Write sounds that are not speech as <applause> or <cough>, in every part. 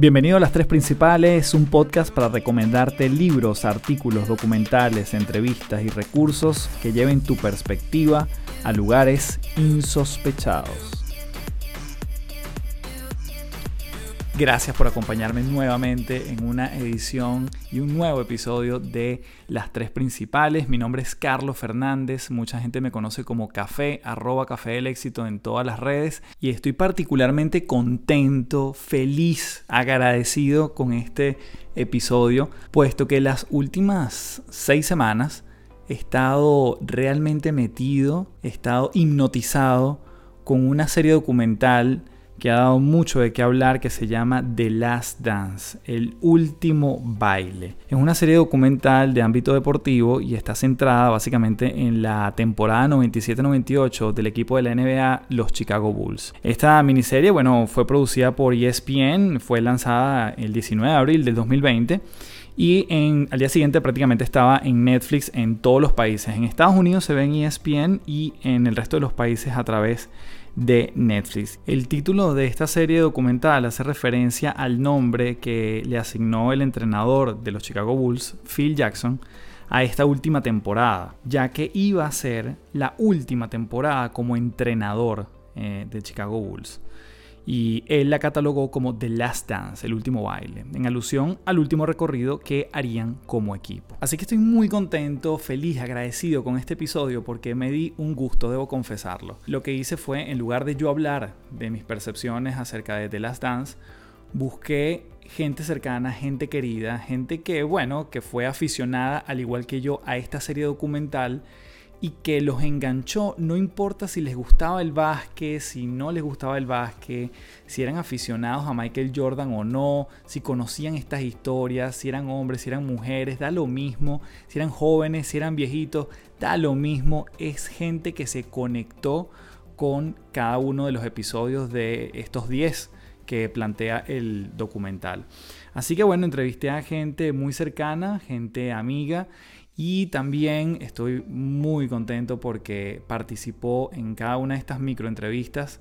Bienvenido a Las Tres Principales, un podcast para recomendarte libros, artículos, documentales, entrevistas y recursos que lleven tu perspectiva a lugares insospechados. Gracias por acompañarme nuevamente en una edición y un nuevo episodio de Las Tres Principales. Mi nombre es Carlos Fernández, mucha gente me conoce como Café, arroba Café del Éxito en todas las redes y estoy particularmente contento, feliz, agradecido con este episodio, puesto que las últimas seis semanas he estado realmente metido, he estado hipnotizado con una serie documental que ha dado mucho de qué hablar que se llama The Last Dance, el último baile. Es una serie documental de ámbito deportivo y está centrada básicamente en la temporada 97-98 del equipo de la NBA, los Chicago Bulls. Esta miniserie, bueno, fue producida por ESPN, fue lanzada el 19 de abril del 2020 y al día siguiente prácticamente estaba en Netflix en todos los países. En Estados Unidos se ve en ESPN y en el resto de los países a través de Netflix. El título de esta serie documental hace referencia al nombre que le asignó el entrenador de los Chicago Bulls, Phil Jackson, a esta última temporada, ya que iba a ser la última temporada como entrenador eh, de Chicago Bulls y él la catalogó como The Last Dance, el último baile, en alusión al último recorrido que harían como equipo. Así que estoy muy contento, feliz, agradecido con este episodio porque me di un gusto, debo confesarlo. Lo que hice fue, en lugar de yo hablar de mis percepciones acerca de The Last Dance, busqué gente cercana, gente querida, gente que, bueno, que fue aficionada al igual que yo a esta serie documental y que los enganchó, no importa si les gustaba el básquet, si no les gustaba el básquet, si eran aficionados a Michael Jordan o no, si conocían estas historias, si eran hombres, si eran mujeres, da lo mismo, si eran jóvenes, si eran viejitos, da lo mismo, es gente que se conectó con cada uno de los episodios de estos 10 que plantea el documental. Así que bueno, entrevisté a gente muy cercana, gente amiga y también estoy muy contento porque participó en cada una de estas microentrevistas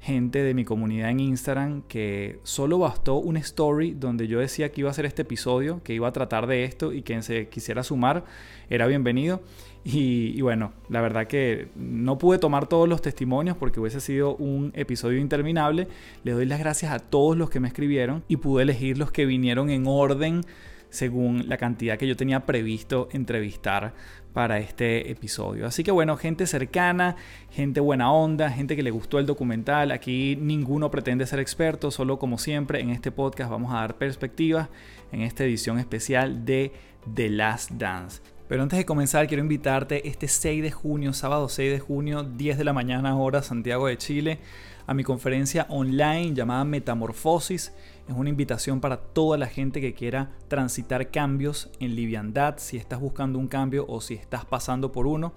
gente de mi comunidad en Instagram que solo bastó un story donde yo decía que iba a hacer este episodio, que iba a tratar de esto y quien se quisiera sumar era bienvenido. Y, y, bueno, la verdad que no pude tomar todos los testimonios porque hubiese sido un episodio interminable. Le doy las gracias a todos los que me escribieron y pude elegir los que vinieron en orden según la cantidad que yo tenía previsto entrevistar para este episodio. Así que bueno, gente cercana, gente buena onda, gente que le gustó el documental. Aquí ninguno pretende ser experto, solo como siempre en este podcast vamos a dar perspectivas en esta edición especial de The Last Dance. Pero antes de comenzar, quiero invitarte este 6 de junio, sábado 6 de junio, 10 de la mañana hora, Santiago de Chile, a mi conferencia online llamada Metamorfosis es una invitación para toda la gente que quiera transitar cambios en liviandad, si estás buscando un cambio o si estás pasando por uno.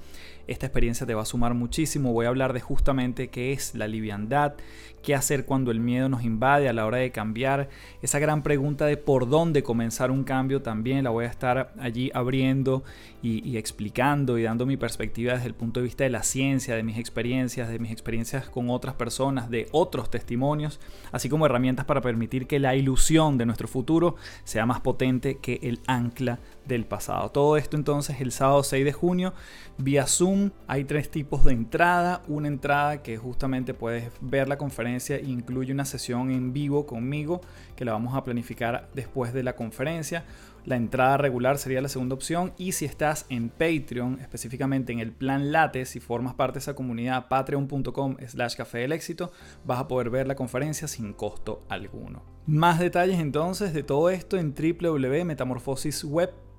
Esta experiencia te va a sumar muchísimo. Voy a hablar de justamente qué es la liviandad, qué hacer cuando el miedo nos invade a la hora de cambiar. Esa gran pregunta de por dónde comenzar un cambio también la voy a estar allí abriendo y, explicando y dando mi perspectiva desde el punto de vista de la ciencia, de mis experiencias, de mis experiencias con otras personas, de otros testimonios, así como herramientas para permitir que la ilusión de nuestro futuro sea más potente que el ancla del pasado. Todo esto entonces el sábado 6 de junio vía Zoom. Hay tres tipos de entrada. Una entrada que justamente puedes ver la conferencia e incluye una sesión en vivo conmigo que la vamos a planificar después de la conferencia. La entrada regular sería la segunda opción y si estás en Patreon, específicamente en el plan Late, si formas parte de esa comunidad patreon.com slash café del éxito, vas a poder ver la conferencia sin costo alguno. Más detalles entonces de todo esto en www.metamorfosisweb.com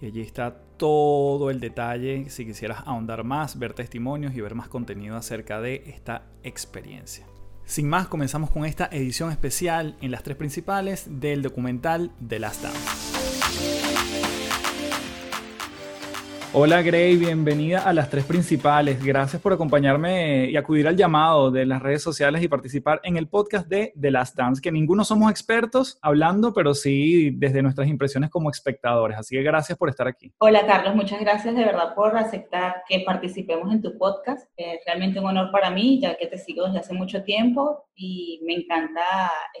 y allí está todo el detalle si quisieras ahondar más, ver testimonios y ver más contenido acerca de esta experiencia. Sin más, comenzamos con esta edición especial en las tres principales del documental The Last Dance. Hola Gray, bienvenida a las tres principales. Gracias por acompañarme y acudir al llamado de las redes sociales y participar en el podcast de The Last Dance, que ninguno somos expertos hablando, pero sí desde nuestras impresiones como espectadores. Así que gracias por estar aquí. Hola Carlos, muchas gracias de verdad por aceptar que participemos en tu podcast. Es realmente un honor para mí, ya que te sigo desde hace mucho tiempo y me encanta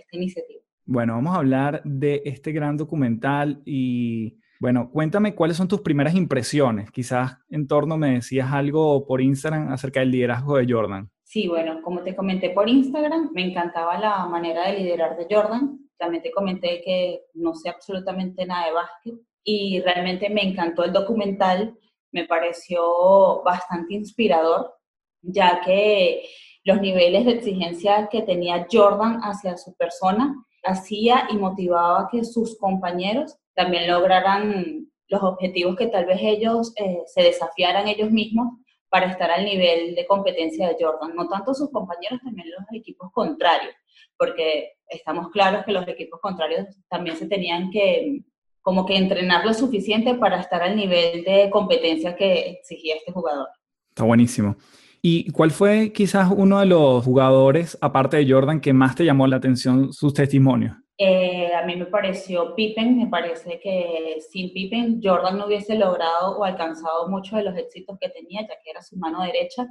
esta iniciativa. Bueno, vamos a hablar de este gran documental y bueno, cuéntame cuáles son tus primeras impresiones. Quizás en torno me decías algo por Instagram acerca del liderazgo de Jordan. Sí, bueno, como te comenté por Instagram, me encantaba la manera de liderar de Jordan. También te comenté que no sé absolutamente nada de básquet y realmente me encantó el documental. Me pareció bastante inspirador, ya que los niveles de exigencia que tenía Jordan hacia su persona hacía y motivaba que sus compañeros también lograran los objetivos que tal vez ellos eh, se desafiaran ellos mismos para estar al nivel de competencia de Jordan. No tanto sus compañeros, también los equipos contrarios, porque estamos claros que los equipos contrarios también se tenían que como que entrenar lo suficiente para estar al nivel de competencia que exigía este jugador. Está buenísimo. ¿Y cuál fue quizás uno de los jugadores, aparte de Jordan, que más te llamó la atención sus testimonios? Eh, a mí me pareció Pippen, me parece que sin Pippen Jordan no hubiese logrado o alcanzado muchos de los éxitos que tenía, ya que era su mano derecha.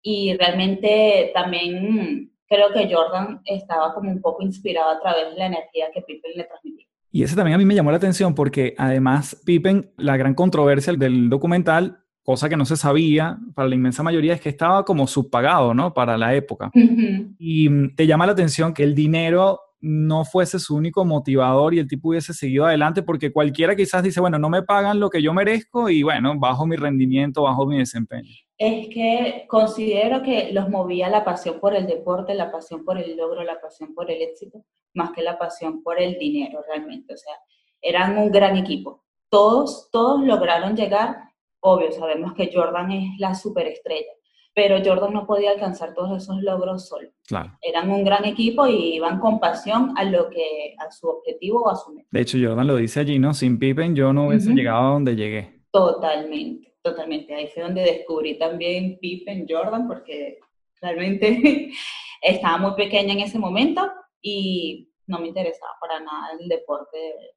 Y realmente también creo que Jordan estaba como un poco inspirado a través de la energía que Pippen le transmitía. Y ese también a mí me llamó la atención porque además Pippen, la gran controversia del documental cosa que no se sabía para la inmensa mayoría, es que estaba como subpagado, ¿no? Para la época. Y mm, te llama la atención que el dinero no fuese su único motivador y el tipo hubiese seguido adelante, porque cualquiera quizás dice, bueno, no me pagan lo que yo merezco y bueno, bajo mi rendimiento, bajo mi desempeño. Es que considero que los movía la pasión por el deporte, la pasión por el logro, la pasión por el éxito, más que la pasión por el dinero realmente. O sea, eran un gran equipo. Todos, todos lograron llegar Obvio, sabemos que Jordan es la superestrella, pero Jordan no podía alcanzar todos esos logros solo. Claro. Eran un gran equipo y iban con pasión a lo que a su objetivo o a su meta. De hecho, Jordan lo dice allí, ¿no? Sin Pippen yo no hubiese llegado a donde llegué. Totalmente, totalmente. Ahí fue donde descubrí también Pippen, Jordan, porque realmente <laughs> estaba muy pequeña en ese momento y no me interesaba para nada el deporte de,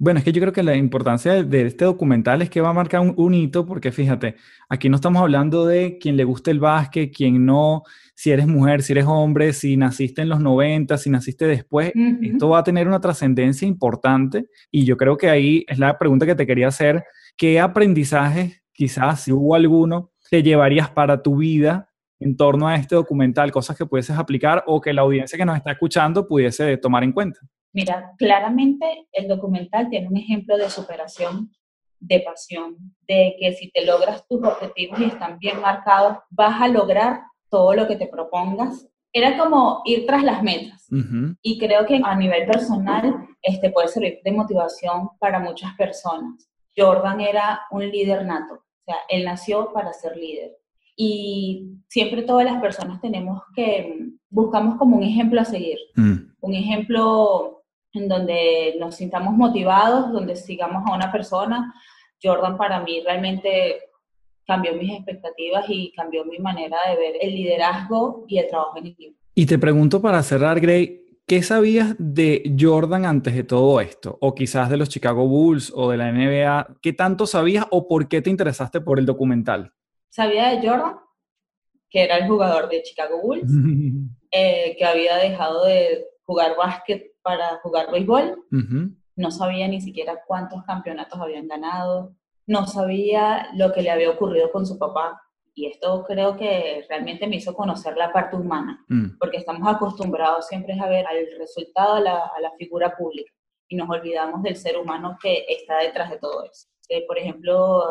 bueno, es que yo creo que la importancia de, este documental es que va a marcar un, hito, porque fíjate, aquí no estamos hablando de quien le guste el básquet, quien no, si eres mujer, si eres hombre, si naciste en los 90, si naciste después, esto va a tener una trascendencia importante y yo creo que ahí es la pregunta que te quería hacer, ¿qué aprendizajes, quizás si hubo alguno, te llevarías para tu vida en torno a este documental, cosas que pudieses aplicar o que la audiencia que nos está escuchando pudiese tomar en cuenta? Mira, claramente el documental tiene un ejemplo de superación, de pasión, de que si te logras tus objetivos y están bien marcados, vas a lograr todo lo que te propongas. Era como ir tras las metas. Y creo que a nivel personal este puede servir de motivación para muchas personas. Jordan era un líder nato, o sea, él nació para ser líder. Y siempre todas las personas tenemos que, buscamos como un ejemplo a seguir, mm. un ejemplo en donde nos sintamos motivados, donde sigamos a una persona. Jordan para mí realmente cambió mis expectativas y cambió mi manera de ver el liderazgo y el trabajo en equipo. Y te pregunto para cerrar, Gray, ¿qué sabías de Jordan antes de todo esto? O quizás de los Chicago Bulls o de la NBA. ¿Qué tanto sabías o por qué te interesaste por el documental? Sabía de Jordan, que era el jugador de Chicago Bulls, <laughs> eh, que había dejado de jugar básquet para jugar béisbol. No sabía ni siquiera cuántos campeonatos habían ganado. No sabía lo que le había ocurrido con su papá. Y esto creo que realmente me hizo conocer la parte humana, mm. porque estamos acostumbrados siempre a ver al resultado, a la, a la, figura pública, y nos olvidamos del ser humano que está detrás de todo eso. Eh, por ejemplo,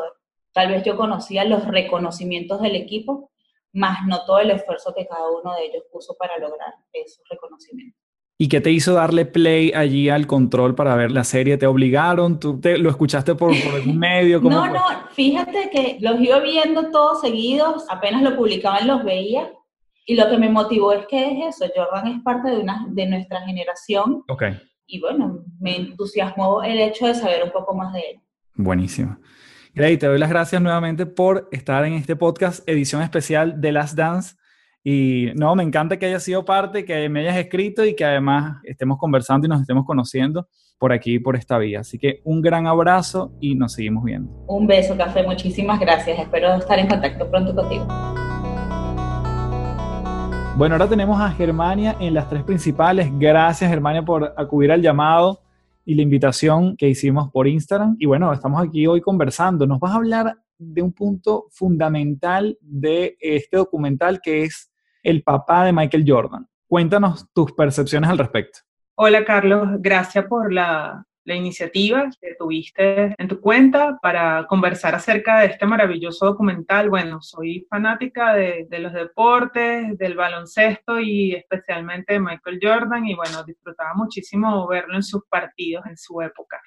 tal vez yo conocía los reconocimientos del equipo, más no todo el esfuerzo que cada uno de ellos puso para lograr esos reconocimientos. ¿Y qué te hizo darle play allí al control para ver la serie? ¿Te obligaron? ¿Tú te, lo escuchaste por, algún <laughs> medio? no, no, fíjate que los iba viendo todos seguidos, apenas lo publicaban los veía. Y lo que me motivó es que es eso, Jordan es parte de, una, de nuestra generación. Ok. Y bueno, me entusiasmó el hecho de saber un poco más de él. Buenísimo. Gray, te doy las gracias nuevamente por estar en este podcast, edición especial de Last Dance. Y no, me encanta que hayas sido parte, que me hayas escrito y que además estemos conversando y nos estemos conociendo por aquí, por esta vía. Así que un gran abrazo y nos seguimos viendo. Un beso, Café. Muchísimas gracias. Espero estar en contacto pronto contigo. Bueno, ahora tenemos a Germania en las tres principales. Gracias, Germania, por acudir al llamado y la invitación que hicimos por Instagram. Y bueno, estamos aquí hoy conversando. Nos vas a hablar de un punto fundamental de este documental que es el papá de Michael Jordan. Cuéntanos tus percepciones al respecto. Hola Carlos, gracias por la, la iniciativa que tuviste en tu cuenta para conversar acerca de este maravilloso documental. Bueno, soy fanática de, de, los deportes, del baloncesto y especialmente de Michael Jordan y bueno, disfrutaba muchísimo verlo en sus partidos en su época.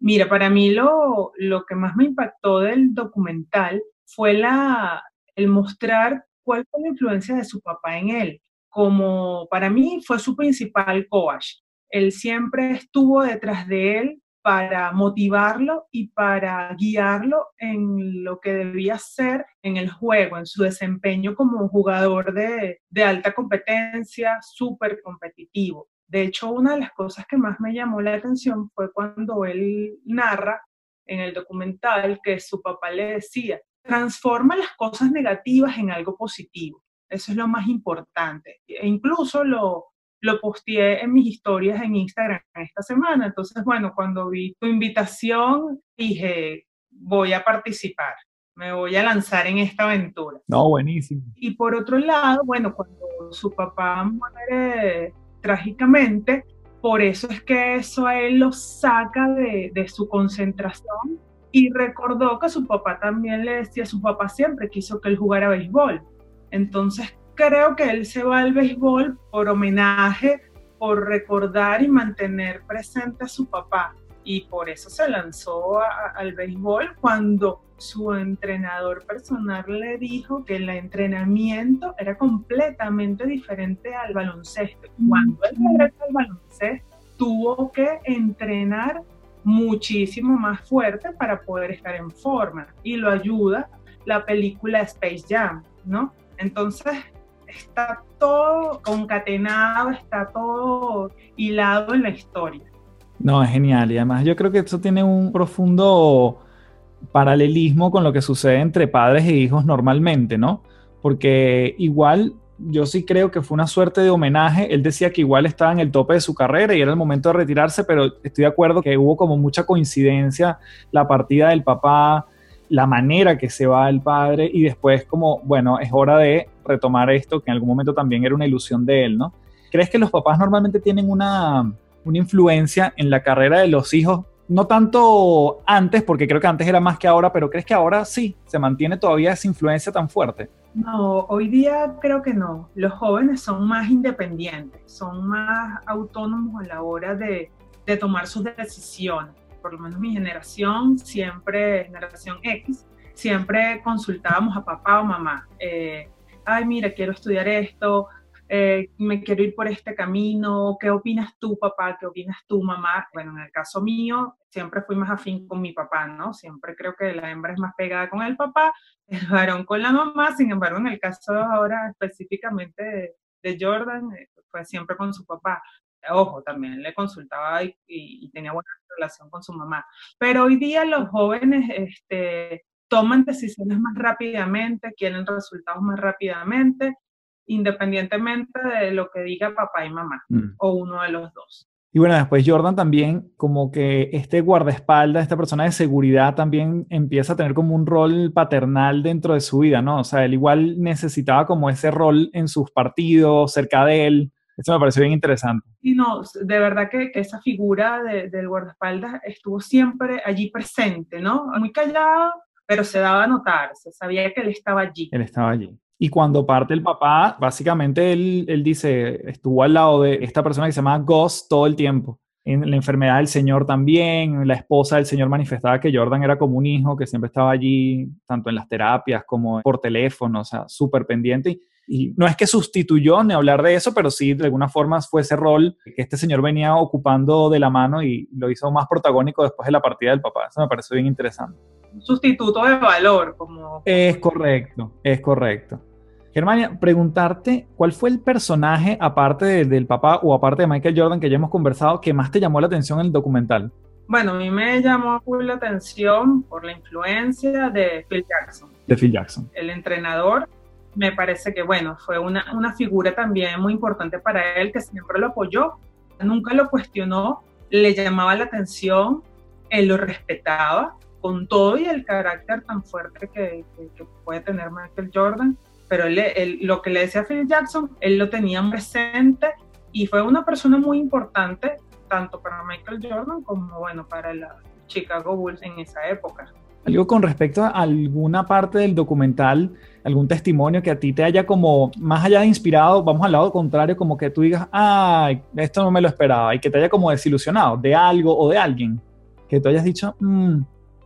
Mira, para mí lo, lo que más me impactó del documental fue la, el mostrar cuál fue la influencia de su papá en él. Como para mí fue su principal coach él siempre estuvo detrás de él para motivarlo y para guiarlo en lo que debía ser en el juego, en su desempeño como jugador de, de alta competencia, súper competitivo. De hecho, una de las cosas que más me llamó la atención fue cuando él narra en el documental que su papá le decía, transforma las cosas negativas en algo positivo. Eso es lo más importante. E incluso lo, lo posteé en mis historias en Instagram esta semana. Entonces, bueno, cuando vi tu invitación, dije, voy a participar, me voy a lanzar en esta aventura. No, buenísimo. Y por otro lado, bueno, cuando su papá muere trágicamente, por eso es que eso a él lo saca de, de su concentración y recordó que su papá también le decía, su papá siempre quiso que él jugara béisbol. Entonces creo que él se va al béisbol por homenaje, por recordar y mantener presente a su papá. Y por eso se lanzó al béisbol cuando su entrenador personal le dijo que el entrenamiento era completamente diferente al baloncesto. Cuando él regresa al baloncesto, tuvo que entrenar muchísimo más fuerte para poder estar en forma. Y lo ayuda la película Space Jam, ¿no? Entonces, está todo concatenado, está todo hilado en la historia. No, es genial. Y además yo creo que eso tiene un profundo paralelismo con lo que sucede entre padres e hijos normalmente, ¿no? Porque igual yo sí creo que fue una suerte de homenaje. Él decía que igual estaba en el tope de su carrera y era el momento de retirarse, pero estoy de acuerdo que hubo como mucha coincidencia la partida del papá, la manera que se va el padre y después como, bueno, es hora de retomar esto, que en algún momento también era una ilusión de él, ¿no? ¿Crees que los papás normalmente tienen una, una influencia en la carrera de los hijos? No tanto antes, porque creo que antes era más que ahora, pero ¿crees que ahora sí se mantiene todavía esa influencia tan fuerte? No, hoy día creo que no. Los jóvenes son más independientes, son más autónomos a la hora de, tomar sus decisiones por lo menos mi generación, siempre, generación X, siempre consultábamos a papá o mamá. Eh, Ay, mira, quiero estudiar esto, eh, me quiero ir por este camino, ¿qué opinas tú, papá? ¿Qué opinas tú, mamá? Bueno, en el caso mío, siempre fui más afín con mi papá, ¿no? Siempre creo que la hembra es más pegada con el papá, <laughs> el varón con la mamá, sin embargo, en el caso ahora específicamente de, de Jordan, eh, fue siempre con su papá ojo, también le consultaba y, tenía buena relación con su mamá. Pero hoy día los jóvenes este, toman decisiones más rápidamente, quieren resultados más rápidamente, independientemente de lo que diga papá y mamá, mm. o uno de los dos. Y bueno, después Jordan también, como que este guardaespaldas, esta persona de seguridad también empieza a tener como un rol paternal dentro de su vida, ¿no? O sea, él igual necesitaba como ese rol en sus partidos, cerca de él, eso me pareció bien interesante. Y no, de verdad que, esa figura de, del guardaespaldas estuvo siempre allí presente, ¿no? Muy callado, pero se daba a notar, se sabía que él estaba allí. Él estaba allí. Y cuando parte el papá, básicamente él, él dice, estuvo al lado de esta persona que se llama Ghost todo el tiempo. En la enfermedad del señor también, la esposa del señor manifestaba que Jordan era como un hijo, que siempre estaba allí, tanto en las terapias como por teléfono, o sea, súper pendiente. Y no es que sustituyó ni hablar de eso, pero sí de alguna forma fue ese rol que este señor venía ocupando de la mano y lo hizo más protagónico después de la partida del papá. Eso me pareció bien interesante. Un sustituto de valor, como... Es correcto, es correcto. Germania, preguntarte cuál fue el personaje, aparte del papá o aparte de Michael Jordan que ya hemos conversado, que más te llamó la atención en el documental. Bueno, a mí me llamó la atención por la influencia de Phil Jackson. De Phil Jackson. El entrenador me parece que, bueno, fue una, una figura también muy importante para él, que siempre lo apoyó, nunca lo cuestionó, le llamaba la atención, él lo respetaba con todo y el carácter tan fuerte que, puede tener Michael Jordan, pero él, lo que le decía Phil Jackson, él lo tenía presente y fue una persona muy importante tanto para Michael Jordan como, bueno, para la Chicago Bulls en esa época. Algo con respecto a alguna parte del documental, algún testimonio que a ti te haya como, más allá de inspirado, vamos al lado contrario, como que tú digas, ay, esto no me lo esperaba, y que te haya como desilusionado de algo o de alguien, que tú hayas dicho, mm".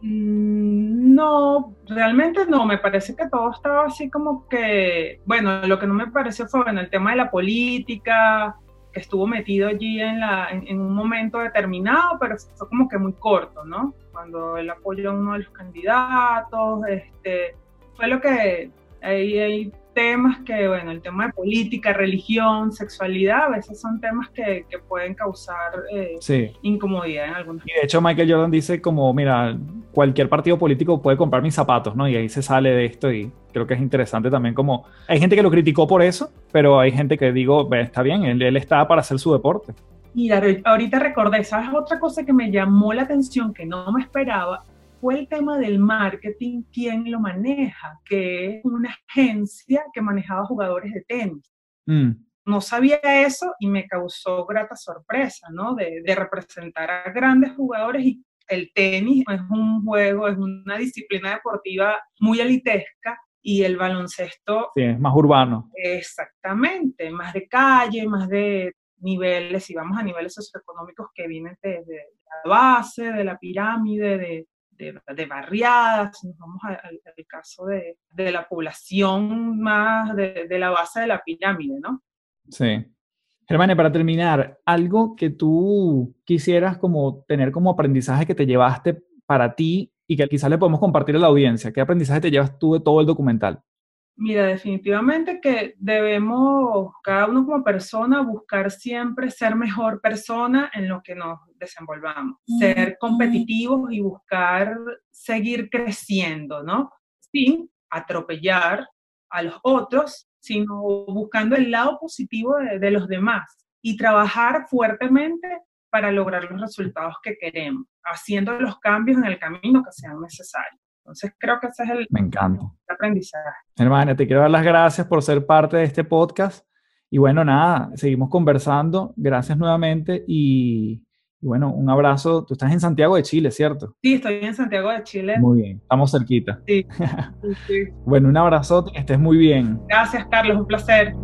Mm, no, realmente no, me parece que todo estaba así como que, bueno, lo que no me pareció fue, bueno, el tema de la política, que estuvo metido allí en, la, en, un momento determinado, pero fue como que muy corto, ¿no? Cuando él apoyó a uno de los candidatos, este, fue lo que hay, hay temas que, bueno, el tema de política, religión, sexualidad, a veces son temas que, que pueden causar eh, incomodidad en algunos Y de hecho Michael Jordan dice como, mira, cualquier partido político puede comprar mis zapatos, ¿no? Y ahí se sale de esto y creo que es interesante también como, hay gente que lo criticó por eso, pero hay gente que digo, está bien, él, él está para hacer su deporte. Mira, ahorita recordé, ¿sabes otra cosa que me llamó la atención que no me esperaba? Fue el tema del marketing, quién lo maneja, que es una agencia que manejaba jugadores de tenis. Mm. No sabía eso y me causó grata sorpresa, ¿no? De, representar a grandes jugadores y el tenis es un juego, es una disciplina deportiva muy elitesca y el baloncesto... Sí, es más urbano. Exactamente, más de calle, más de niveles, si vamos a niveles socioeconómicos que vienen desde de la base, de la pirámide, de, de, barriadas, nos vamos al, caso de, la población más de, la base de la pirámide, ¿no? Sí. Germán, para terminar, algo que tú quisieras como tener como aprendizaje que te llevaste para ti y que quizás le podemos compartir a la audiencia. ¿Qué aprendizaje te llevas tú de todo el documental? Mira, definitivamente que debemos, cada uno como persona, buscar siempre ser mejor persona en lo que nos desenvolvamos, ser competitivos y buscar seguir creciendo, ¿no? Sin atropellar a los otros, sino buscando el lado positivo de, de los demás y trabajar fuertemente para lograr los resultados que queremos, haciendo los cambios en el camino que sean necesarios. Entonces creo que ese es el, Me encanta. aprendizaje. Hermana, te quiero dar las gracias por ser parte de este podcast. Y bueno, nada, seguimos conversando. Gracias nuevamente y, bueno, un abrazo. Tú estás en Santiago de Chile, ¿cierto? Sí, estoy en Santiago de Chile. Muy bien, estamos cerquita. Sí. <laughs> bueno, un abrazo, que estés muy bien. Gracias, Carlos, un placer.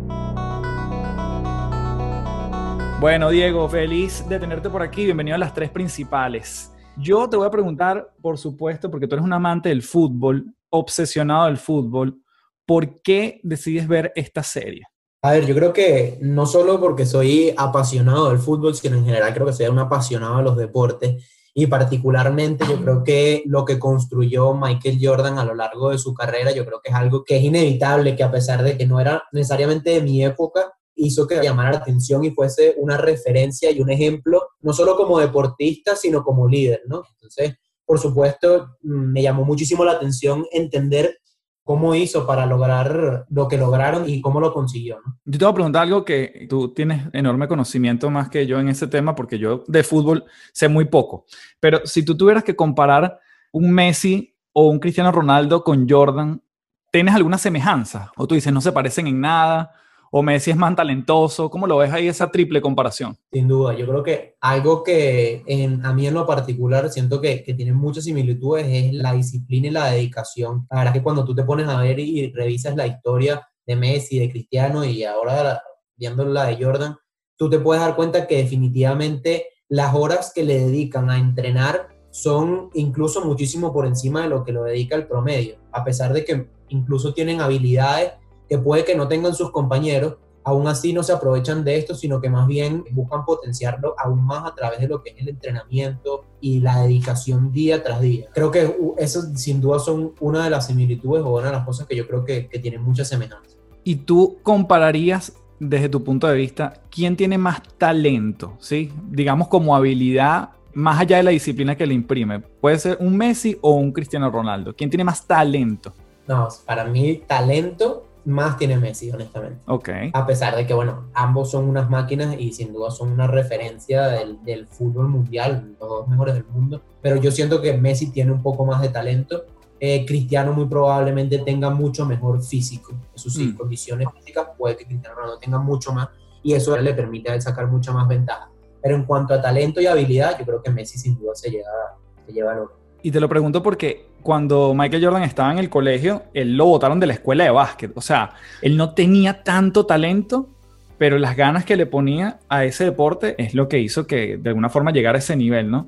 Bueno, Diego, feliz de tenerte por aquí. Bienvenido a las tres principales. Yo te voy a preguntar, por supuesto, porque tú eres un amante del fútbol, obsesionado del fútbol, ¿por qué decides ver esta serie? A ver, yo creo que no solo porque soy apasionado del fútbol, sino en general creo que soy un apasionado de los deportes y particularmente yo creo que lo que construyó Michael Jordan a lo largo de su carrera, yo creo que es algo que es inevitable, que a pesar de que no era necesariamente de mi época, hizo que llamara la atención y fuese una referencia y un ejemplo, no solo como deportista, sino como líder, ¿no? Entonces, por supuesto, mm, me llamó muchísimo la atención entender cómo hizo para lograr lo que lograron y cómo lo consiguió. ¿no? Yo te voy a preguntar algo que tú tienes enorme conocimiento más que yo en ese tema, porque yo de fútbol sé muy poco. Pero si tú tuvieras que comparar un Messi o un Cristiano Ronaldo con Jordan, ¿tienes alguna semejanza? O tú dices, no se parecen en nada, o Messi es más talentoso? ¿Cómo lo ves ahí esa triple comparación? Sin duda, yo creo que algo que en, a mí en lo particular siento que, tiene muchas similitudes es la disciplina y la dedicación. La verdad es que cuando tú te pones a ver y, revisas la historia de Messi, de Cristiano y ahora viendo la de Jordan, tú te puedes dar cuenta que definitivamente las horas que le dedican a entrenar son incluso muchísimo por encima de lo que lo dedica el promedio, a pesar de que incluso tienen habilidades que puede que no tengan sus compañeros, aún así no se aprovechan de esto, sino que más bien buscan potenciarlo aún más a través de lo que es el entrenamiento y la dedicación día tras día. Creo que eso sin duda son una de las similitudes o una de las cosas que yo creo que, que tienen mucha semejanza. ¿Y tú compararías desde tu punto de vista quién tiene más talento, ¿sí? Digamos como habilidad más allá de la disciplina que le imprime. Puede ser un Messi o un Cristiano Ronaldo. ¿Quién tiene más talento? No, para mí talento más tiene Messi, honestamente. Ok. A pesar de que, bueno, ambos son unas máquinas y sin duda son una referencia del, del fútbol mundial, los dos mejores del mundo. Pero yo siento que Messi tiene un poco más de talento. Eh, Cristiano muy probablemente tenga mucho mejor físico. Eso sí, Mm. condiciones físicas puede que Cristiano Ronaldo tenga mucho más y eso le permite a él sacar mucha más ventaja. Pero en cuanto a talento y habilidad, yo creo que Messi sin duda se lleva, se lleva el oro. Y te lo pregunto porque cuando Michael Jordan estaba en el colegio, él lo botaron de la escuela de básquet. O sea, él no tenía tanto talento, pero las ganas que le ponía a ese deporte es lo que hizo que de alguna forma llegara a ese nivel, ¿no?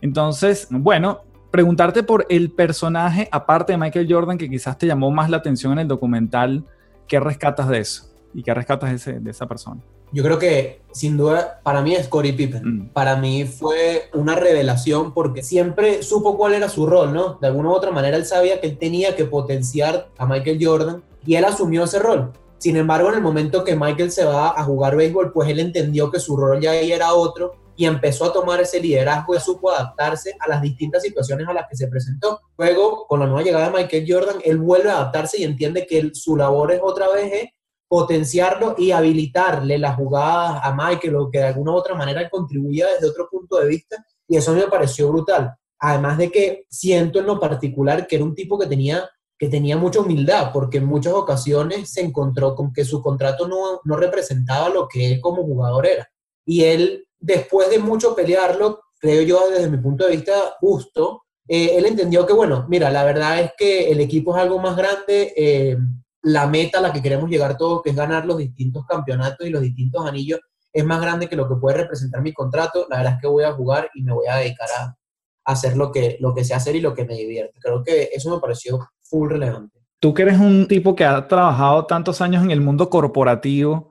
Entonces, bueno, preguntarte por el personaje, aparte de Michael Jordan, que quizás te llamó más la atención en el documental, ¿qué rescatas de eso? ¿Y qué rescatas de, de esa persona? Yo creo que sin duda para mí es Scottie Pippen. Mm. Para mí fue una revelación porque siempre supo cuál era su rol, ¿no? De alguna u otra manera él sabía que él tenía que potenciar a Michael Jordan y él asumió ese rol. Sin embargo, en el momento que Michael se va a jugar béisbol, pues él entendió que su rol ya ahí era otro y empezó a tomar ese liderazgo y supo adaptarse a las distintas situaciones a las que se presentó. Luego, con la nueva llegada de Michael Jordan, él vuelve a adaptarse y entiende que él- su labor es otra vez es potenciarlo y habilitarle las jugadas a Michael o que de alguna u otra manera él contribuía desde otro punto de vista y eso me pareció brutal. Además de que siento en lo particular que era un tipo que tenía, que tenía mucha humildad porque en muchas ocasiones se encontró con que su contrato no, no representaba lo que él como jugador era. Y él, después de mucho pelearlo, creo yo desde mi punto de vista justo, eh, él entendió que, bueno, mira, la verdad es que el equipo es algo más grande, eh, la meta a la que queremos llegar todos, que es ganar los distintos campeonatos y los distintos anillos, es más grande que lo que puede representar mi contrato. La verdad es que voy a jugar y me voy a dedicar a, hacer lo que, lo que sé hacer y lo que me divierte. Creo que eso me pareció full relevante. Tú que eres un tipo que ha trabajado tantos años en el mundo corporativo,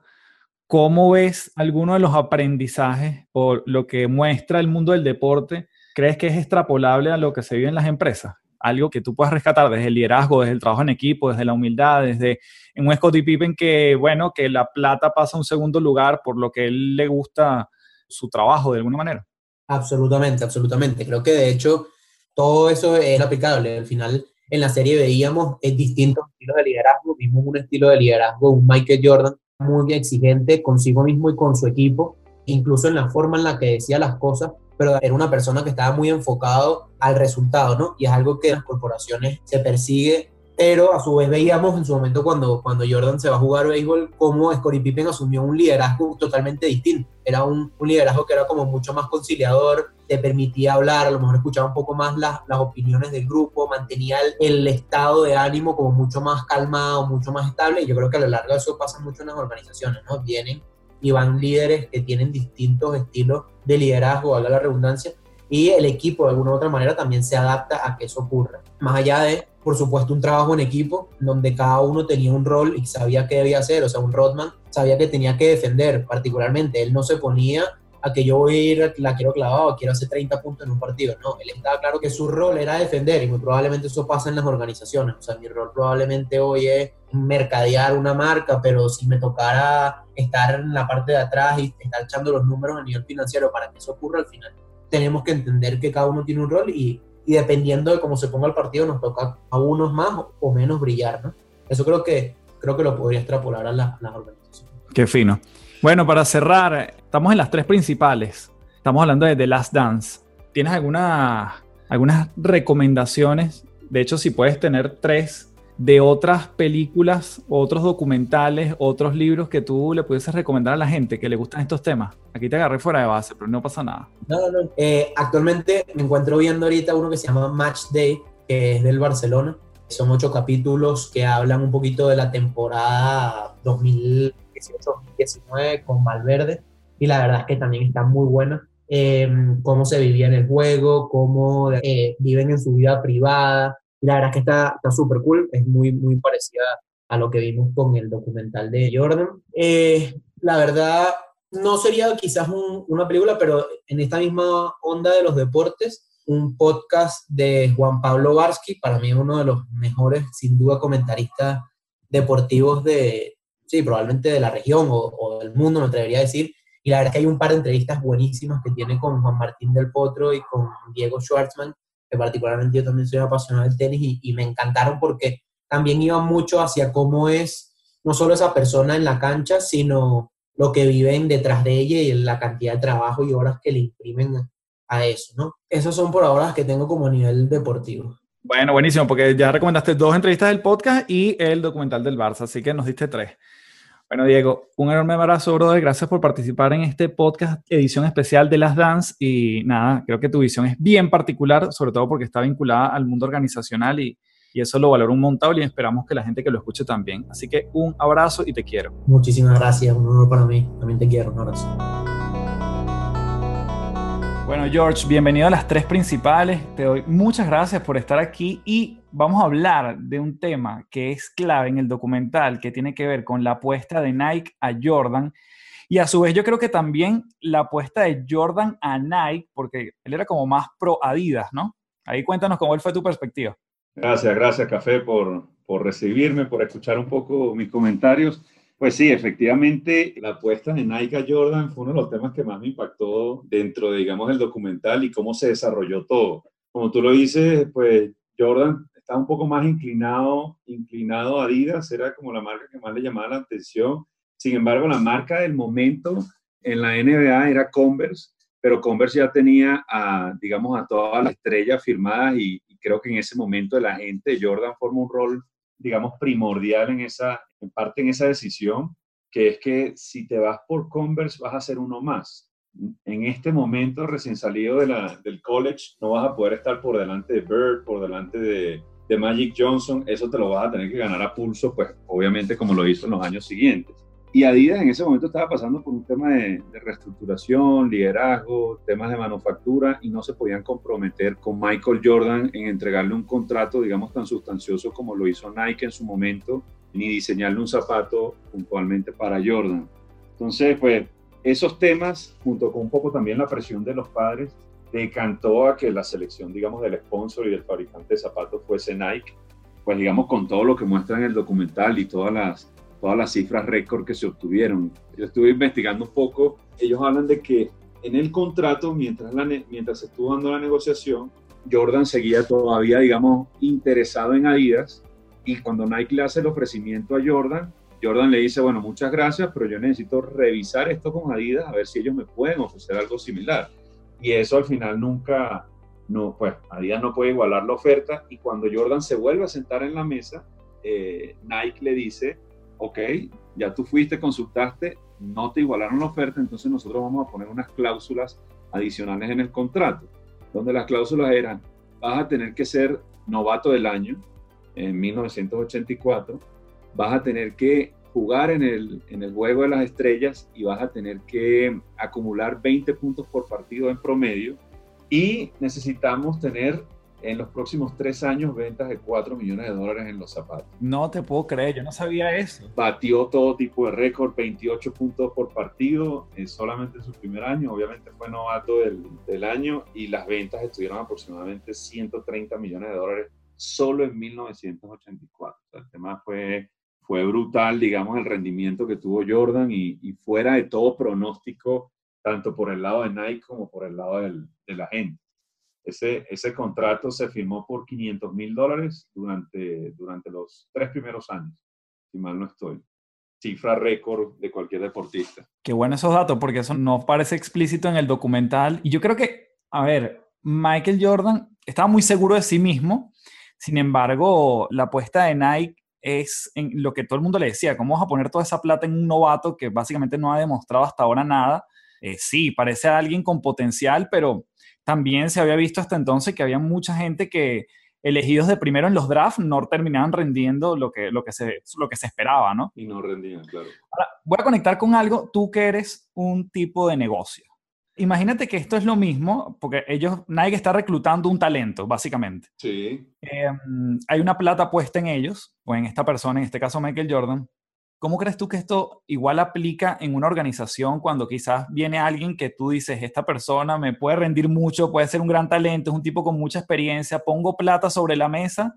¿cómo ves alguno de los aprendizajes o lo que muestra el mundo del deporte? ¿Crees que es extrapolable a lo que se vive en las empresas? Algo que tú puedas rescatar desde el liderazgo, desde el trabajo en equipo, desde la humildad, desde en un Scottie Pippen que, bueno, que la plata pasa a un segundo lugar por lo que él le gusta su trabajo de alguna manera. Absolutamente, absolutamente. Creo que de hecho todo eso es aplicable. Al final en la serie veíamos eh, distintos estilos de liderazgo. Vimos un estilo de liderazgo, un Michael Jordan muy exigente consigo mismo y con su equipo, incluso en la forma en la que decía las cosas, pero era una persona que estaba muy enfocado al resultado, ¿no? Y es algo que en las corporaciones se persigue, pero a su vez veíamos en su momento cuando, cuando Jordan se va a jugar béisbol, cómo Scottie Pippen asumió un liderazgo totalmente distinto. Era un, un liderazgo que era como mucho más conciliador, te permitía hablar, a lo mejor escuchaba un poco más las, las opiniones del grupo, mantenía el, el, estado de ánimo como mucho más calmado, mucho más estable, y yo creo que a lo largo de eso pasa mucho en las organizaciones, ¿no? Vienen y van líderes que tienen distintos estilos de liderazgo, valga la redundancia, y el equipo de alguna u otra manera también se adapta a que eso ocurra. Más allá de, por supuesto, un trabajo en equipo donde cada uno tenía un rol y sabía qué debía hacer, o sea, un Rodman sabía que tenía que defender particularmente, él no se ponía a que yo voy a ir, la quiero clavado, quiero hacer 30 puntos en un partido. No, él estaba claro que su rol era defender y muy probablemente eso pasa en las organizaciones. O sea, mi rol probablemente hoy es mercadear una marca, pero si me tocara estar en la parte de atrás y estar echando los números a nivel financiero para que eso ocurra al final, tenemos que entender que cada uno tiene un rol y, y dependiendo de cómo se ponga el partido nos toca a unos más o menos brillar, ¿no? Eso creo que, creo que lo podría extrapolar a, la, a las organizaciones. Qué fino. Bueno, para cerrar, estamos en las tres principales. Estamos hablando de The Last Dance. ¿Tienes alguna, algunas recomendaciones? De hecho, si puedes tener tres de otras películas, otros documentales, otros libros que tú le pudieses recomendar a la gente que le gustan estos temas. Aquí te agarré fuera de base, pero no pasa nada. No, no, no. Eh, actualmente me encuentro viendo ahorita uno que se llama Match Day, que es del Barcelona. Son ocho capítulos que hablan un poquito de la temporada 2018-2019 con Valverde. Y la verdad es que también está muy buena. Eh, cómo se vivía en el juego, cómo eh, viven en su vida privada. Y la verdad es que está súper cool. Es muy, muy parecida a lo que vimos con el documental de Jordan. Eh, la verdad, no sería quizás un, una película, pero en esta misma onda de los deportes, un podcast de Juan Pablo Barsky, para mí uno de los mejores, sin duda, comentaristas deportivos de, sí, probablemente de la región o, o, del mundo, me atrevería a decir. Y la verdad es que hay un par de entrevistas buenísimas que tiene con Juan Martín del Potro y con Diego Schwartzman, que particularmente yo también soy apasionado del tenis y, y me encantaron porque también iban mucho hacia cómo es no solo esa persona en la cancha, sino lo que viven detrás de ella y la cantidad de trabajo y horas que le imprimen a eso, ¿no? Esos son por ahora las que tengo como nivel deportivo. Bueno, buenísimo, porque ya recomendaste dos entrevistas del podcast y el documental del Barça, así que nos diste tres. Bueno, Diego, un enorme abrazo, brother. Gracias por participar en este podcast, edición especial de las Dance. Y nada, creo que tu visión es bien particular, sobre todo porque está vinculada al mundo organizacional y, y eso lo valoro un montón y esperamos que la gente que lo escuche también. Así que un abrazo y te quiero. Muchísimas gracias, un honor para mí. También te quiero, un abrazo. Bueno, George, bienvenido a las tres principales. Te doy muchas gracias por estar aquí y vamos a hablar de un tema que es clave en el documental, que tiene que ver con la apuesta de Nike a Jordan. Y a su vez yo creo que también la apuesta de Jordan a Nike, porque él era como más pro Adidas, ¿no? Ahí cuéntanos cómo fue tu perspectiva. Gracias, gracias Café por, por recibirme, por escuchar un poco mis comentarios. Pues sí, efectivamente, la apuesta de Nike a Jordan fue uno de los temas que más me impactó dentro, de, digamos, el documental y cómo se desarrolló todo. Como tú lo dices, pues Jordan estaba un poco más inclinado, inclinado a Adidas, era como la marca que más le llamaba la atención. Sin embargo, la marca del momento en la NBA era Converse, pero Converse ya tenía a, digamos, a todas las estrellas firmadas y, creo que en ese momento la gente Jordan forma un rol digamos, primordial en esa, parte en esa decisión, que es que si te vas por Converse vas a ser uno más. En este momento, recién salido de la, del college, no vas a poder estar por delante de Bird, por delante de, de Magic Johnson, eso te lo vas a tener que ganar a pulso, pues obviamente como lo hizo en los años siguientes. Y Adidas en ese momento estaba pasando por un tema de, de, reestructuración, liderazgo, temas de manufactura y no se podían comprometer con Michael Jordan en entregarle un contrato, digamos, tan sustancioso como lo hizo Nike en su momento, ni diseñarle un zapato puntualmente para Jordan. Entonces, pues, esos temas, junto con un poco también la presión de los padres, decantó a que la selección, digamos, del sponsor y del fabricante de zapatos fuese Nike, pues, digamos, con todo lo que muestra en el documental y todas las todas las cifras récord que se obtuvieron. Yo estuve investigando un poco, ellos hablan de que en el contrato, mientras, la, mientras se estuvo dando la negociación, Jordan seguía todavía, digamos, interesado en Adidas y cuando Nike le hace el ofrecimiento a Jordan, Jordan le dice, bueno, muchas gracias, pero yo necesito revisar esto con Adidas a ver si ellos me pueden ofrecer algo similar. Y eso al final nunca, no, pues Adidas no puede igualar la oferta y cuando Jordan se vuelve a sentar en la mesa, eh, Nike le dice, ok, ya tú fuiste, consultaste, no te igualaron la oferta, entonces nosotros vamos a poner unas cláusulas adicionales en el contrato, donde las cláusulas eran, vas a tener que ser novato del año en 1984, vas a tener que jugar en el, en el juego de las estrellas y vas a tener que acumular 20 puntos por partido en promedio y necesitamos tener en los próximos tres años ventas de 4 millones de dólares en los zapatos. No te puedo creer, yo no sabía eso. Batió todo tipo de récord, 28 puntos por partido, eh, solamente en su primer año, obviamente fue novato del, del, año y las ventas estuvieron aproximadamente 130 millones de dólares solo en 1984. O sea, el tema fue, fue brutal, digamos, el rendimiento que tuvo Jordan y, y, fuera de todo pronóstico, tanto por el lado de Nike como por el lado del, de la gente. Ese, ese contrato se firmó por 500 mil dólares durante, durante los tres primeros años, si mal no estoy. Cifra récord de cualquier deportista. Qué bueno esos datos, porque eso no parece explícito en el documental. Y yo creo que, a ver, Michael Jordan estaba muy seguro de sí mismo. Sin embargo, la apuesta de Nike es en lo que todo el mundo le decía, ¿cómo vas a poner toda esa plata en un novato que básicamente no ha demostrado hasta ahora nada? Eh, sí, parece a alguien con potencial, pero también se había visto hasta entonces que había mucha gente que elegidos de primero en los drafts no terminaban rendiendo lo que, lo que, se, lo que se esperaba, ¿no? Y no rendían, claro. Ahora, voy a conectar con algo, tú que eres un tipo de negocio. Imagínate que esto es lo mismo, porque ellos, Nike está reclutando un talento, básicamente. Sí. Eh, hay una plata puesta en ellos, o en esta persona, en este caso Michael Jordan, ¿Cómo crees tú que esto igual aplica en una organización cuando quizás viene alguien que tú dices, esta persona me puede rendir mucho, puede ser un gran talento, es un tipo con mucha experiencia, pongo plata sobre la mesa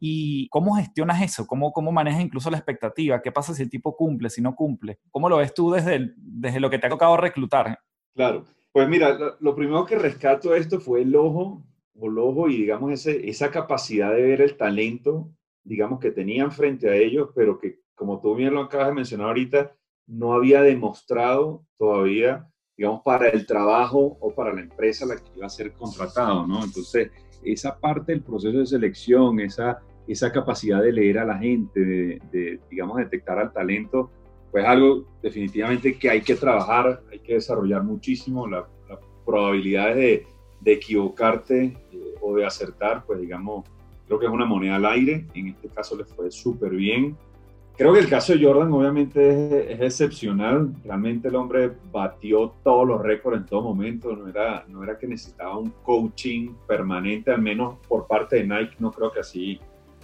y cómo gestionas eso? ¿Cómo, cómo manejas incluso la expectativa? ¿Qué pasa si el tipo cumple, si no cumple? ¿Cómo lo ves tú desde, desde lo que te ha tocado reclutar? Claro, pues mira, lo, lo primero que rescato de esto fue el ojo, o el ojo y digamos ese, esa capacidad de ver el talento digamos, que tenían frente a ellos, pero que como tú bien lo acabas de mencionar ahorita, no había demostrado todavía, digamos, para el trabajo o para la empresa la que iba a ser contratado, ¿no? Entonces, esa parte del proceso de selección, esa, esa capacidad de leer a la gente, de, digamos, detectar al talento, pues algo definitivamente que hay que trabajar, hay que desarrollar muchísimo las probabilidades de, de equivocarte eh, o de acertar, pues digamos, creo que es una moneda al aire, en este caso le fue súper bien, Creo que el caso de Jordan obviamente es, excepcional. Realmente el hombre batió todos los récords en todo momento. No era, no era que necesitaba un coaching permanente, al menos por parte de Nike. No creo que así,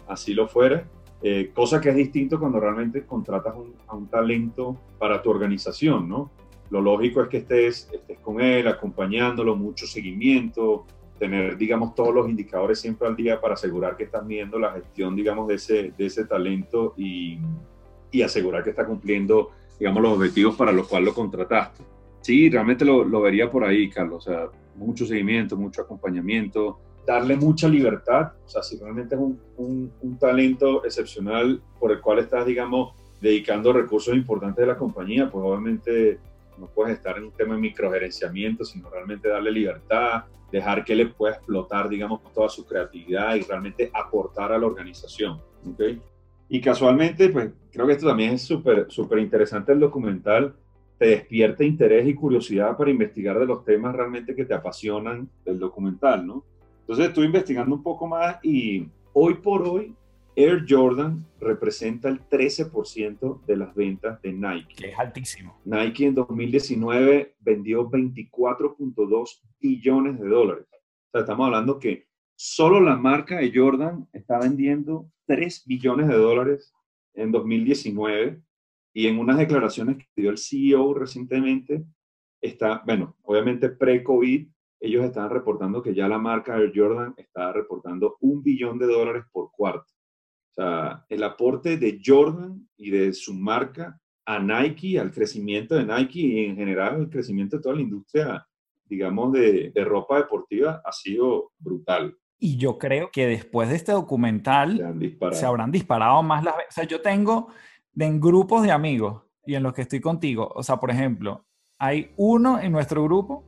así lo fuera. Eh, cosa que es distinto cuando realmente contratas a un talento para tu organización, ¿no? Lo lógico es que estés, estés con él, acompañándolo, mucho seguimiento, tener, digamos, todos los indicadores siempre al día para asegurar que estás viendo la gestión, digamos, de ese, de ese talento y, y asegurar que está cumpliendo, digamos, los objetivos para los cuales lo contrataste. Sí, realmente lo, lo, vería por ahí, Carlos. O sea, mucho seguimiento, mucho acompañamiento, darle mucha libertad. O sea, si realmente es un, un, un, talento excepcional por el cual estás, digamos, dedicando recursos importantes de la compañía, pues obviamente no puedes estar en un tema de microgerenciamiento, sino realmente darle libertad, dejar que él pueda explotar, digamos, toda su creatividad y realmente aportar a la organización. ¿okay? Y casualmente, pues creo que esto también es súper súper interesante el documental, te despierta interés y curiosidad para investigar de los temas realmente que te apasionan del documental, ¿no? Entonces estuve investigando un poco más y hoy por hoy Air Jordan representa el 13% de las ventas de Nike. Es altísimo. Nike en 2019 vendió 24.2 billones de dólares. O sea, estamos hablando que solo la marca de Jordan está vendiendo 3 billones de dólares en 2019 y en unas declaraciones que dio el CEO recientemente, está, bueno, obviamente pre-COVID, ellos estaban reportando que ya la marca Air Jordan está reportando un billón de dólares por cuarto sea, el aporte de Jordan y de su marca a Nike, al crecimiento de Nike y en general al crecimiento de toda la industria, digamos, de, de ropa deportiva ha sido brutal. Y yo creo que después de este documental se, habrán disparado más las veces. O sea, yo tengo en grupos de amigos y en los que estoy contigo, o sea, por ejemplo, hay uno en nuestro grupo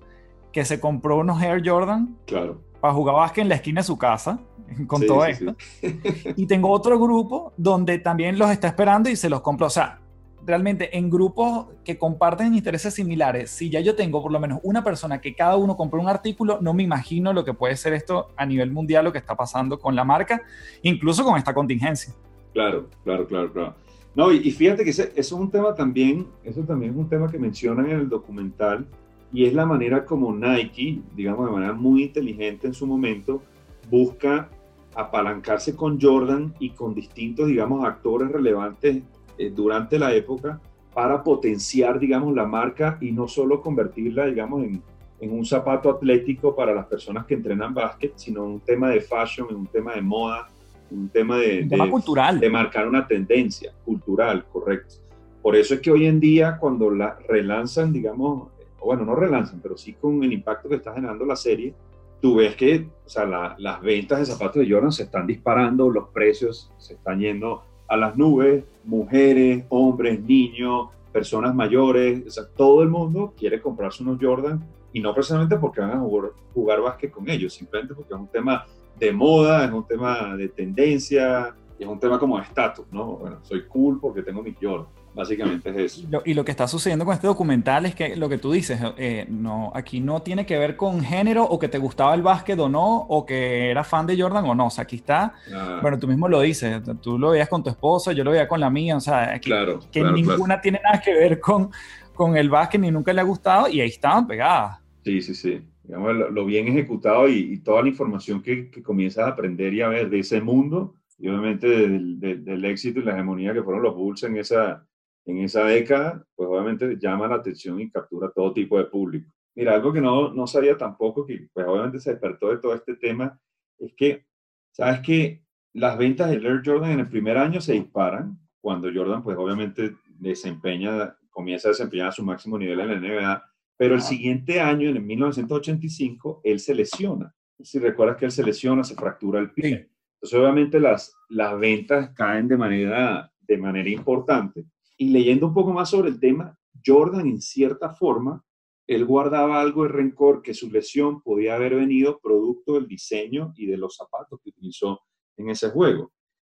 que se compró unos Air Jordan. Claro para jugar básquet en la esquina de su casa, <laughs> con todo esto. <laughs> y tengo otro grupo donde también los está esperando y se los compro. O sea, realmente en grupos que comparten intereses similares, si ya yo tengo por lo menos una persona que cada uno compró un artículo, no me imagino lo que puede ser esto a nivel mundial, lo que está pasando con la marca, incluso con esta contingencia. Claro, claro, claro, claro. No, y, fíjate que eso es un tema también, eso también es un tema que mencionan en el documental, y es la manera como Nike, digamos de manera muy inteligente en su momento, busca apalancarse con Jordan y con distintos, digamos, actores relevantes eh, durante la época para potenciar, digamos, la marca y no solo convertirla, digamos, en, en un zapato atlético para las personas que entrenan básquet, sino un tema de fashion, un tema de moda, un tema de, tema cultural. de marcar una tendencia cultural, correcto. Por eso es que hoy en día cuando la relanzan, digamos, bueno, no relanzan, pero sí con el impacto que está generando la serie, tú ves que o sea, las ventas de zapatos de Jordan se están disparando, los precios se están yendo a las nubes, mujeres, hombres, niños, personas mayores, todo el mundo quiere comprarse unos Jordan y no precisamente porque van a jugar, jugar básquet con ellos, simplemente porque es un tema de moda, es un tema de tendencia, es un tema como de estatus, ¿no? Bueno, soy cool porque tengo mis Jordan. Básicamente es eso. y lo que está sucediendo con este documental es que lo que tú dices, eh, no, aquí no tiene que ver con género o que te gustaba el básquet o no, o que eras fan de Jordan o no. O sea, aquí está, ah. bueno, tú mismo lo dices, tú lo veías con tu esposa, yo lo veía con la mía, o sea, aquí, claro, que ninguna tiene nada que ver con, con el básquet ni nunca le ha gustado y ahí estaban pegadas. Sí, sí, sí. Digamos, lo, bien ejecutado y, toda la información que, que comienzas a aprender y a ver de ese mundo y obviamente del, del, del éxito y la hegemonía que fueron los Bulls en esa en esa década, pues obviamente llama la atención y captura todo tipo de público. Mira, algo que no, no sabía tampoco, que pues obviamente se despertó de todo este tema, es que, ¿sabes que Las ventas de Air Jordan en el primer año se disparan cuando Jordan, pues obviamente desempeña, comienza a desempeñar su máximo nivel en la NBA, pero el siguiente año, en el 1985, él se lesiona. Si recuerdas que él se lesiona, se fractura el pie. Entonces, obviamente, las, las ventas caen de manera de manera importante. Y leyendo un poco más sobre el tema, Jordan en cierta forma, él guardaba algo de rencor que su lesión podía haber venido producto del diseño y de los zapatos que utilizó en ese juego.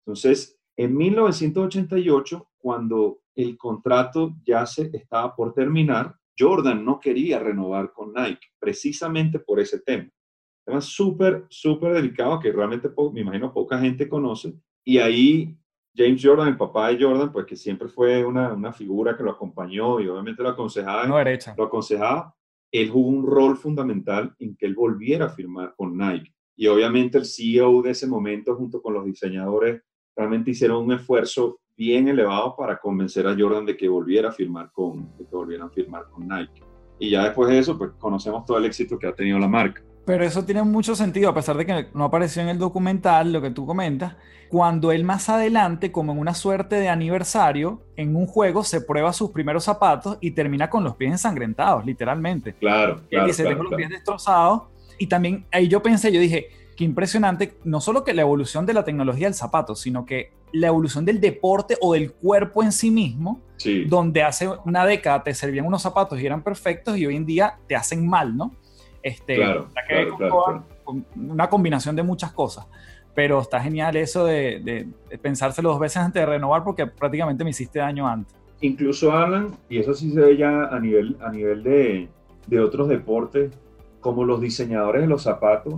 Entonces, en 1988, cuando el contrato ya se estaba por terminar, Jordan no quería renovar con Nike, precisamente por ese tema. Tema súper, súper delicado que realmente, me imagino, poca gente conoce. Y ahí James Jordan, el papá de Jordan, pues que siempre fue una, una figura que lo acompañó y obviamente lo aconsejaba. No derecha. Lo aconsejaba. Él jugó un rol fundamental en que él volviera a firmar con Nike. Y obviamente el CEO de ese momento, junto con los diseñadores, realmente hicieron un esfuerzo bien elevado para convencer a Jordan de que volviera a firmar con, de que volvieran a firmar con Nike. Y ya después de eso, pues conocemos todo el éxito que ha tenido la marca. Pero eso tiene mucho sentido, a pesar de que no apareció en el documental, lo que tú comentas, cuando él más adelante, como en una suerte de aniversario, en un juego se prueba sus primeros zapatos y termina con los pies ensangrentados, literalmente. Claro, claro. Y dice, tengo los pies destrozados. Y también ahí yo pensé, yo dije, qué impresionante, no solo que la evolución de la tecnología del zapato, sino que la evolución del deporte o del cuerpo en sí mismo, donde hace una década te servían unos zapatos y eran perfectos y hoy en día te hacen mal, ¿no? Este, claro, claro, una combinación de muchas cosas. Pero está genial eso de, pensárselo dos veces antes de renovar porque prácticamente me hiciste daño antes. Incluso Alan, y eso sí se ve ya a nivel, a nivel de, de otros deportes, como los diseñadores de los zapatos,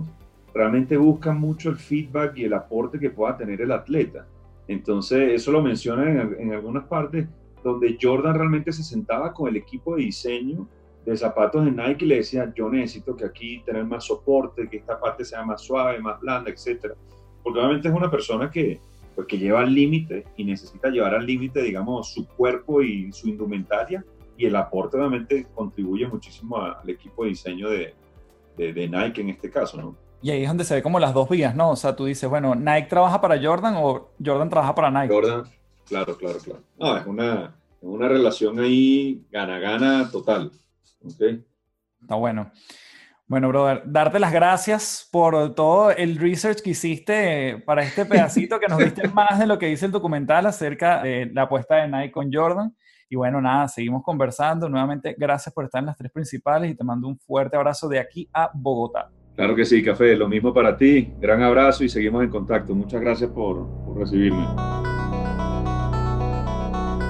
realmente buscan mucho el feedback y el aporte que pueda tener el atleta. Entonces, eso lo mencionan en, en, algunas partes donde Jordan realmente se sentaba con el equipo de diseño de zapatos de Nike y le decía, yo necesito que aquí tener más soporte, que esta parte sea más suave, más blanda, etc. Porque obviamente es una persona que, pues, que lleva al límite y necesita llevar al límite, digamos, su cuerpo y su indumentaria y el aporte obviamente contribuye muchísimo al equipo de diseño de, de, de Nike en este caso, ¿no? Y ahí es donde se ve como las dos vías, ¿no? O sea, tú dices, bueno, Nike trabaja para Jordan o Jordan trabaja para Nike. Jordan, claro, claro, claro. No, es una, una relación ahí gana-gana total. ¿Okay? Está bueno. Bueno, brother, darte las gracias por todo el research que hiciste para este <laughs> pedacito, que nos diste más de lo que dice el documental acerca de la apuesta de Nike con Jordan. Y bueno, nada, seguimos conversando. Nuevamente, gracias por estar en las tres principales y te mando un fuerte abrazo de aquí a Bogotá. Claro que sí, Café. Lo mismo para ti. Gran abrazo y seguimos en contacto. Muchas gracias por, por recibirme.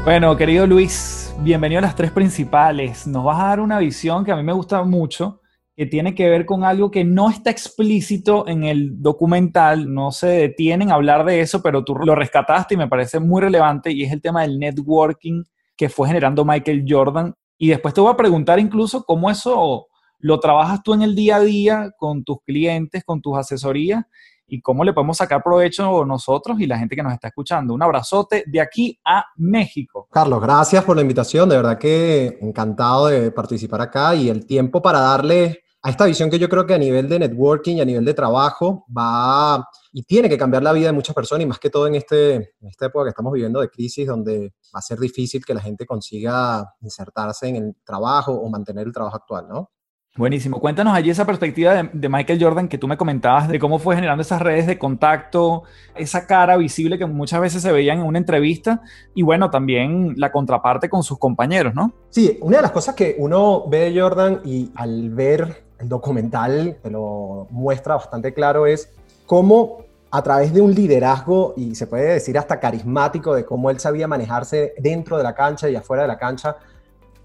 Bueno, querido Luis, bienvenido a las tres principales. Nos vas a dar una visión que a mí me gusta mucho, que tiene que ver con algo que no está explícito en el documental, no se detienen a hablar de eso, pero tú lo rescataste y me parece muy relevante y es el tema del networking que fue generando Michael Jordan. Y después te voy a preguntar incluso cómo eso lo trabajas tú en el día a día con tus clientes, con tus asesorías y cómo le podemos sacar provecho nosotros y la gente que nos está escuchando. Un abrazote de aquí a México. Carlos, gracias por la invitación. De verdad que encantado de participar acá y el tiempo para darle a esta visión que yo creo que a nivel de networking y a nivel de trabajo va y tiene que cambiar la vida de muchas personas y más que todo en, este, en esta época que estamos viviendo de crisis donde va a ser difícil que la gente consiga insertarse en el trabajo o mantener el trabajo actual, ¿no? Buenísimo. Cuéntanos allí esa perspectiva de, Michael Jordan que tú me comentabas, de cómo fue generando esas redes de contacto, esa cara visible que muchas veces se veían en una entrevista y bueno, también la contraparte con sus compañeros, ¿no? Sí, una de las cosas que uno ve de Jordan y al ver el documental te lo muestra bastante claro es cómo a través de un liderazgo y se puede decir hasta carismático de cómo él sabía manejarse dentro de la cancha y afuera de la cancha,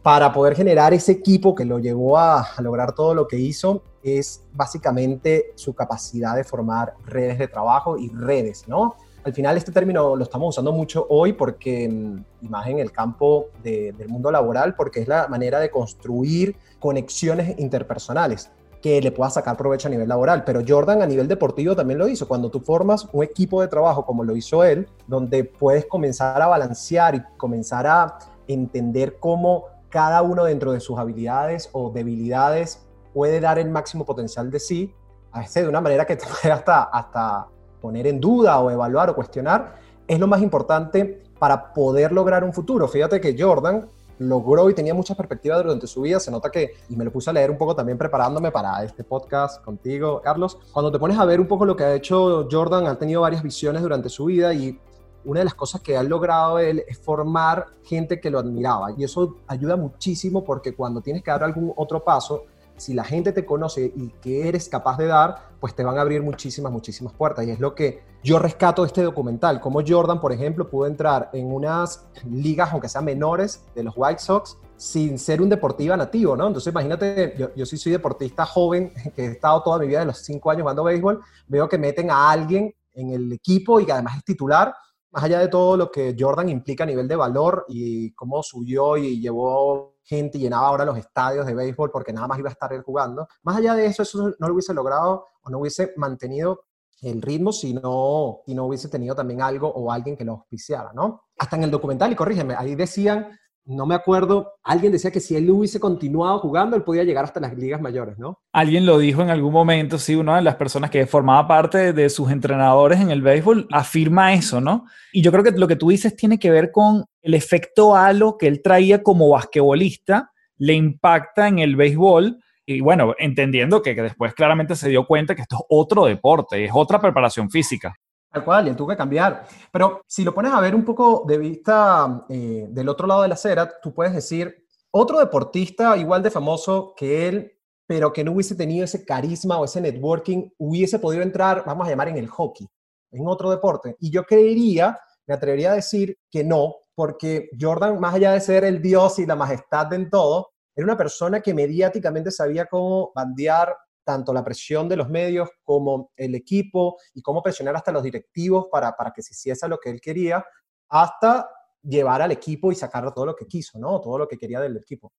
para poder generar ese equipo que lo llevó a, lograr todo lo que hizo es básicamente su capacidad de formar redes de trabajo y redes, ¿no? Al final este término lo estamos usando mucho hoy porque, mm, más en el campo del mundo laboral, porque es la manera de construir conexiones interpersonales que le pueda sacar provecho a nivel laboral. Pero Jordan a nivel deportivo también lo hizo. Cuando tú formas un equipo de trabajo como lo hizo él, donde puedes comenzar a balancear y comenzar a entender cómo cada uno dentro de sus habilidades o debilidades puede dar el máximo potencial de sí, a veces de una manera que te <laughs> puede hasta, hasta poner en duda o evaluar o cuestionar, es lo más importante para poder lograr un futuro. Fíjate que Jordan logró y tenía muchas perspectivas durante su vida. Se nota que, y me lo puse a leer un poco también preparándome para este podcast contigo, Carlos. Cuando te pones a ver un poco lo que ha hecho Jordan, ha tenido varias visiones durante su vida y una de las cosas que ha logrado él es formar gente que lo admiraba y eso ayuda muchísimo porque cuando tienes que dar algún otro paso, si la gente te conoce y que eres capaz de dar, pues te van a abrir muchísimas, muchísimas puertas. Y es lo que yo rescato de este documental, como Jordan, por ejemplo, pudo entrar en unas ligas, aunque sean menores, de los White Sox, sin ser un deportiva nativo, ¿no? Entonces imagínate, yo, yo sí soy deportista joven, <laughs> que he estado toda mi vida de los cinco años jugando béisbol, veo que meten a alguien en el equipo y que además es titular, más allá de todo lo que Jordan implica a nivel de valor y cómo subió y llevó gente y llenaba ahora los estadios de béisbol porque nada más iba a estar jugando, más allá de eso, eso no lo hubiese logrado o no hubiese mantenido el ritmo si no, si no hubiese tenido también algo o alguien que lo auspiciara, ¿no? Hasta en el documental, y corrígeme, ahí decían no me acuerdo, alguien decía que si él hubiese continuado jugando, él podía llegar hasta las ligas mayores, ¿no? Alguien lo dijo en algún momento, sí, una de las personas que formaba parte de sus entrenadores en el béisbol afirma eso, ¿no? Y yo creo que lo que tú dices tiene que ver con el efecto halo que él traía como basquetbolista, le impacta en el béisbol. Y bueno, entendiendo que, después claramente se dio cuenta que esto es otro deporte, es otra preparación física. Tal cual, y tuvo que cambiar. Pero si lo pones a ver un poco de vista eh, del otro lado de la acera, tú puedes decir, otro deportista igual de famoso que él, pero que no hubiese tenido ese carisma o ese networking, hubiese podido entrar, vamos a llamar, en el hockey, en otro deporte. Y yo creería, me atrevería a decir que no, porque Jordan, más allá de ser el dios y la majestad en todo, era una persona que mediáticamente sabía cómo bandear tanto la presión de los medios como el equipo y cómo presionar hasta los directivos para, para que se hiciese lo que él quería, hasta llevar al equipo y sacar todo lo que quiso, ¿no? Todo lo que quería del equipo.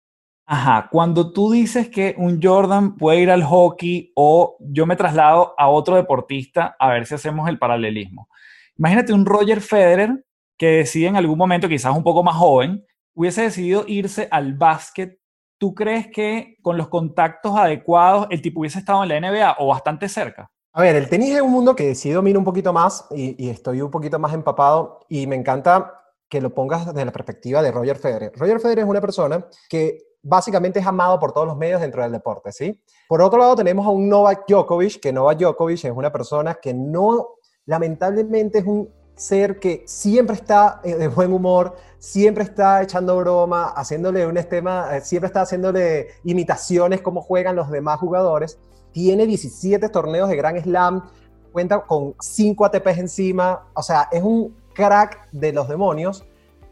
Ajá, cuando tú dices que un Jordan puede ir al hockey o yo me traslado a otro deportista, a ver si hacemos el paralelismo. Imagínate un Roger Federer que decide en algún momento, quizás un poco más joven, hubiese decidido irse al básquet ¿tú crees que con los contactos adecuados el tipo hubiese estado en la NBA o bastante cerca? A ver, el tenis es un mundo que sí domino un poquito más y, estoy un poquito más empapado y me encanta que lo pongas desde la perspectiva de Roger Federer. Roger Federer es una persona que básicamente es amado por todos los medios dentro del deporte, ¿sí? Por otro lado tenemos a un Novak Djokovic, que Novak Djokovic es una persona que no, lamentablemente es un ser que siempre está eh, de buen humor, siempre está echando broma, haciéndole un esquema, eh, siempre está haciéndole imitaciones como juegan los demás jugadores. Tiene 17 torneos de Grand Slam, cuenta con 5 ATPs encima, o sea, es un crack de los demonios,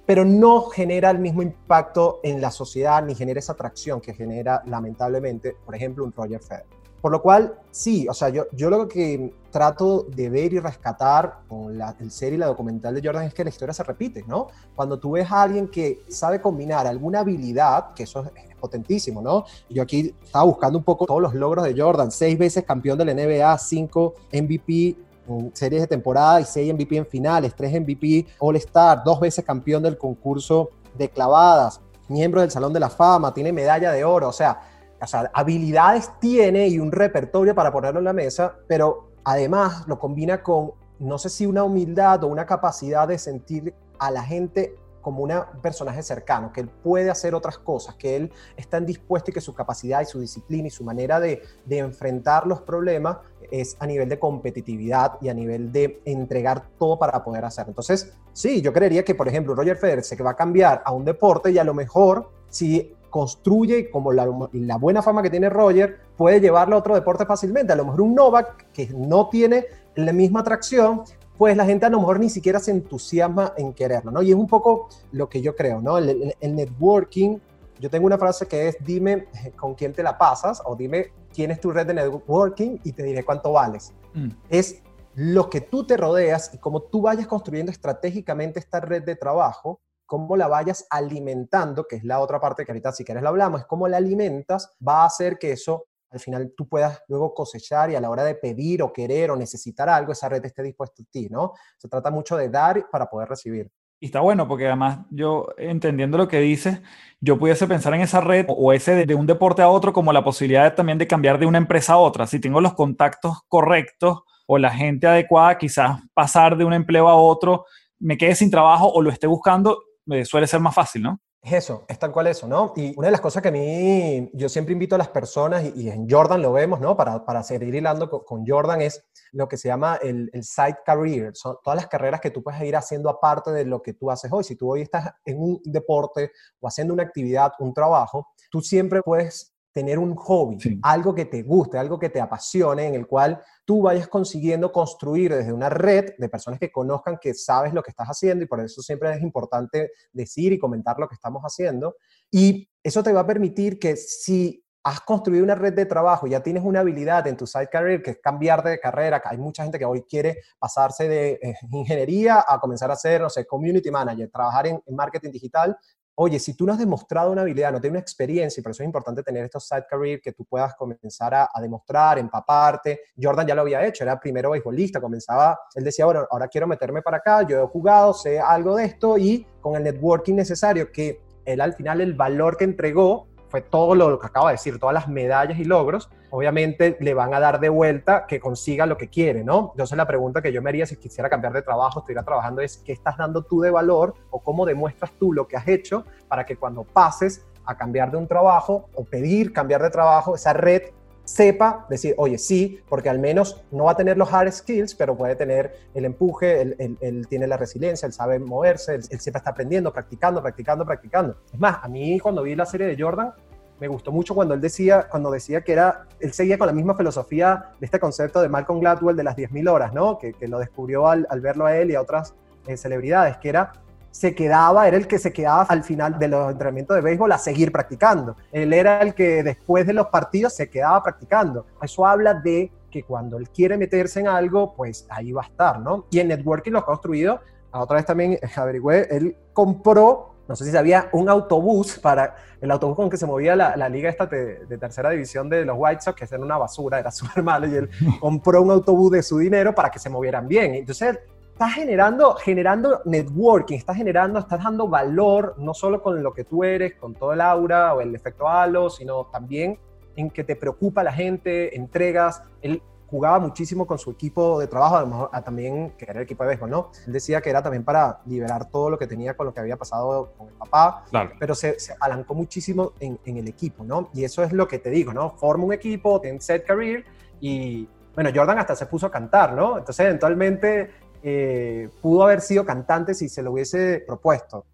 pero no genera el mismo impacto en la sociedad ni genera esa atracción que genera lamentablemente, por ejemplo, un Roger Federer. Por lo cual, sí, o sea, yo, yo lo que trato de ver y rescatar con la, el serie y la documental de Jordan es que la historia se repite, ¿no? Cuando tú ves a alguien que sabe combinar alguna habilidad, que eso es, potentísimo, ¿no? Yo aquí estaba buscando un poco todos los logros de Jordan, seis veces campeón de la NBA, cinco MVP en series de temporada y seis MVP en finales, tres MVP All Star, dos veces campeón del concurso de clavadas, miembro del Salón de la Fama, tiene medalla de oro, o sea, o sea, habilidades tiene y un repertorio para ponerlo en la mesa, pero además lo combina con, no sé si una humildad o una capacidad de sentir a la gente como un personaje cercano, que él puede hacer otras cosas, que él está dispuesto y que su capacidad y su disciplina y su manera de, enfrentar los problemas es a nivel de competitividad y a nivel de entregar todo para poder hacer. Entonces, sí, yo creería que, por ejemplo, Roger Federer se va a cambiar a un deporte y a lo mejor si construye como la, la, buena fama que tiene Roger, puede llevarlo a otro deporte fácilmente. A lo mejor un Novak que no tiene la misma atracción, pues la gente a lo mejor ni siquiera se entusiasma en quererlo, ¿no? Y es un poco lo que yo creo, ¿no? El, networking, yo tengo una frase que es dime con quién te la pasas o dime quién es tu red de networking y te diré cuánto vales. Mm. Es lo que tú te rodeas y cómo tú vayas construyendo estratégicamente esta red de trabajo cómo la vayas alimentando, que es la otra parte que ahorita si quieres la hablamos, es cómo la alimentas, va a hacer que eso al final tú puedas luego cosechar y a la hora de pedir o querer o necesitar algo, esa red esté dispuesta a ti, ¿no? Se trata mucho de dar para poder recibir. Y está bueno porque además yo, entendiendo lo que dices, yo pudiese pensar en esa red o ese de, un deporte a otro como la posibilidad también de cambiar de una empresa a otra. Si tengo los contactos correctos o la gente adecuada, quizás pasar de un empleo a otro, me quede sin trabajo o lo esté buscando suele ser más fácil, ¿no? Es eso, es tal cual eso, ¿no? Y una de las cosas que a mí, yo siempre invito a las personas, y, en Jordan lo vemos, ¿no? Para, para seguir hilando con, Jordan, es lo que se llama el, el, side career. Son todas las carreras que tú puedes ir haciendo aparte de lo que tú haces hoy. Si tú hoy estás en un deporte o haciendo una actividad, un trabajo, tú siempre puedes tener un hobby, algo que te guste, algo que te apasione, en el cual tú vayas consiguiendo construir desde una red de personas que conozcan que sabes lo que estás haciendo y por eso siempre es importante decir y comentar lo que estamos haciendo. Y eso te va a permitir que si has construido una red de trabajo, ya tienes una habilidad en tu side career, que es cambiar de carrera, hay mucha gente que hoy quiere pasarse de eh, ingeniería a comenzar a ser, no sé, community manager, trabajar en marketing digital, oye, si tú no has demostrado una habilidad, no tienes una experiencia, y por eso es importante tener estos side career que tú puedas comenzar a, demostrar, empaparte. Jordan ya lo había hecho, era primero beisbolista, comenzaba, él decía, bueno, ahora quiero meterme para acá, yo he jugado, sé algo de esto y con el networking necesario que él al final el valor que entregó fue todo lo que acabo de decir, todas las medallas y logros, obviamente le van a dar de vuelta que consiga lo que quiere, ¿no? Entonces la pregunta que yo me haría si quisiera cambiar de trabajo, estuviera trabajando, es qué estás dando tú de valor o cómo demuestras tú lo que has hecho para que cuando pases a cambiar de un trabajo o pedir cambiar de trabajo, esa red sepa decir, oye, sí, porque al menos no va a tener los hard skills, pero puede tener el empuje, él, tiene la resiliencia, él sabe moverse, él, siempre está aprendiendo, practicando, practicando, practicando. Es más, a mí cuando vi la serie de Jordan, me gustó mucho cuando él decía, cuando decía que era, él seguía con la misma filosofía de este concepto de Malcolm Gladwell de las 10.000 horas, ¿no? Que, lo descubrió al, verlo a él y a otras eh, celebridades, que era se quedaba, era el que se quedaba al final de los entrenamientos de béisbol a seguir practicando. Él era el que después de los partidos se quedaba practicando. Eso habla de que cuando él quiere meterse en algo, pues ahí va a estar, ¿no? Y en networking lo ha construido, otra vez también eh, averigüé, él compró, no sé si sabía, un autobús para el autobús con que se movía la, liga esta de, de, tercera división de los White Sox, que era una basura, era <laughs> súper malo, y él <laughs> compró un autobús de su dinero para que se movieran bien. Entonces estás generando, generando networking, estás generando, estás dando valor, no solo con lo que tú eres, con todo el aura o el efecto halo, sino también en que te preocupa la gente, entregas. Él jugaba muchísimo con su equipo de trabajo, a lo mejor también, que era el equipo de béisbol, ¿no? Él decía que era también para liberar todo lo que tenía con lo que había pasado con el papá, pero se, se, apalancó muchísimo en, en, el equipo, ¿no? Y eso es lo que te digo, ¿no? Forma un equipo, ten set career y, bueno, Jordan hasta se puso a cantar, ¿no? Entonces, eventualmente eh, pudo haber sido cantante si se lo hubiese propuesto.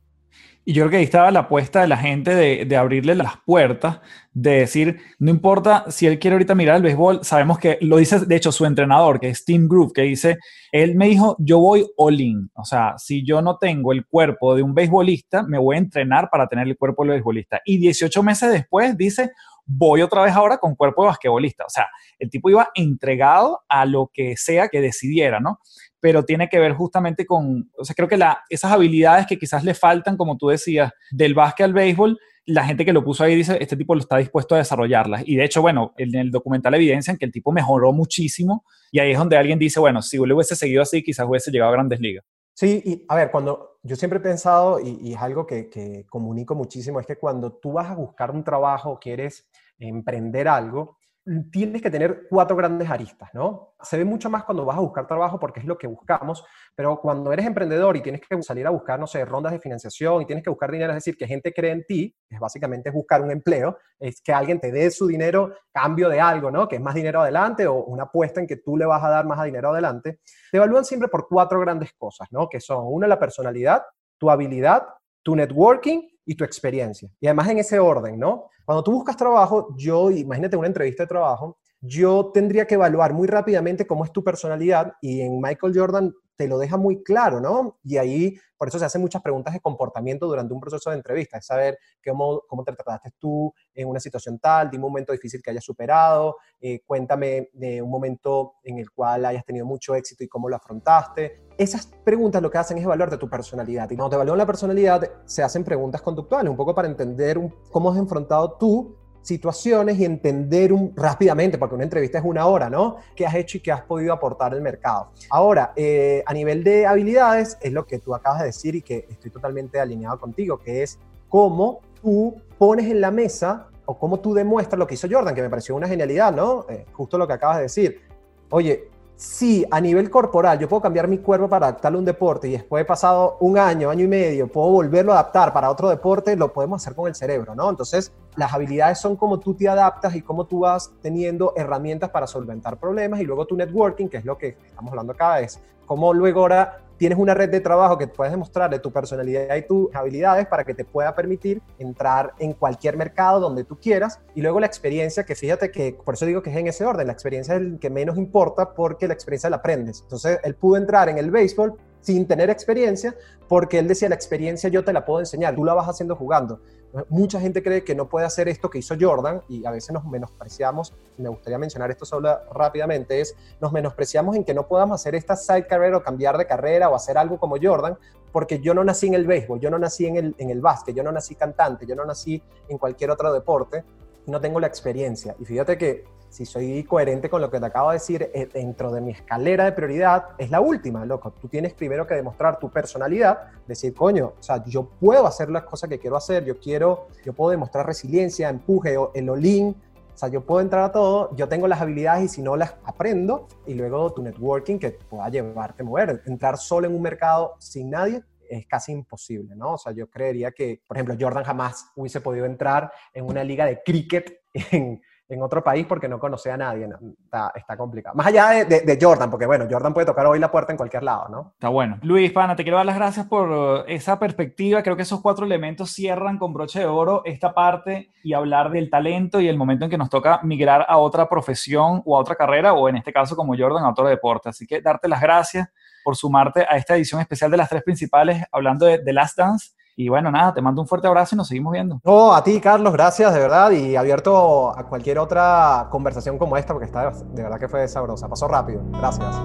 Y yo creo que ahí estaba la apuesta de la gente de, de, abrirle las puertas, de decir, no importa si él quiere ahorita mirar el béisbol, sabemos que lo dice, de hecho, su entrenador, que es Tim Groove, que dice, él me dijo, yo voy all in. O sea, si yo no tengo el cuerpo de un beisbolista, me voy a entrenar para tener el cuerpo del beisbolista. Y 18 meses después dice, voy otra vez ahora con cuerpo de basquetbolista. O sea, el tipo iba entregado a lo que sea que decidiera, ¿no? Pero tiene que ver justamente con, o sea, creo que la, esas habilidades que quizás le faltan, como tú decías, del básquet al béisbol, la gente que lo puso ahí dice, este tipo lo está dispuesto a desarrollarlas. Y de hecho, bueno, en el documental evidencian que el tipo mejoró muchísimo y ahí es donde alguien dice, bueno, si hubiese seguido así, quizás hubiese llegado a grandes ligas. Sí, y a ver, cuando yo siempre he pensado, y, y es algo que, que, comunico muchísimo, es que cuando tú vas a buscar un trabajo, quieres emprender algo, tienes que tener cuatro grandes aristas, ¿no? Se ve mucho más cuando vas a buscar trabajo porque es lo que buscamos, pero cuando eres emprendedor y tienes que salir a buscar, no sé, rondas de financiación y tienes que buscar dinero, es decir, que gente cree en ti, es básicamente buscar un empleo, es que alguien te dé su dinero cambio de algo, ¿no? Que es más dinero adelante o una apuesta en que tú le vas a dar más dinero adelante. Te evalúan siempre por cuatro grandes cosas, ¿no? Que son, una, la personalidad, tu habilidad, tu networking y tu experiencia. Y además en ese orden, ¿no? Cuando tú buscas trabajo, yo, imagínate una entrevista de trabajo, yo tendría que evaluar muy rápidamente cómo es tu personalidad y en Michael Jordan te lo deja muy claro, ¿no? Y ahí, por eso se hacen muchas preguntas de comportamiento durante un proceso de entrevista, es saber cómo, cómo te trataste tú en una situación tal, de un momento difícil que hayas superado, eh, cuéntame de un momento en el cual hayas tenido mucho éxito y cómo lo afrontaste. Esas preguntas lo que hacen es evaluarte tu personalidad. Y cuando te evalúan la personalidad, se hacen preguntas conductuales, un poco para entender cómo has enfrentado tú situaciones y entender rápidamente, porque una entrevista es una hora, ¿no? ¿Qué has hecho y qué has podido aportar al mercado? Ahora, eh, a nivel de habilidades, es lo que tú acabas de decir y que estoy totalmente alineado contigo, que es cómo tú pones en la mesa o cómo tú demuestras lo que hizo Jordan, que me pareció una genialidad, ¿no? Eh, justo lo que acabas de decir. Oye, Sí, a nivel corporal, yo puedo cambiar mi cuerpo para adaptarlo a un deporte y después de pasado un año, año y medio, puedo volverlo a adaptar para otro deporte, lo podemos hacer con el cerebro, ¿no? Entonces, las habilidades son como tú te adaptas y cómo tú vas teniendo herramientas para solventar problemas y luego tu networking, que es lo que estamos hablando acá, es cómo luego ahora tienes una red de trabajo que puedes demostrar de tu personalidad y tus habilidades para que te pueda permitir entrar en cualquier mercado donde tú quieras. Y luego la experiencia, que fíjate que por eso digo que es en ese orden, la experiencia es el que menos importa porque la experiencia la aprendes. Entonces él pudo entrar en el béisbol sin tener experiencia, porque él decía, la experiencia yo te la puedo enseñar, tú la vas haciendo jugando. Mucha gente cree que no puede hacer esto que hizo Jordan y a veces nos menospreciamos, me gustaría mencionar esto solo rápidamente, es nos menospreciamos en que no podamos hacer esta side career o cambiar de carrera o hacer algo como Jordan, porque yo no nací en el béisbol, yo no nací en el, en el básquet, yo no nací cantante, yo no nací en cualquier otro deporte, no tengo la experiencia. Y fíjate que si soy coherente con lo que te acabo de decir, eh, dentro de mi escalera de prioridad, es la última, loco. Tú tienes primero que demostrar tu personalidad, decir, coño, o sea, yo puedo hacer las cosas que quiero hacer, yo quiero, yo puedo demostrar resiliencia, empuje, el olín, o sea, yo puedo entrar a todo, yo tengo las habilidades y si no las aprendo, y luego tu networking que pueda llevarte a mover. Entrar solo en un mercado sin nadie es casi imposible, ¿no? O sea, yo creería que, por ejemplo, Jordan jamás hubiese podido entrar en una liga de cricket <laughs> en en otro país porque no conocía a nadie. Está, complicado. Más allá de, Jordan, porque bueno, Jordan puede tocar hoy la puerta en cualquier lado, ¿no? Está bueno. Luis, pana, te quiero dar las gracias por uh, esa perspectiva. Creo que esos cuatro elementos cierran con broche de oro esta parte y hablar del talento y el momento en que nos toca migrar a otra profesión o a otra carrera, o en este caso como Jordan, a otro deporte. Así que darte las gracias por sumarte a esta edición especial de las tres principales, hablando de The Last Dance y bueno, nada, te mando un fuerte abrazo y nos seguimos viendo. No, a ti, Carlos, gracias, de verdad, y abierto a cualquier otra conversación como esta, porque está de verdad que fue sabrosa. Pasó rápido. Gracias.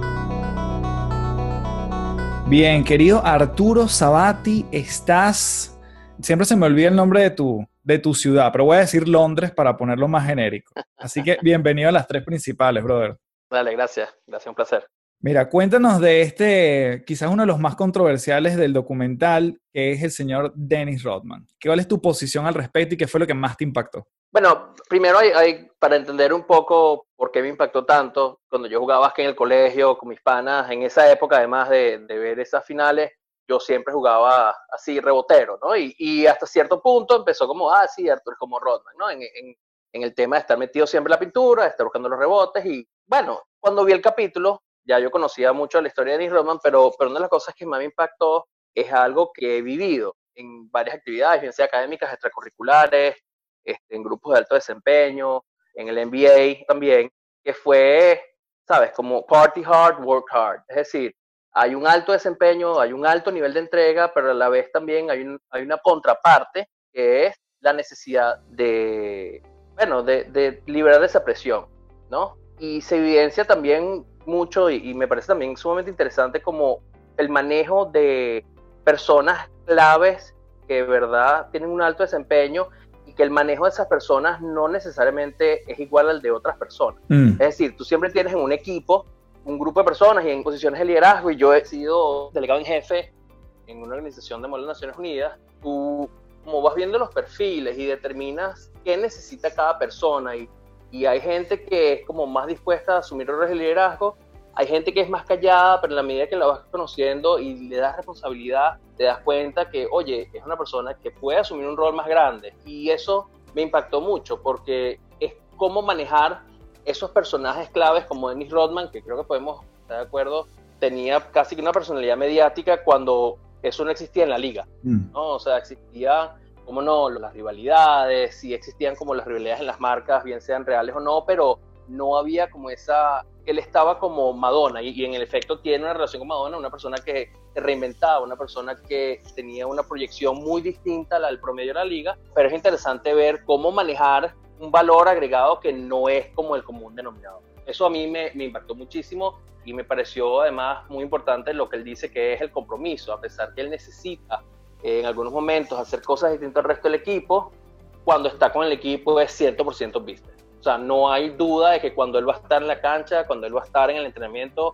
Bien, querido Arturo Sabati, estás. Siempre se me olvida el nombre de tu, de tu ciudad, pero voy a decir Londres para ponerlo más genérico. Así que <laughs> bienvenido a las tres principales, brother. Dale, gracias. Gracias, un placer. Mira, cuéntanos de este, quizás uno de los más controversiales del documental, que es el señor Dennis Rodman. ¿Cuál es tu posición al respecto y qué fue lo que más te impactó? Bueno, primero hay, para entender un poco por qué me impactó tanto, cuando yo jugaba básquet en el colegio con mis panas, en esa época además de, ver esas finales, yo siempre jugaba así rebotero, ¿no? Y, hasta cierto punto empezó como, ah, sí, Arthur es como Rodman, ¿no? En, en el tema de estar metido siempre en la pintura, de estar buscando los rebotes y, bueno, cuando vi el capítulo, ya yo conocía mucho la historia de Dennis Rodman, pero, pero una de las cosas que más me impactó es algo que he vivido en varias actividades, bien sea académicas, extracurriculares, este, en grupos de alto desempeño, en el MBA también, que fue, sabes, como party hard, work hard. Es decir, hay un alto desempeño, hay un alto nivel de entrega, pero a la vez también hay, hay una contraparte que es la necesidad de, bueno, de, de liberar esa presión, ¿no? Y se evidencia también mucho y, me parece también sumamente interesante como el manejo de personas claves que de verdad tienen un alto desempeño y que el manejo de esas personas no necesariamente es igual al de otras personas. Mm. Es decir, tú siempre tienes en un equipo un grupo de personas y en posiciones de liderazgo y yo he sido delegado en jefe en una organización de las Naciones Unidas, tú como vas viendo los perfiles y determinas qué necesita cada persona y y hay gente que es como más dispuesta a asumir roles de liderazgo, hay gente que es más callada, pero en la medida que la vas conociendo y le das responsabilidad, te das cuenta que, oye, es una persona que puede asumir un rol más grande. Y eso me impactó mucho porque es cómo manejar esos personajes claves como Dennis Rodman, que creo que podemos estar de acuerdo, tenía casi que una personalidad mediática cuando eso no existía en la liga. Mm. ¿no? O sea, existía cómo no, las rivalidades, si existían como las rivalidades en las marcas, bien sean reales o no, pero no había como esa, él estaba como Madonna y, en el efecto tiene una relación con Madonna, una persona que reinventaba, una persona que tenía una proyección muy distinta a la del promedio de la liga, pero es interesante ver cómo manejar un valor agregado que no es como el común denominador. Eso a mí me, me impactó muchísimo y me pareció además muy importante lo que él dice que es el compromiso, a pesar que él necesita en algunos momentos hacer cosas distintas al resto del equipo, cuando está con el equipo es 100% business. O sea, no hay duda de que cuando él va a estar en la cancha, cuando él va a estar en el entrenamiento,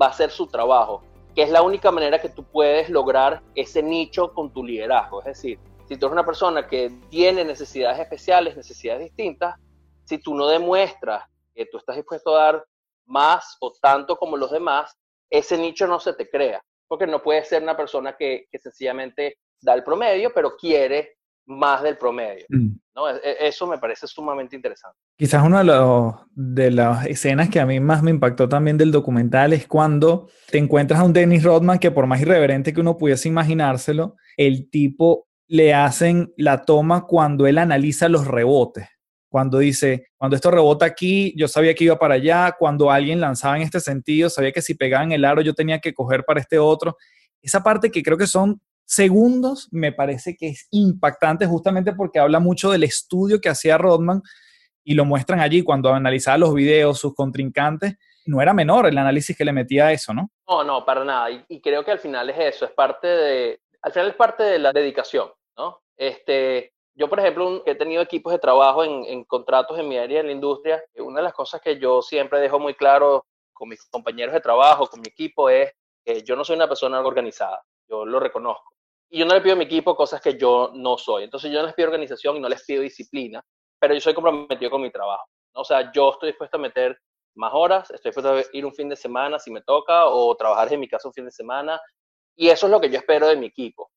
va a hacer su trabajo, que es la única manera que tú puedes lograr ese nicho con tu liderazgo. Es decir, si tú eres una persona que tiene necesidades especiales, necesidades distintas, si tú no demuestras que tú estás dispuesto a dar más o tanto como los demás, ese nicho no se te crea, porque no puedes ser una persona que, que sencillamente da el promedio, pero quiere más del promedio. Mm. ¿no? E, e, eso me parece sumamente interesante. Quizás una de, de las escenas que a mí más me impactó también del documental es cuando te encuentras a un Dennis Rodman que por más irreverente que uno pudiese imaginárselo, el tipo le hacen la toma cuando él analiza los rebotes. Cuando dice, cuando esto rebota aquí, yo sabía que iba para allá. Cuando alguien lanzaba en este sentido, sabía que si pegaba en el aro, yo tenía que coger para este otro. Esa parte que creo que son segundos me parece que es impactante justamente porque habla mucho del estudio que hacía Rodman y lo muestran allí cuando analizaba los videos, sus contrincantes. No era menor el análisis que le metía a eso, ¿no? No, no, para nada. Y, creo que al final es eso, es parte de, al final es parte de la dedicación, ¿no? Este, yo, por ejemplo, he tenido equipos de trabajo en, contratos en mi área, en la industria. Una de las cosas que yo siempre dejo muy claro con mis compañeros de trabajo, con mi equipo, es que yo no soy una persona organizada. Yo lo reconozco y yo no le pido a mi equipo cosas que yo no soy. Entonces yo no les pido organización y no les pido disciplina, pero yo soy comprometido con mi trabajo. O sea, yo estoy dispuesto a meter más horas, estoy dispuesto a ir un fin de semana si me toca o trabajar en mi casa un fin de semana. Y eso es lo que yo espero de mi equipo.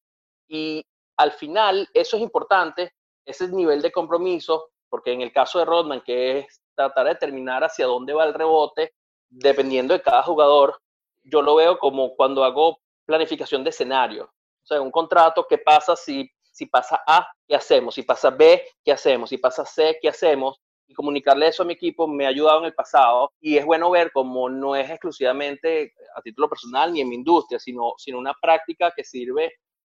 Y al final, eso es importante, ese nivel de compromiso, porque en el caso de Rodman, que es tratar de determinar hacia dónde va el rebote, dependiendo de cada jugador, yo lo veo como cuando hago planificación de escenario sea, un contrato, ¿qué pasa si, si pasa A? ¿Qué hacemos? Si pasa B, ¿qué hacemos? Si pasa C, ¿qué hacemos? Y comunicarle eso a mi equipo me ha ayudado en el pasado y es bueno ver cómo no es exclusivamente a título personal ni en mi industria, sino, sino una práctica que sirve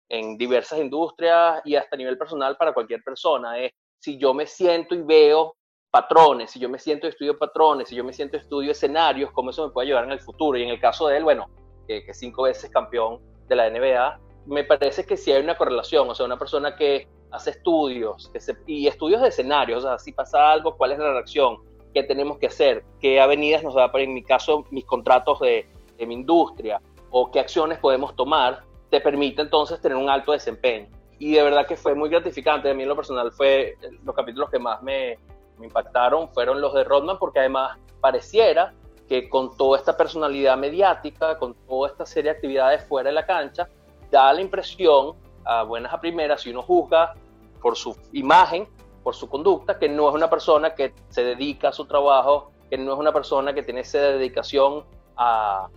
en diversas industrias y hasta a nivel personal para cualquier persona. Es si yo me siento y veo patrones, si yo me siento estudio patrones, si yo me siento estudio escenarios, cómo eso me puede ayudar en el futuro. Y en el caso de él, bueno, que, que cinco veces campeón de la NBA, me parece que sí hay una correlación, o sea, una persona que hace estudios y estudios de escenarios, o sea, si pasa algo, cuál es la reacción, qué tenemos que hacer, qué avenidas nos da, en mi caso, mis contratos de, mi industria, o qué acciones podemos tomar, te permite entonces tener un alto desempeño. Y de verdad que fue muy gratificante, a mí en lo personal fue los capítulos que más me impactaron fueron los de Rodman, porque además pareciera que con toda esta personalidad mediática, con toda esta serie de actividades fuera de la cancha, da la impresión, a buenas a primeras, si uno juzga por su imagen, por su conducta, que no es una persona que se dedica a su trabajo, que no es una persona que tiene esa dedicación a,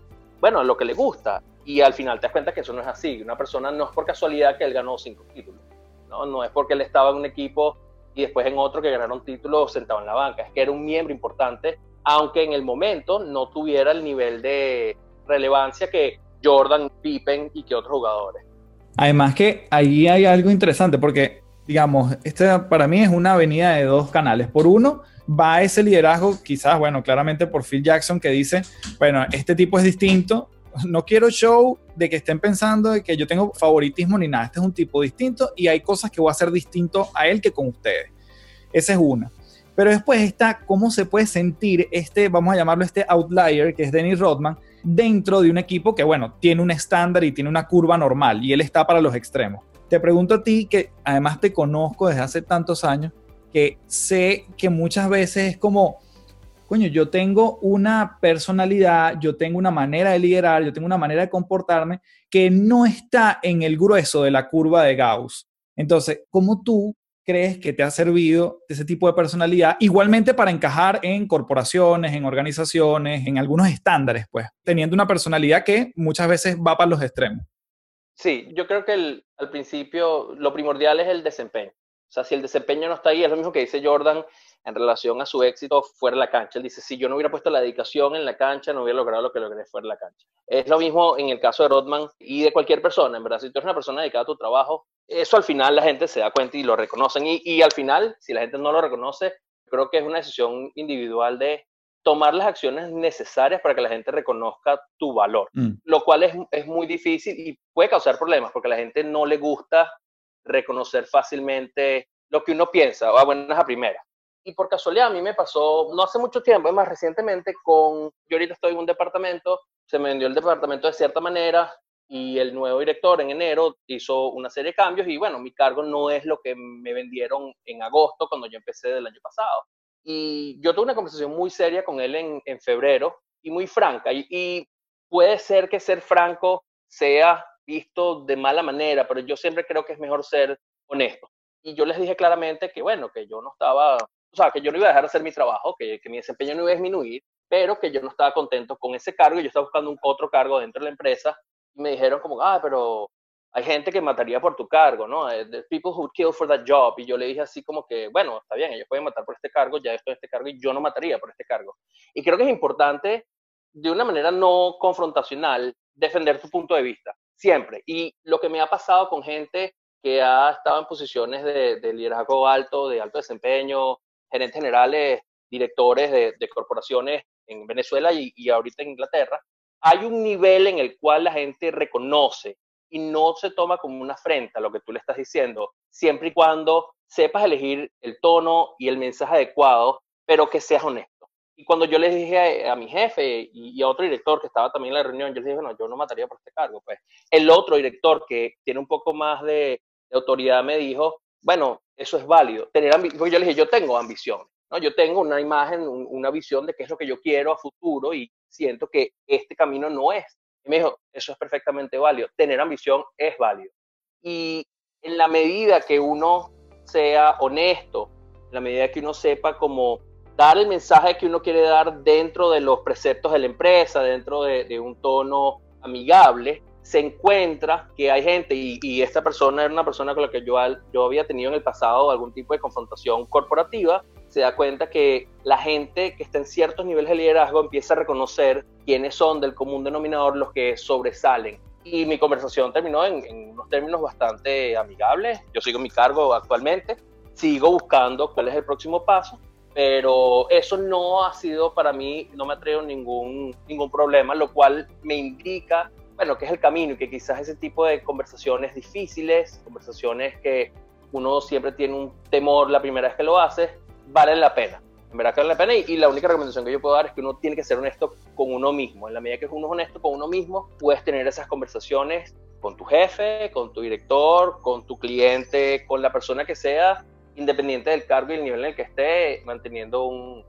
bueno, a lo que le gusta. Y al final te das cuenta que eso no es así. Una persona no es por casualidad que él ganó cinco títulos. No, no es porque él estaba en un equipo y después en otro que ganaron títulos sentado en la banca. Es que era un miembro importante, aunque en el momento no tuviera el nivel de relevancia que Jordan, Pippen y que otros jugadores. Además que ahí hay algo interesante porque, digamos, este para mí es una avenida de dos canales. Por uno, va ese liderazgo, quizás, bueno, claramente por Phil Jackson, que dice, bueno, este tipo es distinto, no quiero show de que estén pensando de que yo tengo favoritismo ni nada, este es un tipo distinto y hay cosas que voy a hacer distinto a él que con ustedes. Esa es una. Pero después está cómo se puede sentir este, vamos a llamarlo este outlier, que es Dennis Rodman, dentro de un equipo que, bueno, tiene un estándar y tiene una curva normal y él está para los extremos. Te pregunto a ti, que además te conozco desde hace tantos años, que sé que muchas veces es como, coño, yo tengo una personalidad, yo tengo una manera de liderar, yo tengo una manera de comportarme que no está en el grueso de la curva de Gauss. Entonces, ¿cómo tú crees que te ha servido ese tipo de personalidad, igualmente para encajar en corporaciones, en organizaciones, en algunos estándares, pues, teniendo una personalidad que muchas veces va para los extremos? Sí, yo creo que al principio lo primordial es el desempeño. O sea, si el desempeño no está ahí, es lo mismo que dice Jordan en relación a su éxito fuera de la cancha. Él dice, si yo no hubiera puesto la dedicación en la cancha, no hubiera logrado lo que logré fuera de la cancha. Es lo mismo en el caso de Rodman y de cualquier persona. En verdad, si tú eres una persona dedicada a tu trabajo, eso al final la gente se da cuenta y lo reconocen. Y, y al final, si la gente no lo reconoce, creo que es una decisión individual de tomar las acciones necesarias para que la gente reconozca tu valor, mm. lo cual es, es muy difícil y puede causar problemas porque a la gente no le gusta reconocer fácilmente lo que uno piensa, o a buenas a primeras y por casualidad a mí me pasó, no hace mucho tiempo, es más recientemente, con, yo ahorita estoy en un departamento, se me vendió el departamento de cierta manera y el nuevo director en enero hizo una serie de cambios y bueno, mi cargo no es lo que me vendieron en agosto cuando yo empecé del año pasado. Y yo tuve una conversación muy seria con él en, en febrero y muy franca. Y, puede ser que ser franco sea visto de mala manera, pero yo siempre creo que es mejor ser honesto. Y yo les dije claramente que, bueno, que yo no estaba, o sea, que yo no iba a dejar de hacer mi trabajo, que, que mi desempeño no iba a disminuir, pero que yo no estaba contento con ese cargo y yo estaba buscando un otro cargo dentro de la empresa. Y me dijeron como, ah, pero hay gente que mataría por tu cargo, ¿no? Eh, the people who kill for that job. Y yo le dije así como que, bueno, está bien, ellos pueden matar por este cargo, ya estoy en este cargo y yo no mataría por este cargo. Y creo que es importante, de una manera no confrontacional, defender tu punto de vista, siempre. Y lo que me ha pasado con gente que ha estado en posiciones de, liderazgo alto, de alto desempeño, gerentes generales, directores de, corporaciones en Venezuela y, y ahorita en Inglaterra, hay un nivel en el cual la gente reconoce y no se toma como una afrenta lo que tú le estás diciendo, siempre y cuando sepas elegir el tono y el mensaje adecuado, pero que seas honesto. Y cuando yo les dije a, mi jefe y, a otro director que estaba también en la reunión, yo les dije, bueno, yo no mataría por este cargo. Pues el otro director que tiene un poco más de, autoridad me dijo, bueno, eso es válido. Tener yo le dije, yo tengo ambición, ¿no? Yo tengo una imagen, una visión de qué es lo que yo quiero a futuro y siento que este camino no es y me dijo, eso es perfectamente válido, tener ambición es válido. Y en la medida que uno sea honesto, en la medida que uno sepa cómo dar el mensaje que uno quiere dar dentro de los preceptos de la empresa, dentro de, un tono amigable, se encuentra que hay gente, y, esta persona era una persona con la que yo, había tenido en el pasado algún tipo de confrontación corporativa, se da cuenta que la gente que está en ciertos niveles de liderazgo empieza a reconocer quiénes son del común denominador los que sobresalen. Y mi conversación terminó en, unos términos bastante amigables. Yo sigo mi cargo actualmente, sigo buscando cuál es el próximo paso, pero eso no ha sido para mí, no me ha traído ningún, ningún problema, lo cual me indica, bueno, que es el camino y que quizás ese tipo de conversaciones difíciles, conversaciones que uno siempre tiene un temor la primera vez que lo hace, valen la pena. En verdad que valen la pena y, la única recomendación que yo puedo dar es que uno tiene que ser honesto con uno mismo. En la medida que uno es honesto con uno mismo, puedes tener esas conversaciones con tu jefe, con tu director, con tu cliente, con la persona que sea, independiente del cargo y el nivel en el que esté, manteniendo un,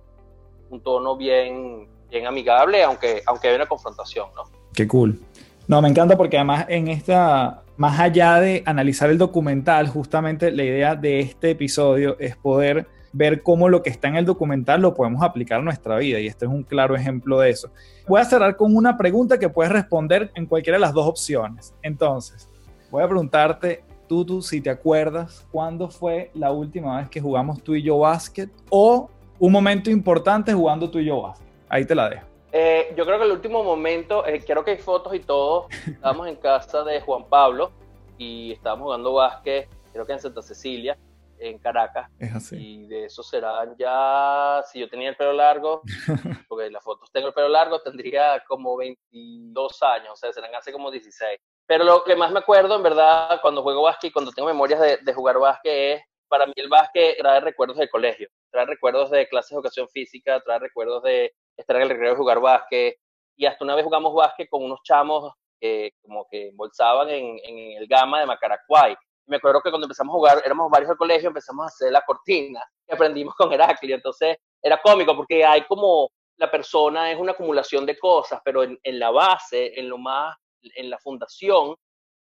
un tono bien, bien amigable, aunque, aunque haya una confrontación, ¿no? Qué cool. No, me encanta porque además en esta, más allá de analizar el documental, justamente la idea de este episodio es poder ver cómo lo que está en el documental lo podemos aplicar a nuestra vida y este es un claro ejemplo de eso. Voy a cerrar con una pregunta que puedes responder en cualquiera de las dos opciones. Entonces, voy a preguntarte, tú, si te acuerdas, ¿cuándo fue la última vez que jugamos tú y yo básquet o un momento importante jugando tú y yo básquet? Ahí te la dejo. Eh, yo creo que el último momento, eh, creo que hay fotos y todo, <laughs> estábamos en casa de Juan Pablo y estábamos jugando básquet, creo que en Santa Cecilia, en Caracas. Es así. Y de eso serán ya, si yo tenía el pelo largo, <laughs> porque las fotos tengo el pelo largo, tendría como 22 años, o sea, serán hace como 16. Pero lo que más me acuerdo, en verdad, cuando juego básquet y cuando tengo memorias de, de jugar básquet es, para mí el básquet trae recuerdos del colegio, trae recuerdos de clases de educación física, trae recuerdos de estar en el recreo de jugar básquet. Y hasta una vez jugamos básquet con unos chamos que como que embolsaban en, en el gama de Macaracuay me acuerdo que cuando empezamos a jugar, éramos varios del colegio, empezamos a hacer la cortina que aprendimos con Heraclio. Entonces era cómico porque hay como la persona es una acumulación de cosas, pero en, la base, en lo más, en la fundación,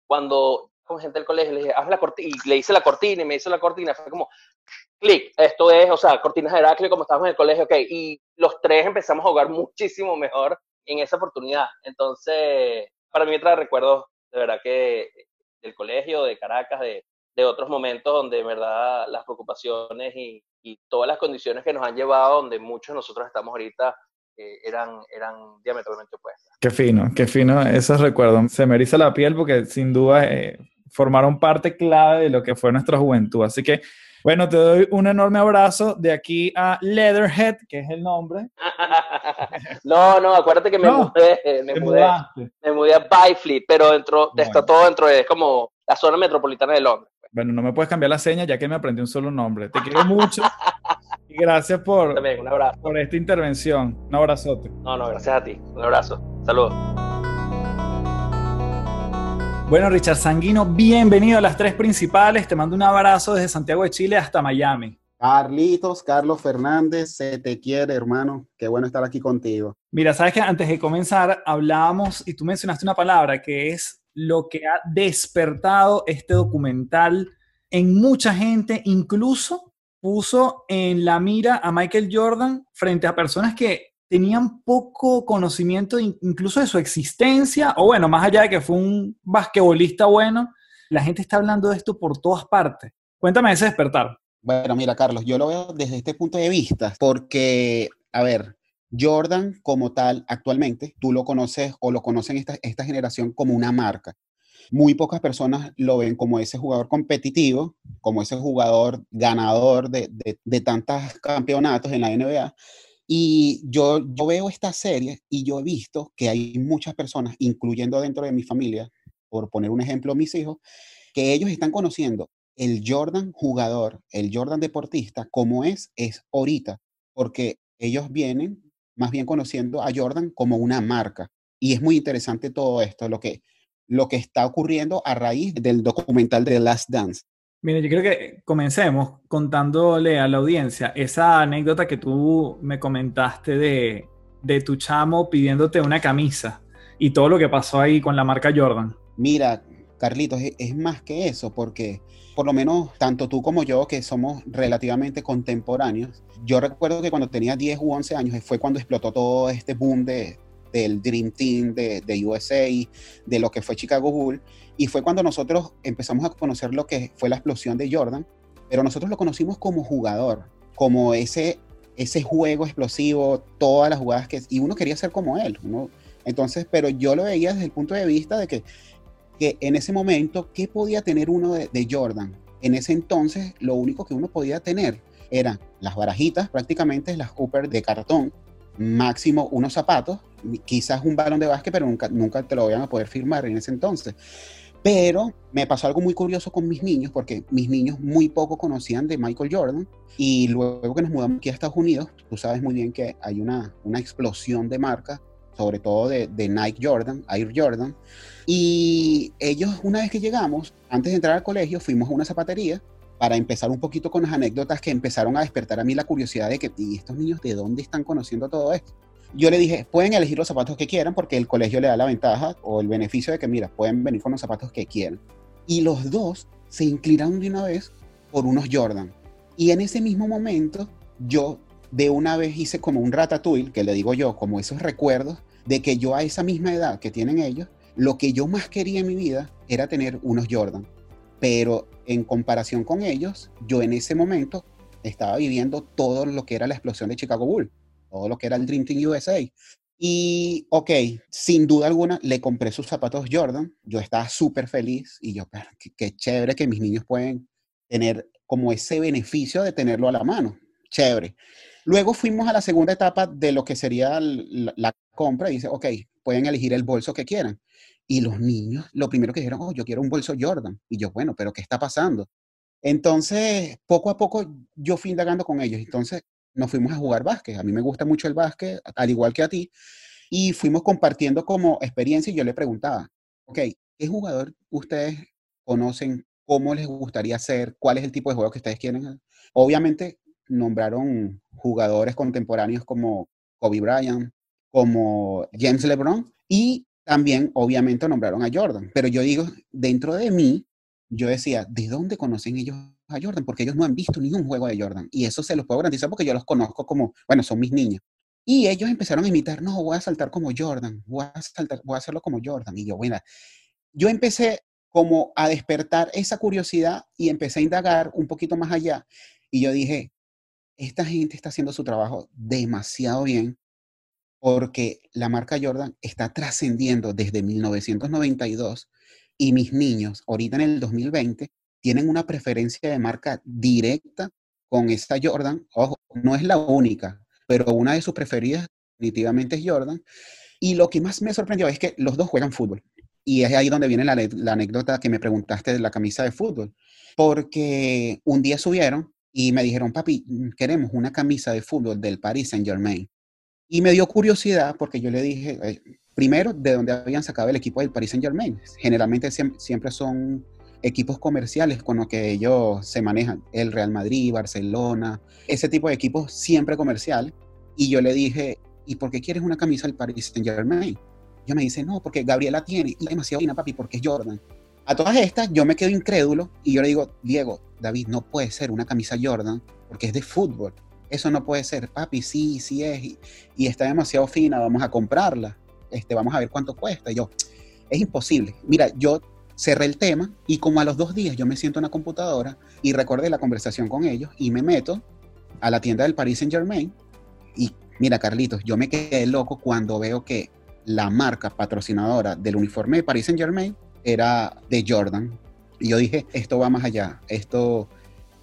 cuando con gente del colegio le dije, haz la cortina, y le hice la cortina y me hizo la cortina, fue como, clic, esto es, o sea, cortinas de Heraclio como estábamos en el colegio, ok, y los tres empezamos a jugar muchísimo mejor en esa oportunidad. Entonces, para mí trae recuerdos de verdad que del colegio, de Caracas, de, de otros momentos donde de verdad las preocupaciones y, y, todas las condiciones que nos han llevado, donde muchos de nosotros estamos ahorita, eh, eran, eran diametralmente opuestas. Qué fino, qué fino esos recuerdos. Se me eriza la piel porque sin duda eh, formaron parte clave de lo que fue nuestra juventud. Así que bueno, te doy un enorme abrazo de aquí a Leatherhead, que es el nombre. <laughs> no, no, acuérdate que me mudé, me mudé, me mudé a Byfleet, pero dentro, está todo dentro de, es como la zona metropolitana de Londres. Bueno, no me puedes cambiar la seña ya que me aprendí un solo nombre. Te quiero mucho <laughs> y gracias por, por esta intervención. Un abrazote. No, no, gracias a ti. Un abrazo. Saludos. Bueno, Richard Sanguino, bienvenido a las tres principales. Te mando un abrazo desde Santiago de Chile hasta Miami. Carlitos, Carlos Fernández, se te quiere, hermano. Qué bueno estar aquí contigo. Mira, sabes que antes de comenzar hablábamos y tú mencionaste una palabra que es lo que ha despertado este documental en mucha gente, incluso puso en la mira a Michael Jordan frente a personas que tenían poco conocimiento incluso de su existencia, o bueno, más allá de que fue un basquetbolista bueno, la gente está hablando de esto por todas partes. Cuéntame ese despertar. Bueno, mira, Carlos, yo lo veo desde este punto de vista, porque, a ver, Jordan como tal, actualmente, tú lo conoces o lo conocen esta, esta generación como una marca. Muy pocas personas lo ven como ese jugador competitivo, como ese jugador ganador de, de, de tantos campeonatos en la NBA. Y yo, yo veo esta serie y yo he visto que hay muchas personas, incluyendo dentro de mi familia, por poner un ejemplo, mis hijos, que ellos están conociendo el Jordan jugador, el Jordan deportista, como es, es ahorita, porque ellos vienen más bien conociendo a Jordan como una marca. Y es muy interesante todo esto, lo que, lo que está ocurriendo a raíz del documental de Last Dance. Mire, yo creo que comencemos contándole a la audiencia esa anécdota que tú me comentaste de, de tu chamo pidiéndote una camisa y todo lo que pasó ahí con la marca Jordan. Mira, Carlitos, es, más que eso, porque por lo menos tanto tú como yo, que somos relativamente contemporáneos, yo recuerdo que cuando tenía 10 u 11 años fue cuando explotó todo este boom de, del Dream Team de, de, USA, de lo que fue Chicago Bull, y fue cuando nosotros empezamos a conocer lo que fue la explosión de Jordan, pero nosotros lo conocimos como jugador, como ese, ese juego explosivo, todas las jugadas que... Y uno quería ser como él, entonces, pero yo lo veía desde el punto de vista de que que en ese momento, ¿qué podía tener uno de, Jordan? En ese entonces, lo único que uno podía tener eran las barajitas, prácticamente las Cooper de cartón, máximo unos zapatos, quizás un balón de básquet, pero nunca, nunca te lo iban a poder firmar en ese entonces. Pero me pasó algo muy curioso con mis niños, porque mis niños muy poco conocían de Michael Jordan. Y luego que nos mudamos aquí a Estados Unidos, tú sabes muy bien que hay una, una explosión de marcas sobre todo de, Nike Jordan, Air Jordan. Y ellos, una vez que llegamos, antes de entrar al colegio, fuimos a una zapatería para empezar un poquito con las anécdotas que empezaron a despertar a mí la curiosidad de que, ¿y estos niños de dónde están conociendo todo esto? Yo le dije, pueden elegir los zapatos que quieran porque el colegio le da la ventaja o el beneficio de que, mira, pueden venir con los zapatos que quieran. Y los dos se inclinaron de una vez por unos Jordan. Y en ese mismo momento, yo de una vez hice como un ratatouille, que le digo yo, como esos recuerdos de que yo a esa misma edad que tienen ellos, lo que yo más quería en mi vida era tener unos Jordan. Pero en comparación con ellos, yo en ese momento estaba viviendo todo lo que era la explosión de Chicago Bull, todo lo que era el Dream Team USA. Y, ok, sin duda alguna, le compré sus zapatos Jordan. Yo estaba súper feliz y yo, qué, qué chévere que mis niños pueden tener como ese beneficio de tenerlo a la mano. Chévere. Luego fuimos a la segunda etapa de lo que sería la, compra y dice, ok, pueden elegir el bolso que quieran. Y los niños, lo primero que dijeron, oh, yo quiero un bolso Jordan. Y yo, bueno, pero ¿qué está pasando? Entonces, poco a poco yo fui indagando con ellos. Entonces, nos fuimos a jugar básquet. A mí me gusta mucho el básquet, al igual que a ti. Y fuimos compartiendo como experiencia y yo le preguntaba, ok, ¿qué jugador ustedes conocen? ¿Cómo les gustaría hacer? ¿Cuál es el tipo de juego que ustedes quieren? Obviamente, nombraron jugadores contemporáneos como Kobe Bryant, como James LeBron y también obviamente nombraron a Jordan. Pero yo digo, dentro de mí, yo decía, ¿de dónde conocen ellos Jordan? Porque ellos no han visto ningún juego de Jordan. Y eso se los puedo garantizar porque yo los conozco como, bueno, son mis niños. Y ellos empezaron a imitar, no, voy a saltar como Jordan, voy a, saltar, voy a hacerlo como Jordan. Y yo, bueno, yo empecé como a despertar esa curiosidad y empecé a indagar un poquito más allá. Y yo dije, esta gente está haciendo su trabajo demasiado bien porque la marca Jordan está trascendiendo desde 1992 y mis niños ahorita en el 2020 tienen una preferencia de marca directa con esta Jordan. Ojo, no es la única, pero una de sus preferidas definitivamente es Jordan. Y lo que más me sorprendió es que los dos juegan fútbol. Y es ahí donde viene la, la anécdota que me preguntaste de la camisa de fútbol. Porque un día subieron y me dijeron, papi, mm, queremos una camisa de fútbol del Paris Saint Germain. Y me dio curiosidad porque yo le dije, eh, primero, de dónde habían sacado el equipo del Paris Saint Germain. Generalmente siempre son equipos comerciales con los que ellos se manejan, el Real Madrid, Barcelona, ese tipo de equipos siempre comercial. Y yo le dije, ¿y por qué quieres una camisa del Paris Saint Germain? Yo me dice, no, porque Gabriela tiene, y demasiado fina, papi, porque es Jordan. A todas estas, yo me quedo incrédulo y yo le digo, Diego, David, no puede ser una camisa Jordan porque es de fútbol. Eso no puede ser, papi, sí, sí es, y, y está demasiado fina, vamos a comprarla, este, vamos a ver cuánto cuesta. Y yo, es imposible. Mira, yo cerré el tema y como a los dos días yo me siento en la computadora y recordé la conversación con ellos y me meto a la tienda del Paris Saint Germain y mira Carlitos, yo me quedé loco cuando veo que la marca patrocinadora del uniforme de Paris Saint Germain era de Jordan. Y yo dije, esto va más allá, esto,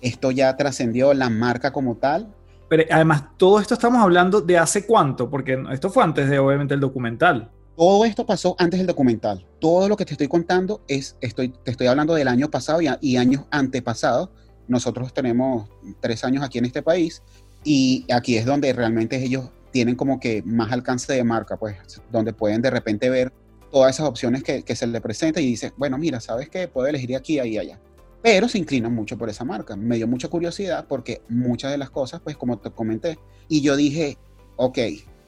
esto ya trascendió la marca como tal. Pero además, todo esto estamos hablando de hace cuánto, porque esto fue antes de obviamente el documental. Todo esto pasó antes del documental. Todo lo que te estoy contando es, estoy, te estoy hablando del año pasado y, y años antepasados. Nosotros tenemos tres años aquí en este país y aquí es donde realmente ellos tienen como que más alcance de marca, pues, donde pueden de repente ver todas esas opciones que, que se le presenta y dice, bueno, mira, ¿sabes qué? Puedo elegir aquí, ahí, allá. Pero se inclinan mucho por esa marca. Me dio mucha curiosidad porque muchas de las cosas, pues como te comenté, y yo dije, ok,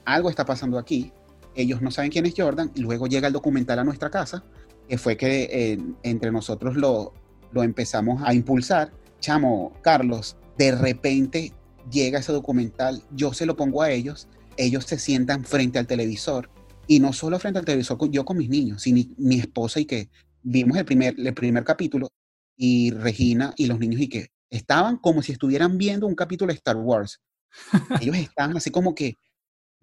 algo está pasando aquí, ellos no saben quién es Jordan, y luego llega el documental a nuestra casa, que fue que eh, entre nosotros lo, lo empezamos a impulsar. Chamo, Carlos, de repente llega ese documental, yo se lo pongo a ellos, ellos se sientan frente al televisor, y no solo frente al televisor, yo con mis niños, sino mi, mi esposa y que vimos el primer, el primer capítulo, y Regina y los niños y que estaban como si estuvieran viendo un capítulo de Star Wars. <laughs> Ellos estaban así como que,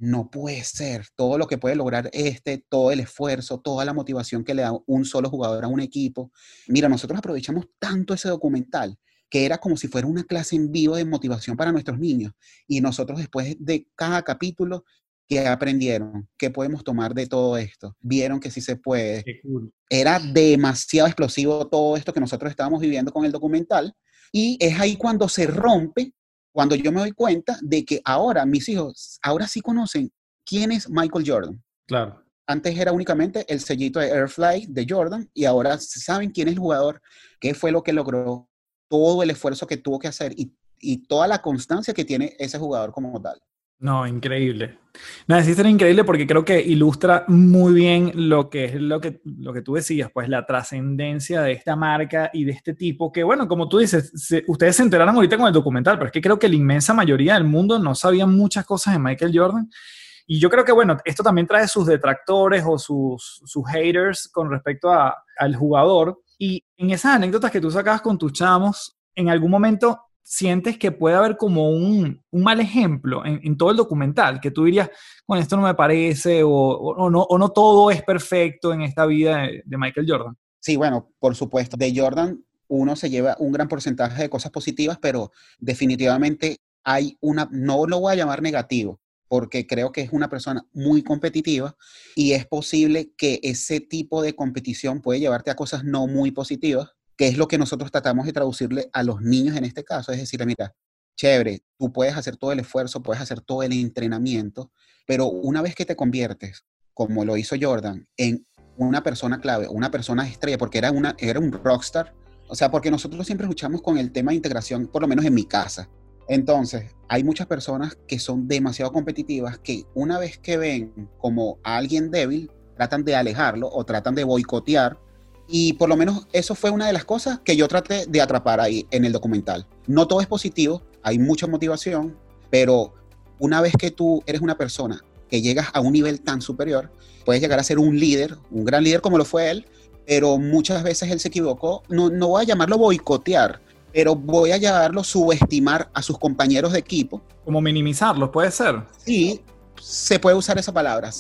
no puede ser todo lo que puede lograr este, todo el esfuerzo, toda la motivación que le da un solo jugador a un equipo. Mira, nosotros aprovechamos tanto ese documental que era como si fuera una clase en vivo de motivación para nuestros niños. Y nosotros después de cada capítulo, ¿qué aprendieron? ¿Qué podemos tomar de todo esto? Vieron que sí se puede. Cool. Era demasiado explosivo todo esto que nosotros estábamos viviendo con el documental. Y es ahí cuando se rompe cuando yo me doy cuenta de que ahora mis hijos, ahora sí conocen quién es Michael Jordan. Claro. Antes era únicamente el sellito de Airfly de Jordan y ahora saben quién es el jugador, qué fue lo que logró, todo el esfuerzo que tuvo que hacer y, y toda la constancia que tiene ese jugador como tal. No, increíble. No, es increíble porque creo que ilustra muy bien lo que es lo que, lo que tú decías, pues la trascendencia de esta marca y de este tipo, que bueno, como tú dices, se, ustedes se enteraron ahorita con el documental, pero es que creo que la inmensa mayoría del mundo no sabía muchas cosas de Michael Jordan. Y yo creo que, bueno, esto también trae sus detractores o sus, sus haters con respecto a, al jugador. Y en esas anécdotas que tú sacabas con tus chamos, en algún momento sientes que puede haber como un, un mal ejemplo en, en, todo el documental, que tú dirías, bueno, esto no me parece, o, o, no, o no todo es perfecto en esta vida de, de, Michael Jordan? Sí, bueno, por supuesto, de Jordan uno se lleva un gran porcentaje de cosas positivas, pero definitivamente hay una, no lo voy a llamar negativo, porque creo que es una persona muy competitiva y es posible que ese tipo de competición puede llevarte a cosas no muy positivas que es lo que nosotros tratamos de traducirle a los niños en este caso. Es decir, mira, chévere, tú puedes hacer todo el esfuerzo, puedes hacer todo el entrenamiento, pero una vez que te conviertes, como lo hizo Jordan, en una persona clave, una persona estrella, porque era, una, era un rockstar, o sea, porque nosotros siempre luchamos con el tema de integración, por lo menos en mi casa. Entonces, hay muchas personas que son demasiado competitivas que una vez que ven como a alguien débil, tratan de alejarlo o tratan de boicotear y por lo menos eso fue una de las cosas que yo traté de atrapar ahí en el documental. No todo es positivo, hay mucha motivación, pero una vez que tú eres una persona que llegas a un nivel tan superior, puedes llegar a ser un líder, un gran líder como lo fue él, pero muchas veces él se equivocó. No, no voy a llamarlo boicotear, pero voy a llamarlo subestimar a sus compañeros de equipo. Como minimizarlos, puede ser. Sí, se puede usar esa palabra.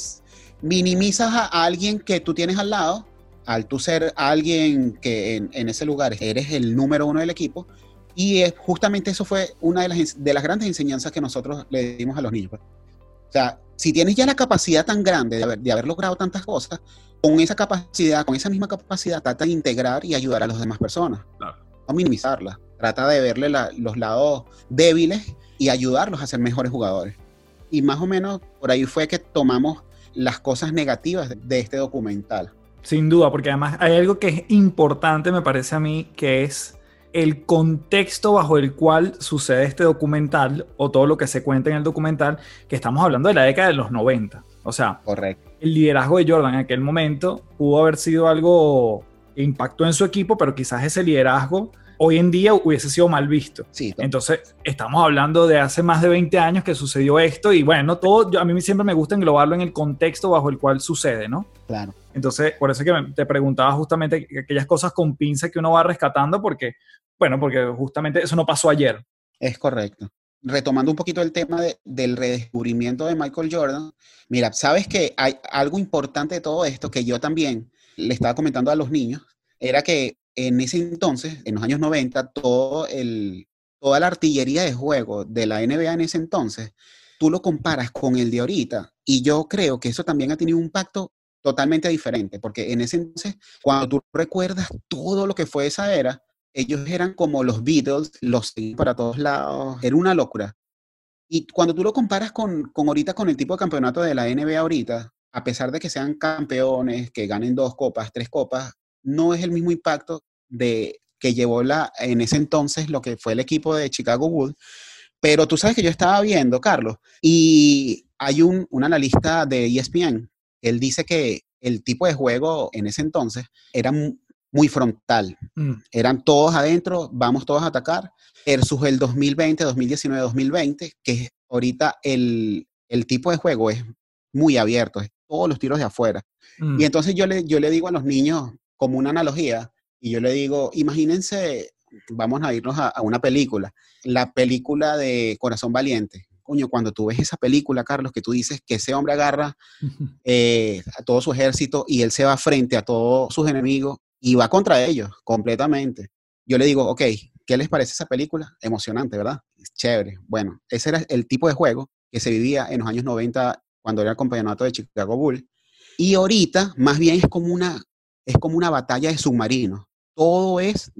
Minimizas a alguien que tú tienes al lado al tú ser alguien que en, en, ese lugar eres el número uno del equipo, y es, justamente eso fue una de las, de las grandes enseñanzas que nosotros le dimos a los niños. Pues. O sea, si tienes ya la capacidad tan grande de haber, de haber logrado tantas cosas, con esa capacidad, con esa misma capacidad, trata de integrar y ayudar a las demás personas. Claro. No minimizarla. Trata de verle la, los lados débiles y ayudarlos a ser mejores jugadores. Y más o menos por ahí fue que tomamos las cosas negativas de este documental sin duda, porque además hay algo que es importante, me parece a mí, que es el contexto bajo el cual sucede este documental o todo lo que se cuenta en el documental, que estamos hablando de la década de los 90. O sea, Correcto. el liderazgo de Jordan en aquel momento pudo haber sido algo que impactó en su equipo, pero quizás ese liderazgo hoy en día hubiese sido mal visto. Sí, Entonces, estamos hablando de hace más de 20 años que sucedió esto y bueno, todo, yo- a mí siempre me gusta englobarlo en el contexto bajo el cual sucede, ¿no? claro. Entonces, por eso es que te preguntaba justamente aquellas cosas con pinza que uno va rescatando porque, bueno, porque justamente eso no pasó ayer. Es correcto. Retomando un poquito el tema de- del redescubrimiento de Michael Jordan, mira, sabes que hay algo importante de todo esto que yo también le estaba comentando a los niños, era que en ese entonces, en los años 90, todo el, toda la artillería de juego de la NBA en ese entonces, tú lo comparas con el de ahorita y yo creo que eso también ha tenido un impacto totalmente diferente, porque en ese entonces, cuando tú recuerdas todo lo que fue esa era, ellos eran como los Beatles, los seguían para todos lados, era una locura. Y cuando tú lo comparas con, con ahorita, con el tipo de campeonato de la NBA ahorita, a pesar de que sean campeones, que ganen dos copas, tres copas, no es el mismo impacto de que llevó la, en ese entonces lo que fue el equipo de Chicago Bulls. Pero tú sabes que yo estaba viendo, Carlos, y hay un, un analista de ESPN, él dice que el tipo de juego en ese entonces era mu- muy frontal, Mm, eran todos adentro, vamos todos a atacar, versus el 2020, 2019, 2020, que ahorita el, el tipo de juego es muy abierto, es todos los tiros de afuera. mm. Y entonces yo le, yo le digo a los niños, como una analogía, y yo le digo, imagínense, vamos a irnos a, a una película, la película de Corazón Valiente. Coño, cuando tú ves esa película, Carlos, que tú dices que ese hombre agarra eh, a todo su ejército y él se va frente a todos sus enemigos y va contra ellos completamente. Yo le digo, ok, ¿qué les parece esa película? Emocionante, ¿verdad? Chévere. Bueno, ese era el tipo de juego que se vivía en los años 90 cuando era el campeonato de Chicago Bull. Y ahorita, más bien, es como una, es como una batalla de submarinos. Todo es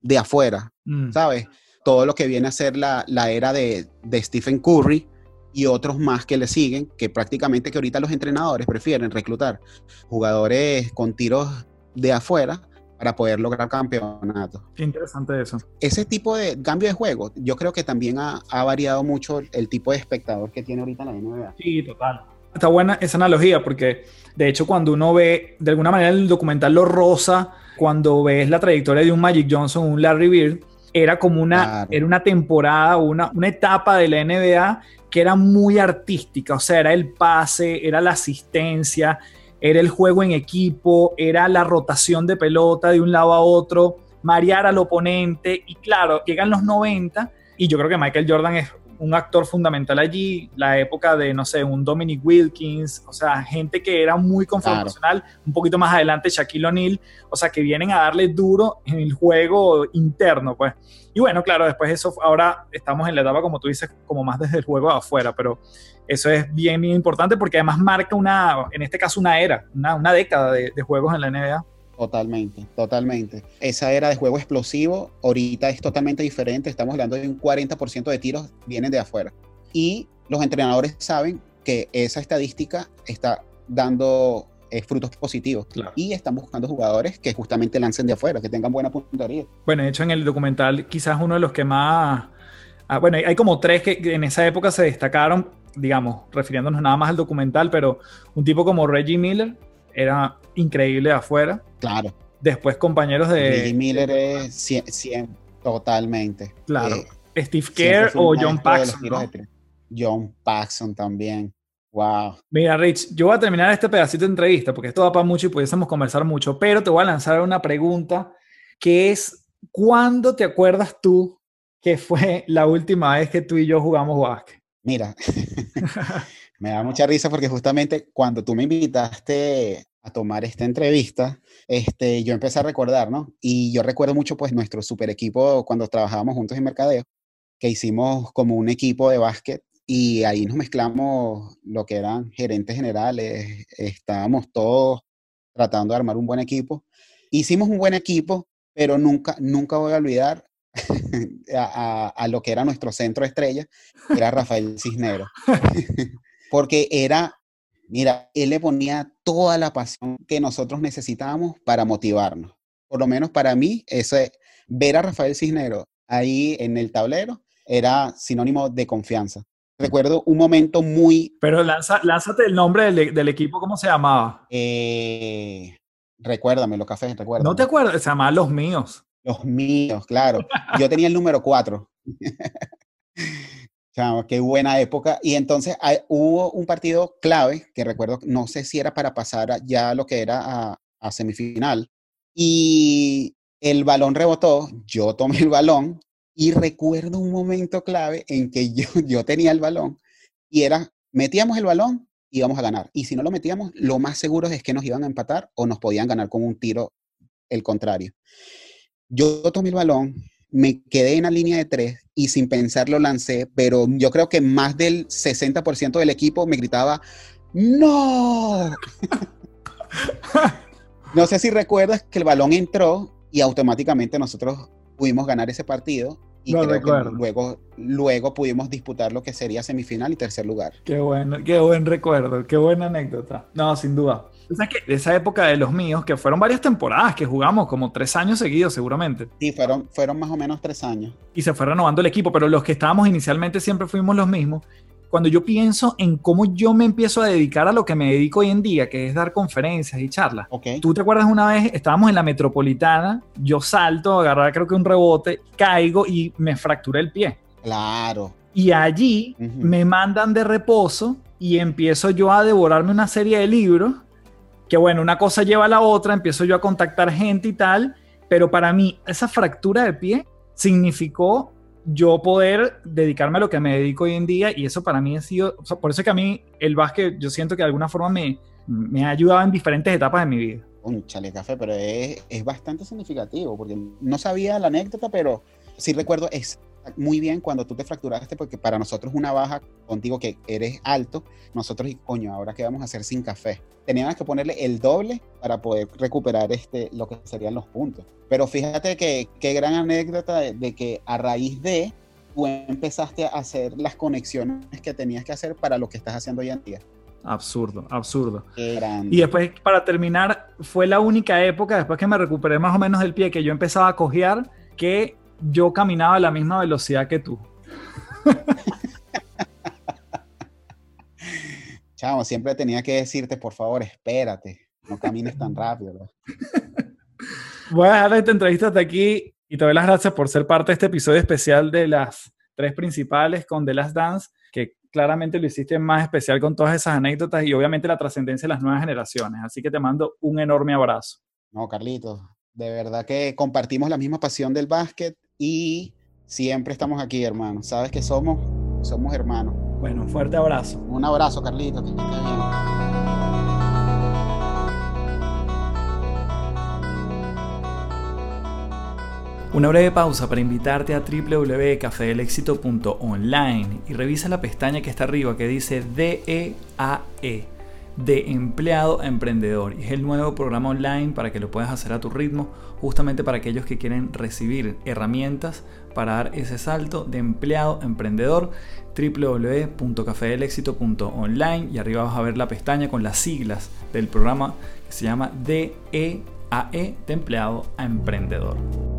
de afuera, Mm. ¿sabes? Todo lo que viene a ser la, la era de, de Stephen Curry y otros más que le siguen, que prácticamente que ahorita los entrenadores prefieren reclutar jugadores con tiros de afuera para poder lograr campeonatos. Qué interesante eso. Ese tipo de cambio de juego, yo creo que también ha, ha variado mucho el tipo de espectador que tiene ahorita la NBA. Sí, total. Está buena esa analogía porque de hecho cuando uno ve, de alguna manera el documental lo rosa, cuando ves la trayectoria de un Magic Johnson, un Larry Bird, era como una, Claro. era una temporada, una, una etapa de la NBA que era muy artística, o sea, era el pase, era la asistencia, era el juego en equipo, era la rotación de pelota de un lado a otro, marear al oponente y claro, llegan los 90 y yo creo que Michael Jordan es un actor fundamental allí, la época de, no sé, un Dominic Wilkins, o sea, gente que era muy confrontacional, un poquito más adelante Shaquille O'Neal, o sea, que vienen a darle duro en el juego interno, pues. Y bueno, claro, después eso, ahora estamos en la etapa, como tú dices, como más desde el juego afuera, pero eso es bien, bien importante porque además marca una, en este caso, una era, una, una década de, de juegos en la NBA. Totalmente, totalmente. Esa era de juego explosivo, ahorita es totalmente diferente. Estamos hablando de un 40% de tiros vienen de afuera. Y los entrenadores saben que esa estadística está dando eh, frutos positivos. Claro. Y están buscando jugadores que justamente lancen de afuera, que tengan buena puntería. Bueno, de hecho en el documental quizás uno de los que más... ah, bueno, hay- como tres que en esa época se destacaron, digamos, refiriéndonos nada más al documental, pero un tipo como Reggie Miller era increíble afuera. Claro, Después compañeros de Miller es 100, 100, totalmente. Claro. Eh, Steve Kerr o John Paxson. John Paxson también. Wow. Mira, Rich, yo voy a terminar este pedacito de entrevista porque esto da para mucho y pudiésemos conversar mucho, pero te voy a lanzar una pregunta que es, ¿cuándo te acuerdas tú que fue la última vez que tú y yo jugamos básquet? Mira, <laughs> <laughs> me da mucha risa porque justamente cuando tú me invitaste a tomar esta entrevista, este, yo empecé a recordar, ¿no? Y yo recuerdo mucho pues nuestro super equipo cuando trabajábamos juntos en Mercadeo, que hicimos como un equipo de básquet y ahí nos mezclamos lo que eran gerentes generales, estábamos todos tratando de armar un buen equipo. Hicimos un buen equipo, pero nunca, nunca voy a olvidar <laughs> a, a- a lo que era nuestro centro estrella, que era Rafael Cisneros. <laughs> Porque era Mira, él le ponía toda la pasión que nosotros necesitábamos para motivarnos. Por lo menos para mí, ese, ver a Rafael Cisneros ahí en el tablero era sinónimo de confianza. Recuerdo un momento muy... Pero lanza, lánzate el nombre del, del, equipo, ¿cómo se llamaba? Eh, recuérdamelo, Café, recuérdame. ¿No te acuerdas? Se llamaba Los Míos. Los Míos, claro. Yo tenía el número 4. <laughs> Qué buena época. Y entonces hubo un partido clave que recuerdo, no sé si era para pasar ya lo que era a, a semifinal. Y el balón rebotó, yo tomé el balón y recuerdo un momento clave en que yo, <laughs> yo tenía el balón y era, metíamos el balón, íbamos a ganar. Y si no lo metíamos, lo más seguro es que nos iban a empatar o nos podían ganar con un tiro el contrario. Yo tomé el balón, me quedé en la línea de tres y sin pensar lo lancé, pero yo creo que más del 60% del equipo me gritaba, ¡No! <laughs> no sé si recuerdas que el balón entró y automáticamente nosotros pudimos ganar ese partido y luego, luego pudimos disputar lo que sería semifinal y tercer lugar. Qué bueno, qué buen recuerdo, qué buena anécdota. No, sin duda. O sea que esa época de los míos, que fueron varias temporadas que jugamos, como tres años seguidos seguramente. Sí, fueron, fueron más o menos tres años. Y se fue renovando el equipo, pero los que estábamos inicialmente siempre fuimos los mismos cuando yo pienso en cómo yo me empiezo a dedicar a lo que me dedico hoy en día, que es dar conferencias y charlas. Okay. ¿Tú te acuerdas una vez, estábamos en la metropolitana, yo salto, agarrar creo que un rebote, caigo y me fracturé el pie? Claro. Y allí me mandan de reposo y empiezo yo a devorarme una serie de libros, que bueno, una cosa lleva a la otra, empiezo yo a contactar gente y tal, pero para mí esa fractura de pie significó yo poder dedicarme a lo que me dedico hoy en día y eso para mí ha sido, por eso es que a mí el básquet yo siento que de alguna forma me, me ha ayudado en diferentes etapas de mi vida. Un chale café, pero es, es bastante significativo porque no sabía la anécdota, pero sí recuerdo es muy bien cuando tú te fracturaste, porque para nosotros una baja contigo que eres alto, nosotros, y coño, ahora qué vamos a hacer sin café. Teníamos que ponerle el doble para poder recuperar este, lo que serían los puntos. Pero fíjate que qué gran anécdota de, que a raíz de tú empezaste a hacer las conexiones que tenías que hacer para lo que estás haciendo hoy en día. Absurdo, absurdo. Y después, para terminar, fue la única época, después que me recuperé más o menos del pie, que yo empezaba a cojear, que yo caminaba a la misma velocidad que tú. Chavo, siempre tenía que decirte, por favor, espérate, no camines tan rápido. Voy a dejar esta entrevista hasta aquí y te doy las gracias por ser parte de este episodio especial de las tres principales con The Last Dance, que claramente lo hiciste más especial con todas esas anécdotas y obviamente la trascendencia de las nuevas generaciones. Así que te mando un enorme abrazo. No, Carlitos, de verdad que compartimos la misma pasión del básquet y siempre estamos aquí, hermano. Sabes que somos, somos hermanos. Bueno, un fuerte abrazo. Un abrazo, Carlito, que estés bien. Una breve pausa para invitarte a www.cafedelexito.online y revisa la pestaña que está arriba que dice DEAE de empleado a emprendedor. Y es el nuevo programa online para que lo puedas hacer a tu ritmo, justamente para aquellos que quieren recibir herramientas para dar ese salto de empleado a emprendedor www.cafedelexito.online y arriba vas a ver la pestaña con las siglas del programa que se llama DEAE e, de empleado a emprendedor.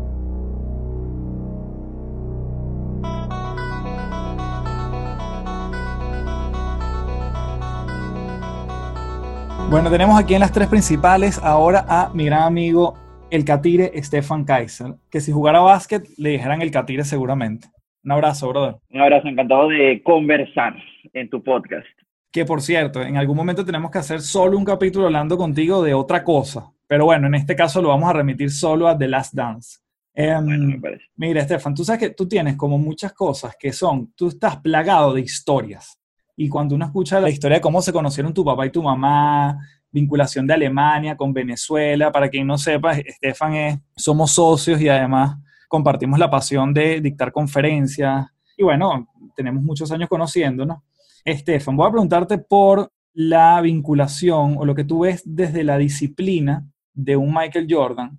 Bueno, tenemos aquí en las tres principales ahora a mi gran amigo el Catire Stefan Kaiser, que si jugara básquet le dijeran el Catire seguramente. Un abrazo, brother. Un abrazo, encantado de conversar en tu podcast. Que por cierto, en algún momento tenemos que hacer solo un capítulo hablando contigo de otra cosa. Pero bueno, en este caso lo vamos a remitir solo a The Last Dance. Em, mira, Stefan, tú sabes que tú tienes como muchas cosas que son, tú estás plagado de historias. Y cuando uno escucha la historia de cómo se conocieron tu papá y tu mamá, vinculación de Alemania con Venezuela, para quien no sepa, Estefan es, somos socios y además compartimos la pasión de dictar conferencias. Y bueno, tenemos muchos años conociéndonos. Estefan, voy a preguntarte por la vinculación o lo que tú ves desde la disciplina de un Michael Jordan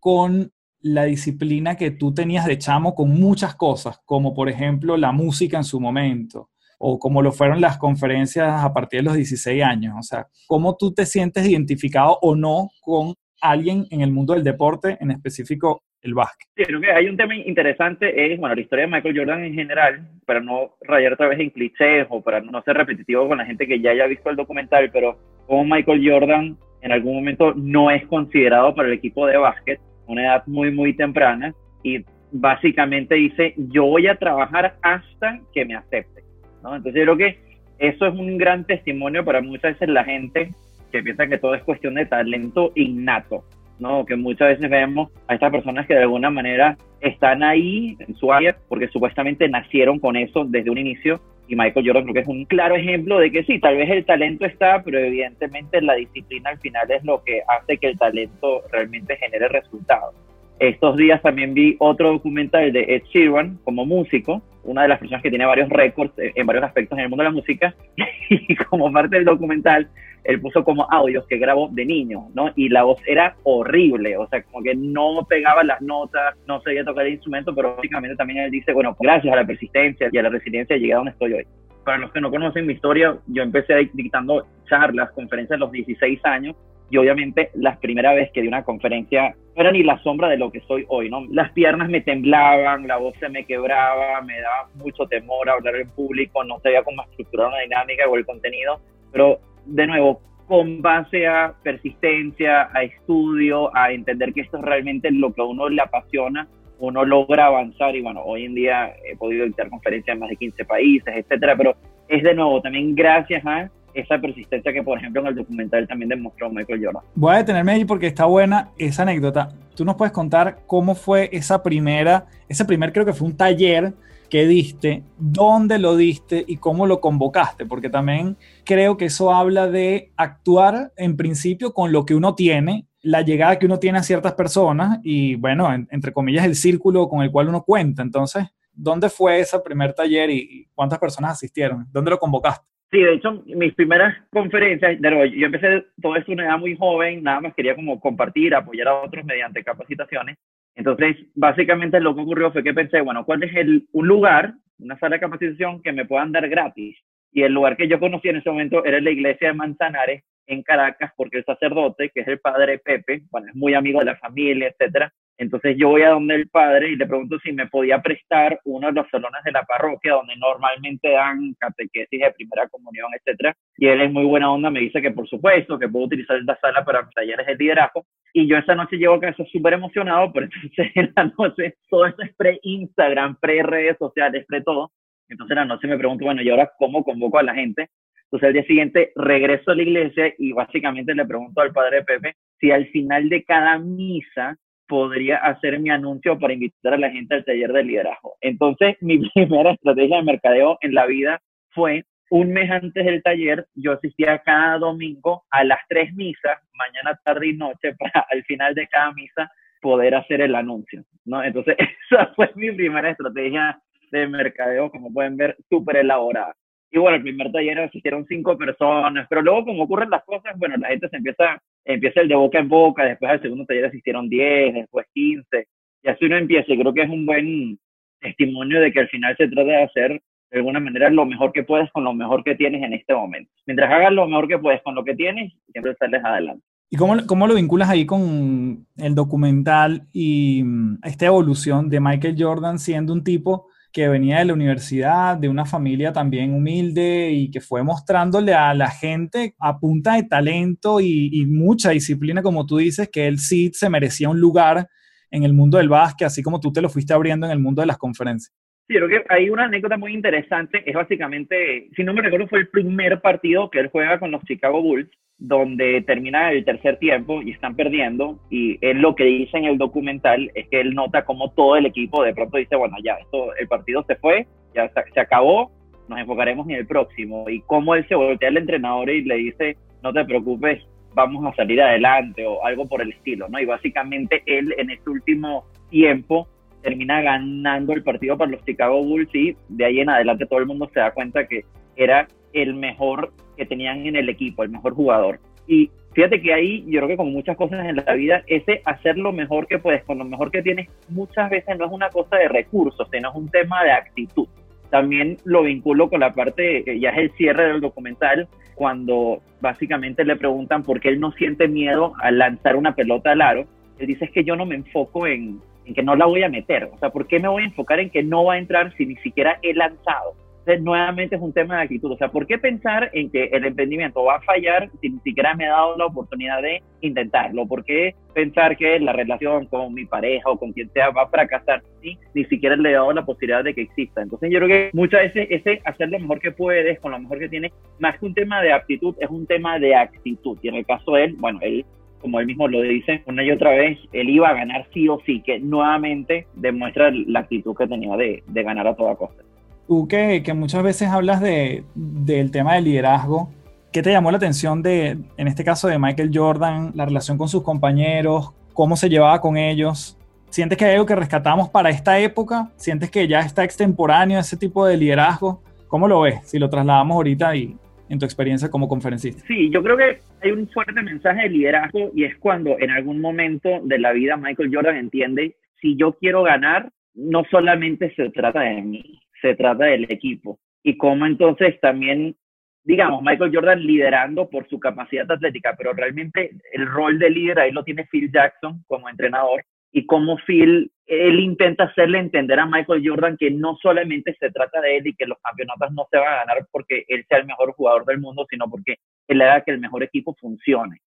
con la disciplina que tú tenías de chamo con muchas cosas, como por ejemplo la música en su momento, o como lo fueron las conferencias a partir de los 16 años. O sea, ¿cómo tú te sientes identificado o no con alguien en el mundo del deporte, en específico el básquet? Sí, creo que hay un tema interesante, es, bueno, la historia de Michael Jordan en general, para no rayar otra vez en clichés o para no ser repetitivo con la gente que ya haya visto el documental, pero como Michael Jordan en algún momento no es considerado para el equipo de básquet, una edad muy, muy temprana, y básicamente dice, yo voy a trabajar hasta que me acepte. ¿No? Entonces yo creo que eso es un gran testimonio para muchas veces la gente que piensa que todo es cuestión de talento innato, ¿no? Que muchas veces vemos a estas personas que de alguna manera están ahí en su área porque supuestamente nacieron con eso desde un inicio y Michael Jordan creo que es un claro ejemplo de que sí, tal vez el talento está, pero evidentemente la disciplina al final es lo que hace que el talento realmente genere resultados. Estos días también vi otro documental de Ed Sheeran como músico, una de las personas que tiene varios récords en varios aspectos en el mundo de la música, <laughs> y como parte del documental, él puso como audios que grabó de niño, ¿no? Y la voz era horrible, o sea, como que no pegaba las notas, no sabía tocar el instrumento, pero básicamente también él dice, bueno, gracias a la persistencia y a la resiliencia llegué a donde estoy hoy. Para los que no conocen mi historia, yo empecé dictando charlas, conferencias a los 16 años, y obviamente la primera vez que di una conferencia no era ni la sombra de lo que soy hoy, ¿no? Las piernas me temblaban, la voz se me quebraba, me daba mucho temor hablar en público, no sabía cómo estructurar una dinámica o el contenido, pero de nuevo, con base a persistencia, a estudio, a entender que esto es realmente lo que a uno le apasiona, uno logra avanzar. Y bueno, hoy en día he podido dictar conferencias en más de 15 países, etcétera, pero es de nuevo también gracias a esa persistencia que, por ejemplo, en el documental también demostró Michael Jordan. Voy a detenerme ahí porque está buena esa anécdota. ¿Tú nos puedes contar cómo fue esa primera, ese primer creo que fue un taller que diste, dónde lo diste y cómo lo convocaste? Porque también creo que eso habla de actuar en principio con lo que uno tiene, la llegada que uno tiene a ciertas personas y, bueno, entre comillas, el círculo con el cual uno cuenta. Entonces, ¿dónde fue ese primer taller y cuántas personas asistieron? ¿Dónde lo convocaste? Sí, de hecho, mis primeras conferencias, yo empecé todo esto una edad muy joven, nada más quería como compartir, apoyar a otros mediante capacitaciones. Entonces, básicamente lo que ocurrió fue que pensé, bueno, ¿cuál es el, un lugar, una sala de capacitación que me puedan dar gratis? Y el lugar que yo conocí en ese momento era la iglesia de Manzanares en Caracas, porque el sacerdote, que es el padre Pepe, bueno, es muy amigo de la familia, etcétera, entonces yo voy a donde el padre y le pregunto si me podía prestar uno de los salones de la parroquia donde normalmente dan catequesis de primera comunión, etcétera. Y él es muy buena onda, me dice que por supuesto que puedo utilizar esta sala para talleres de liderazgo. Y yo esa noche llego a casa súper emocionado, pero <laughs> entonces en la noche todo esto es pre-Instagram, pre-redes sociales, pre-todo. Entonces en la noche me pregunto, bueno, ¿y ahora cómo convoco a la gente? Entonces al día siguiente regreso a la iglesia y básicamente le pregunto al padre Pepe si al final de cada misa podría hacer mi anuncio para invitar a la gente al taller de liderazgo. Entonces, mi <laughs> primera estrategia de mercadeo en la vida fue un mes antes del taller, yo asistía cada domingo a las tres misas, mañana, tarde y noche, <laughs> para al final de cada misa poder hacer el anuncio, ¿no? Entonces, <laughs> esa fue mi primera estrategia de mercadeo, como pueden ver, súper elaborada. Y bueno, el primer taller asistieron cinco personas, pero luego como ocurren las cosas, bueno, la gente se empieza, empieza el de boca en boca, después al segundo taller asistieron 10, después 15, y así uno empieza, y creo que es un buen testimonio de que al final se trata de hacer de alguna manera lo mejor que puedes con lo mejor que tienes en este momento. Mientras hagas lo mejor que puedes con lo que tienes, siempre sales adelante. ¿Y cómo, cómo lo vinculas ahí con el documental y mm, esta evolución de Michael Jordan siendo un tipo que venía de la universidad, de una familia también humilde y que fue mostrándole a la gente a punta de talento y, mucha disciplina, como tú dices, que él sí se merecía un lugar en el mundo del básquet, así como tú te lo fuiste abriendo en el mundo de las conferencias. Sí, creo que hay una anécdota muy interesante, es básicamente, si no me recuerdo, fue el primer partido que él juega con los Chicago Bulls donde termina el tercer tiempo y están perdiendo y él lo que dice en el documental es que él nota como todo el equipo de pronto dice, bueno, ya, esto, el partido se fue, ya se, acabó, nos enfocaremos en el próximo y cómo él se voltea al entrenador y le dice, no te preocupes, vamos a salir adelante o algo por el estilo, ¿no? Y básicamente él en este último tiempo termina ganando el partido para los Chicago Bulls y de ahí en adelante todo el mundo se da cuenta que era el mejor que tenían en el equipo, el mejor jugador. Y fíjate que ahí yo creo que como muchas cosas en la vida, ese hacer lo mejor que puedes con lo mejor que tienes muchas veces no es una cosa de recursos, sino es un tema de actitud. también lo vinculo con la parte, que ya es el cierre del documental, cuando básicamente le preguntan por qué él no siente miedo al lanzar una pelota al aro. Él dice es que yo no me enfoco en, en que no la voy a meter. O sea, ¿por qué me voy a enfocar en que no va a entrar si ni siquiera he lanzado? Entonces, nuevamente es un tema de actitud. O sea, ¿por qué pensar en que el emprendimiento va a fallar si ni siquiera me ha dado la oportunidad de intentarlo? ¿Por qué pensar que la relación con mi pareja o con quien sea va a fracasar si ni siquiera le he dado la posibilidad de que exista? Entonces, yo creo que muchas veces ese hacer lo mejor que puedes con lo mejor que tienes, más que un tema de aptitud, es un tema de actitud. Y en el caso de él, bueno, él como él mismo lo dice una y otra vez, él iba a ganar sí o sí, que nuevamente demuestra la actitud que tenía de, de ganar a toda costa. Tú que, que muchas veces hablas de, del tema del liderazgo, ¿qué te llamó la atención de, en este caso de Michael Jordan, la relación con sus compañeros, cómo se llevaba con ellos? ¿Sientes que hay algo que rescatamos para esta época? ¿Sientes que ya está extemporáneo ese tipo de liderazgo? ¿Cómo lo ves si lo trasladamos ahorita y, en tu experiencia como conferencista? Sí, yo creo que hay un fuerte mensaje de liderazgo y es cuando en algún momento de la vida Michael Jordan entiende, si yo quiero ganar, no solamente se trata de mí, se trata del equipo. Y cómo entonces también, digamos, Michael Jordan liderando por su capacidad atlética, pero realmente el rol de líder ahí lo tiene Phil Jackson como entrenador y cómo Phil, él intenta hacerle entender a Michael Jordan que no solamente se trata de él y que los campeonatos no se van a ganar porque él sea el mejor jugador del mundo, sino porque él haga que el mejor equipo funcione.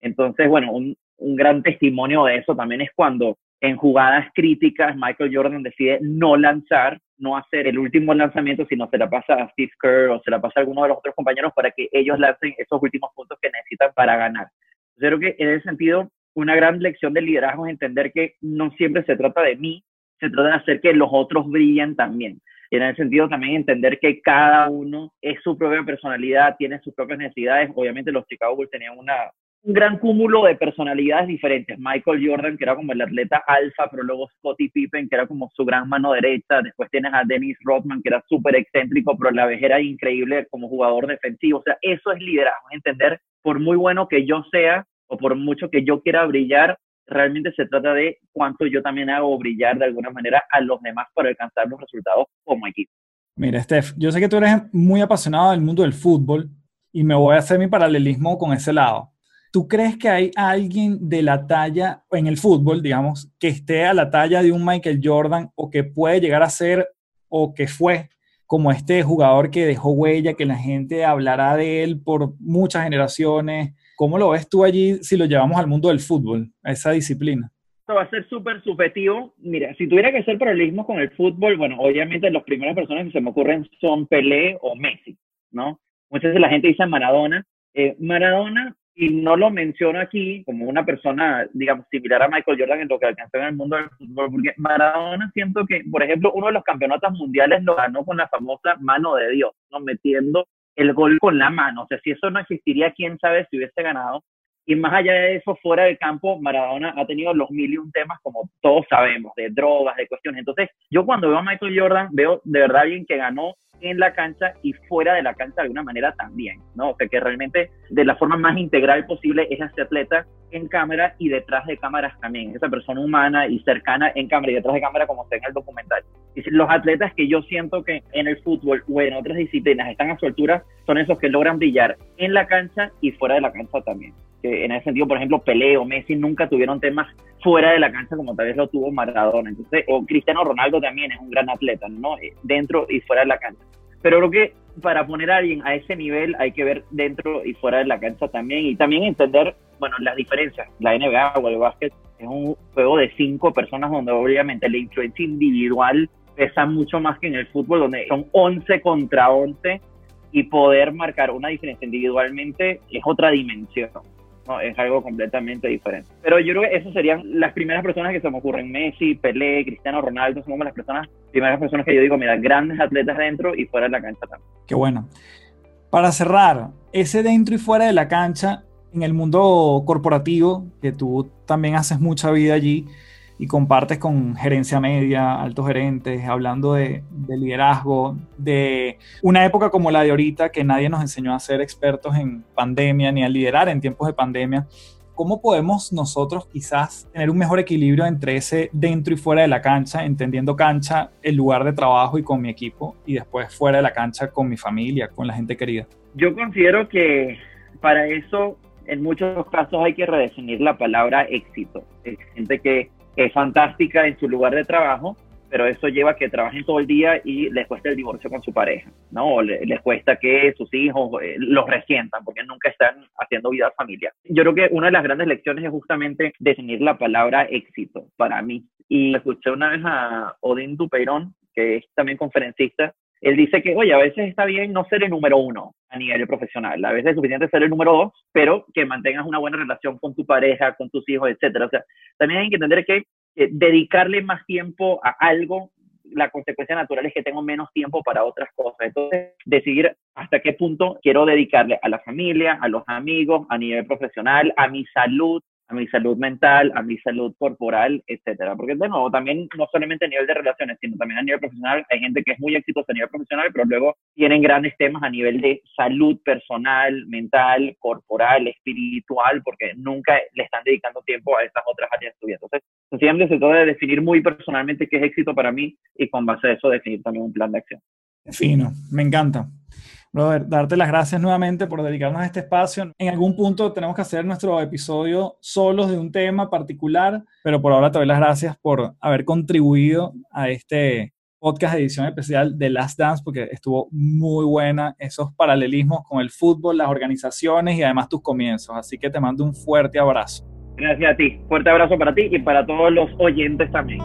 Entonces, bueno, un, un gran testimonio de eso también es cuando en jugadas críticas Michael Jordan decide no lanzar, no hacer el último lanzamiento, sino se la pasa a Steve Kerr o se la pasa a alguno de los otros compañeros para que ellos lancen esos últimos puntos que necesitan para ganar. Yo creo que en ese sentido una gran lección de liderazgo es entender que no siempre se trata de mí, se trata de hacer que los otros brillen también. En ese sentido también entender que cada uno es su propia personalidad, tiene sus propias necesidades. Obviamente los Chicago Bulls tenían una, un gran cúmulo de personalidades diferentes. Michael Jordan, que era como el atleta alfa, pero luego Scottie Pippen, que era como su gran mano derecha. Después tienes a Dennis Rodman, que era súper excéntrico, pero a la vez era increíble como jugador defensivo. O sea, eso es liderazgo, entender, por muy bueno que yo sea, o por mucho que yo quiera brillar, realmente se trata de cuánto yo también hago brillar de alguna manera a los demás para alcanzar los resultados como equipo. Mira, Steph, yo sé que tú eres muy apasionado del mundo del fútbol y me voy a hacer mi paralelismo con ese lado. ¿Tú crees que hay alguien de la talla en el fútbol, digamos, que esté a la talla de un Michael Jordan o que puede llegar a ser o que fue como este jugador que dejó huella, que la gente hablará de él por muchas generaciones, ¿Cómo lo ves tú allí si lo llevamos al mundo del fútbol, a esa disciplina? Esto va a ser súper subjetivo. Mira, si tuviera que hacer paralelismo con el fútbol, bueno, obviamente las primeras personas que se me ocurren son Pelé o Messi, ¿no? Muchas veces la gente dice Maradona. Eh, Maradona, y no lo menciono aquí como una persona, digamos, similar a Michael Jordan en lo que alcanzó en el mundo del fútbol, porque Maradona siento que, por ejemplo, uno de los campeonatos mundiales lo ganó con la famosa mano de Dios, ¿no? Metiendo el gol con la mano. O sea, si eso no existiría, quién sabe si hubiese ganado. Y más allá de eso, fuera del campo, Maradona ha tenido los mil y un temas, como todos sabemos, de drogas, de cuestiones. Entonces, yo cuando veo a Michael Jordan, veo de verdad alguien que ganó en la cancha y fuera de la cancha de alguna manera también, ¿no? O sea, que realmente de la forma más integral posible es ese atleta en cámara y detrás de cámaras también, esa persona humana y cercana en cámara y detrás de cámara como está en el documental. Los atletas que yo siento que en el fútbol o en otras disciplinas están a su altura son esos que logran brillar en la cancha y fuera de la cancha también. Que en ese sentido, por ejemplo, Pelé o Messi nunca tuvieron temas fuera de la cancha como tal vez lo tuvo Maradona. Entonces, o Cristiano Ronaldo también es un gran atleta, ¿no? Eh, dentro y fuera de la cancha. Pero creo que para poner a alguien a ese nivel hay que ver dentro y fuera de la cancha también y también entender, bueno, las diferencias. La NBA o el básquet es un juego de cinco personas donde obviamente la influencia individual pesa mucho más que en el fútbol donde son 11 contra 11 y poder marcar una diferencia individualmente es otra dimensión es algo completamente diferente. Pero yo creo que esas serían las primeras personas que se me ocurren. Messi, Pelé, Cristiano Ronaldo, son como las personas, primeras personas que yo digo, mira, grandes atletas dentro y fuera de la cancha también. Qué bueno. Para cerrar, ese dentro y fuera de la cancha, en el mundo corporativo, que tú también haces mucha vida allí, y compartes con gerencia media, altos gerentes, hablando de, liderazgo, de una época como la de ahorita, que nadie nos enseñó a ser expertos en pandemia ni a liderar en tiempos de pandemia. ¿cómo podemos nosotros quizás tener un mejor equilibrio entre ese dentro y fuera de la cancha, entendiendo cancha el lugar de trabajo y con mi equipo y después fuera de la cancha con mi familia, con la gente querida? Yo considero que para eso en muchos casos hay que redefinir la palabra éxito. Hay gente que es fantástica en su lugar de trabajo, pero eso lleva a que trabajen todo el día y les cuesta el divorcio con su pareja, ¿no? O les, cuesta que sus hijos eh, los resientan porque nunca están haciendo vida familiar. Yo creo que una de las grandes lecciones es justamente definir la palabra éxito para mí. Y escuché una vez a Odín Dupeirón, que es también conferencista, él dice que, oye, a veces está bien no ser el número uno a nivel profesional, a veces es suficiente ser el número dos, pero que mantengas una buena relación con tu pareja, con tus hijos, etcétera. O sea, también hay que entender que dedicarle más tiempo a algo, la consecuencia natural es que tengo menos tiempo para otras cosas. Entonces, decidir hasta qué punto quiero dedicarle a la familia, a los amigos, a nivel profesional, a mi salud, a mi salud mental, a mi salud corporal, etcétera. Porque de nuevo, también no solamente a nivel de relaciones, sino también a nivel profesional, hay gente que es muy exitosa a nivel profesional, pero luego tienen grandes temas a nivel de salud personal, mental, corporal, espiritual, porque nunca le están dedicando tiempo a estas otras áreas de su. Entonces, sencillamente se trata de definir muy personalmente qué es éxito para mí y con base a eso definir también un plan de acción. Fino, me encanta. Brother, darte las gracias nuevamente por dedicarnos a este espacio. En algún punto tenemos que hacer nuestro episodio solos de un tema particular, pero por ahora te doy las gracias por haber contribuido a este podcast edición especial de Last Dance porque estuvo muy buena esos paralelismos con el fútbol, las organizaciones y además tus comienzos. Así que te mando un fuerte abrazo. Gracias a ti. Fuerte abrazo para ti y para todos los oyentes también.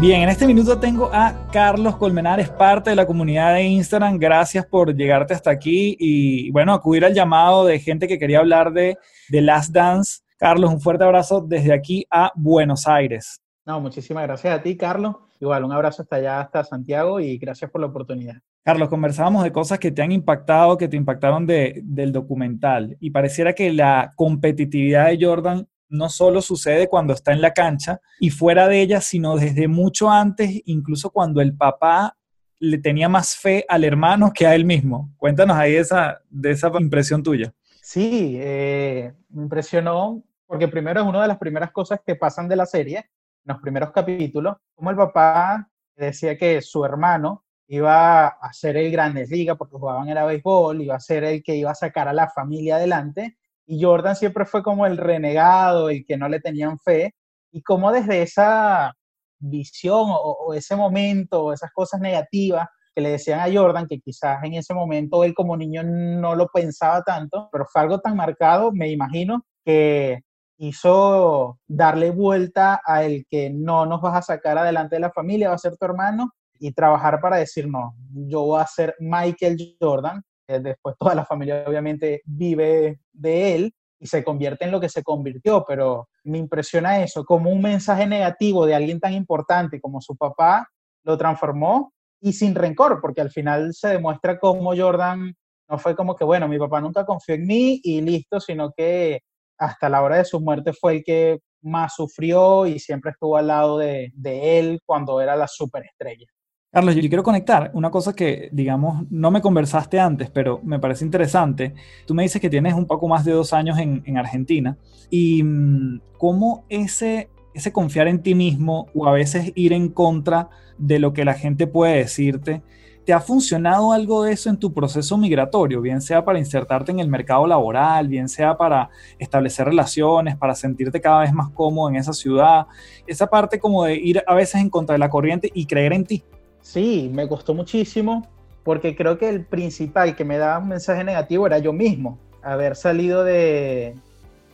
Bien, en este minuto tengo a Carlos Colmenares, parte de la comunidad de Instagram. Gracias por llegarte hasta aquí y, bueno, acudir al llamado de gente que quería hablar de, The Last Dance. Carlos, un fuerte abrazo desde aquí a Buenos Aires. No, muchísimas gracias a ti, Carlos. Igual, un abrazo hasta allá, hasta Santiago y gracias por la oportunidad. Carlos, conversábamos de cosas que te han impactado, que te impactaron de, del documental y pareciera que la competitividad de Jordan no solo sucede cuando está en la cancha y fuera de ella, sino desde mucho antes, incluso cuando el papá le tenía más fe al hermano que a él mismo. Cuéntanos ahí esa, de esa impresión tuya. Sí, eh, me impresionó porque primero es una de las primeras cosas que pasan de la serie, en los primeros capítulos, como el papá decía que su hermano iba a ser el Grandes Liga porque jugaban el béisbol, iba a ser el que iba a sacar a la familia adelante y Jordan siempre fue como el renegado, el que no le tenían fe, y como desde esa visión o, ese momento o esas cosas negativas que le decían a Jordan, que quizás en ese momento él como niño no lo pensaba tanto, pero fue algo tan marcado, me imagino, que hizo darle vuelta a el que no nos vas a sacar adelante de la familia, va a ser tu hermano, y trabajar para decir, no, yo voy a ser Michael Jordan, después toda la familia obviamente vive de él y se convierte en lo que se convirtió, pero me impresiona eso, como un mensaje negativo de alguien tan importante como su papá lo transformó y sin rencor, porque al final se demuestra cómo Jordan no fue como que, bueno, mi papá nunca confió en mí y listo, sino que hasta la hora de su muerte fue el que más sufrió y siempre estuvo al lado de, de él cuando era la superestrella. Carlos, yo quiero conectar una cosa que, digamos, no me conversaste antes, pero me parece interesante. Tú me dices que tienes un poco más de dos años en, Argentina y mm, cómo ese, ese confiar en ti mismo o a veces ir en contra de lo que la gente puede decirte, ¿te ha funcionado algo de eso en tu proceso migratorio? Bien sea para insertarte en el mercado laboral, bien sea para establecer relaciones, para sentirte cada vez más cómodo en esa ciudad. Esa parte como de ir a veces en contra de la corriente y creer en ti. Sí, me costó muchísimo porque creo que el principal que me daba un mensaje negativo era yo mismo. Haber salido de,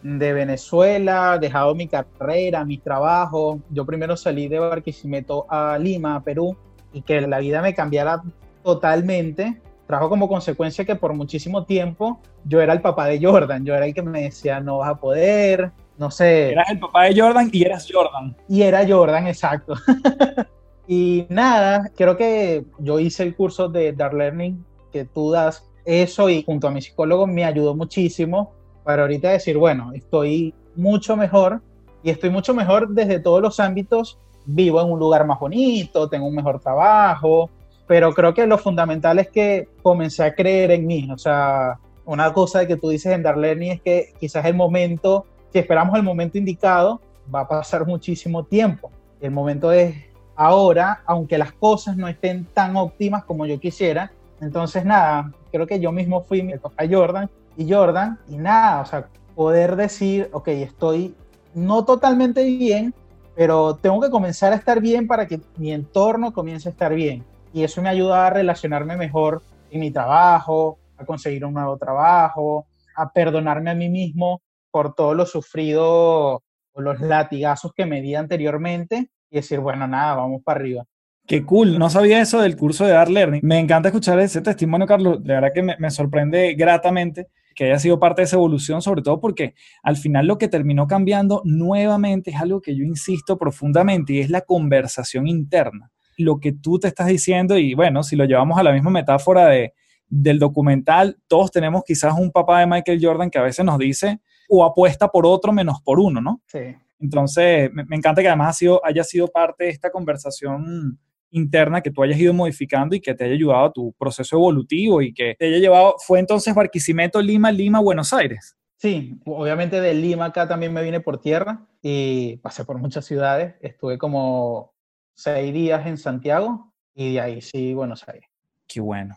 de Venezuela, dejado mi carrera, mi trabajo. Yo primero salí de Barquisimeto a Lima, a Perú, y que la vida me cambiara totalmente. Trajo como consecuencia que por muchísimo tiempo yo era el papá de Jordan. Yo era el que me decía, no vas a poder, no sé. Eras el papá de Jordan y eras Jordan. Y era Jordan, exacto. <laughs> Y nada, creo que yo hice el curso de Dark Learning que tú das, eso y junto a mi psicólogo me ayudó muchísimo para ahorita decir, bueno, estoy mucho mejor y estoy mucho mejor desde todos los ámbitos, vivo en un lugar más bonito, tengo un mejor trabajo, pero creo que lo fundamental es que comencé a creer en mí, o sea, una cosa que tú dices en Darlene es que quizás el momento, si esperamos el momento indicado, va a pasar muchísimo tiempo. El momento es ahora, aunque las cosas no estén tan óptimas como yo quisiera. Entonces, nada, creo que yo mismo fui a Jordan y Jordan, y nada, o sea, poder decir, ok, estoy no totalmente bien, pero tengo que comenzar a estar bien para que mi entorno comience a estar bien. Y eso me ayuda a relacionarme mejor en mi trabajo, a conseguir un nuevo trabajo, a perdonarme a mí mismo por todo lo sufrido o los latigazos que me di anteriormente y decir, bueno, nada, vamos para arriba. Qué cool, no sabía eso del curso de Art Learning. Me encanta escuchar ese testimonio, Carlos. De verdad que me, me sorprende gratamente que haya sido parte de esa evolución, sobre todo porque al final lo que terminó cambiando nuevamente es algo que yo insisto profundamente y es la conversación interna. Lo que tú te estás diciendo y bueno, si lo llevamos a la misma metáfora de, del documental, todos tenemos quizás un papá de Michael Jordan que a veces nos dice o apuesta por otro menos por uno, ¿no? Sí. Entonces, me, me encanta que además ha sido, haya sido parte de esta conversación interna que tú hayas ido modificando y que te haya ayudado a tu proceso evolutivo y que te haya llevado, fue entonces Barquisimeto, Lima, Lima, Buenos Aires. Sí, obviamente de Lima acá también me vine por tierra y pasé por muchas ciudades, estuve como seis días en Santiago y de ahí sí Buenos Aires. Qué bueno.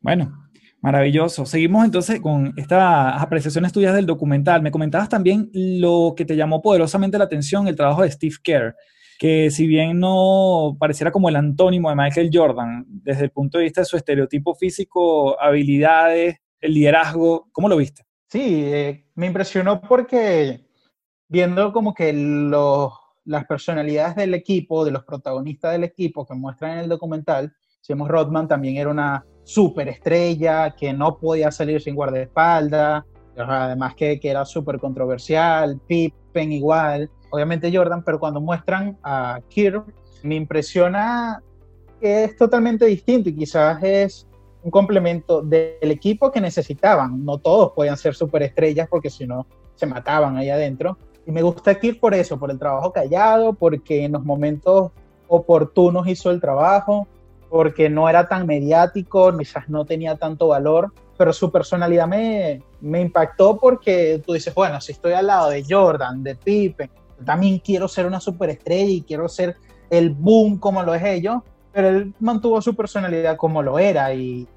Bueno, maravilloso. Seguimos entonces con estas apreciaciones tuyas del documental. Me comentabas también lo que te llamó poderosamente la atención, el trabajo de Steve Kerr que si bien no pareciera como el antónimo de Michael Jordan, desde el punto de vista de su estereotipo físico, habilidades, el liderazgo, ¿cómo lo viste? Sí, eh, me impresionó porque viendo como que los, las personalidades del equipo, de los protagonistas del equipo que muestran en el documental, Semos Rodman también era una superestrella que no podía salir sin guardaespaldas, además que, que era súper controversial, Pippen igual, obviamente Jordan, pero cuando muestran a Kirk, me impresiona que es totalmente distinto y quizás es un complemento del equipo que necesitaban. No todos podían ser superestrellas porque si no se mataban ahí adentro. Y me gusta Kirk por eso, por el trabajo callado, porque en los momentos oportunos hizo el trabajo, porque no era tan mediático, quizás no tenía tanto valor, pero su personalidad me, me impactó porque tú dices, bueno, si estoy al lado de Jordan, de Pippen, también quiero ser una superestrella y quiero ser el boom como lo es ellos, pero él mantuvo su personalidad como lo era y,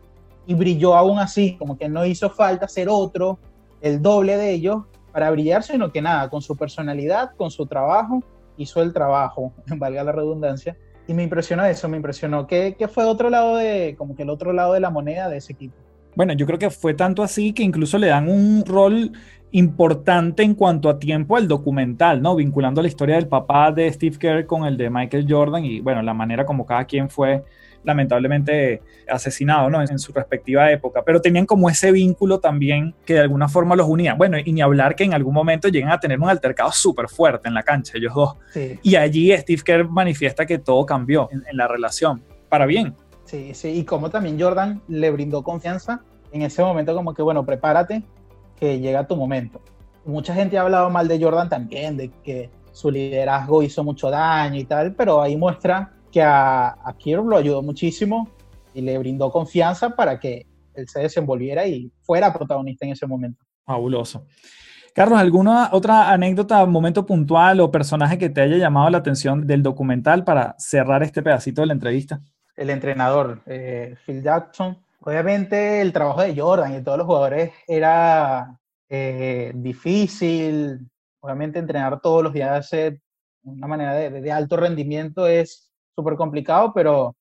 y brilló aún así, como que no hizo falta ser otro, el doble de ellos para brillar, sino que nada, con su personalidad, con su trabajo, hizo el trabajo, <laughs> valga la redundancia, y me impresionó eso, me impresionó que fue otro lado de, como que el otro lado de la moneda de ese equipo. Bueno, yo creo que fue tanto así que incluso le dan un rol importante en cuanto a tiempo al documental, ¿no? Vinculando la historia del papá de Steve Kerr con el de Michael Jordan y, bueno, la manera como cada quien fue lamentablemente asesinado, ¿no? En su respectiva época, pero tenían como ese vínculo también que de alguna forma los unía. Bueno, y ni hablar que en algún momento llegan a tener un altercado súper fuerte en la cancha, ellos dos. Sí. Y allí Steve Kerr manifiesta que todo cambió en, en la relación, para bien. Sí, sí, y como también Jordan le brindó confianza en ese momento como que, bueno, prepárate, que llega tu momento. Mucha gente ha hablado mal de Jordan también, de que su liderazgo hizo mucho daño y tal, pero ahí muestra que a, a lo ayudó muchísimo y le brindó confianza para que él se desenvolviera y fuera protagonista en ese momento. Fabuloso. Carlos, ¿alguna otra anécdota, momento puntual o personaje que te haya llamado la atención del documental para cerrar este pedacito de la entrevista? El entrenador, eh, Phil Jackson. Obviamente el trabajo de Jordan y de todos los jugadores era eh, difícil. Obviamente entrenar todos los días de una manera de, de alto rendimiento es súper complicado, pero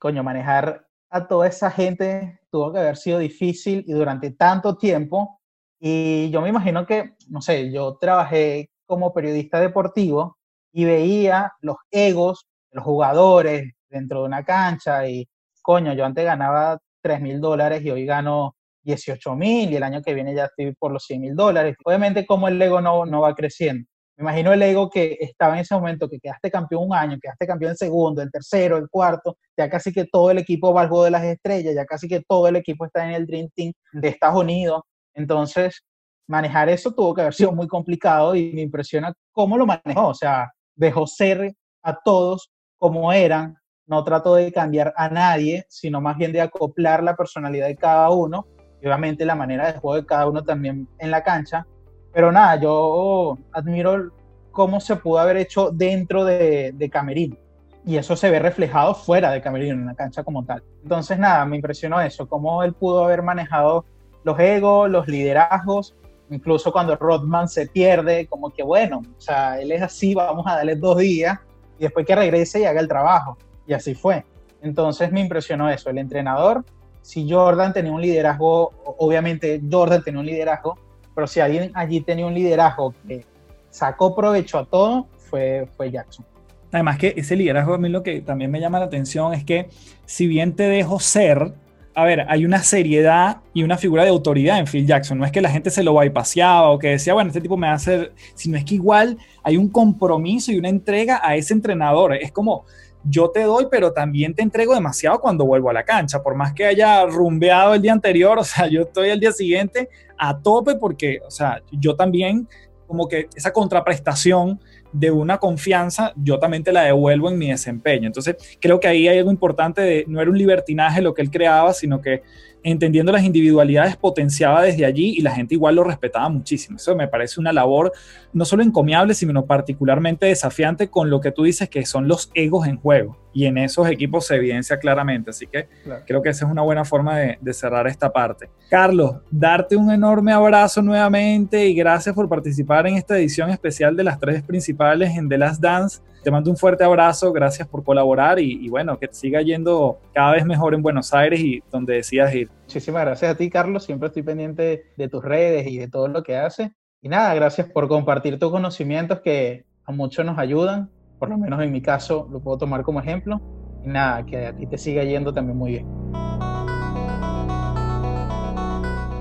coño, manejar a toda esa gente tuvo que haber sido difícil y durante tanto tiempo. Y yo me imagino que, no sé, yo trabajé como periodista deportivo y veía los egos de los jugadores dentro de una cancha y, coño, yo antes ganaba 3 mil dólares y hoy gano 18 mil y el año que viene ya estoy por los 100 mil dólares. Obviamente como el ego no, no va creciendo. Me imagino el ego que estaba en ese momento, que quedaste campeón un año, quedaste campeón el segundo, el tercero, el cuarto, ya casi que todo el equipo va al juego de las estrellas, ya casi que todo el equipo está en el Dream Team de Estados Unidos. Entonces, manejar eso tuvo que haber sido muy complicado y me impresiona cómo lo manejó. O sea, dejó ser a todos como eran, no trató de cambiar a nadie, sino más bien de acoplar la personalidad de cada uno y obviamente la manera de juego de cada uno también en la cancha. Pero nada, yo admiro cómo se pudo haber hecho dentro de, de Camerino. Y eso se ve reflejado fuera de Camerino, en la cancha como tal. Entonces, nada, me impresionó eso, cómo él pudo haber manejado los egos, los liderazgos, incluso cuando Rodman se pierde, como que bueno, o sea, él es así, vamos a darle dos días y después que regrese y haga el trabajo. Y así fue. Entonces me impresionó eso, el entrenador, si Jordan tenía un liderazgo, obviamente Jordan tenía un liderazgo, pero si alguien allí tenía un liderazgo que sacó provecho a todo, fue, fue Jackson. Además que ese liderazgo a mí lo que también me llama la atención es que si bien te dejo ser, a ver, hay una seriedad y una figura de autoridad en Phil Jackson. No es que la gente se lo bypaseaba o que decía, bueno, este tipo me va a hacer, sino es que igual hay un compromiso y una entrega a ese entrenador. Es como, yo te doy, pero también te entrego demasiado cuando vuelvo a la cancha. Por más que haya rumbeado el día anterior, <laughs> o sea, yo estoy el día siguiente a tope porque, o sea, yo también como que esa contraprestación de una confianza, yo también te la devuelvo en mi desempeño. Entonces, creo que ahí hay algo importante de, no era un libertinaje lo que él creaba, sino que entendiendo las individualidades potenciaba desde allí y la gente igual lo respetaba muchísimo. Eso me parece una labor no solo encomiable, sino particularmente desafiante con lo que tú dices que son los egos en juego. Y en esos equipos se evidencia claramente. Así que creo que esa es una buena forma de, de cerrar esta parte. Carlos, darte un enorme abrazo nuevamente y gracias por participar en esta edición especial de las tres principales en The Last Dance. Te mando un fuerte abrazo, gracias por colaborar y, bueno, que te siga yendo cada vez mejor en Buenos Aires y donde decidas ir. Muchísimas gracias a ti, Carlos. Siempre estoy pendiente de tus redes y de todo lo que haces. Y nada, gracias por compartir tus conocimientos que a muchos nos ayudan. Por lo menos en mi caso lo puedo tomar como ejemplo. Y nada, que a ti te siga yendo también muy bien.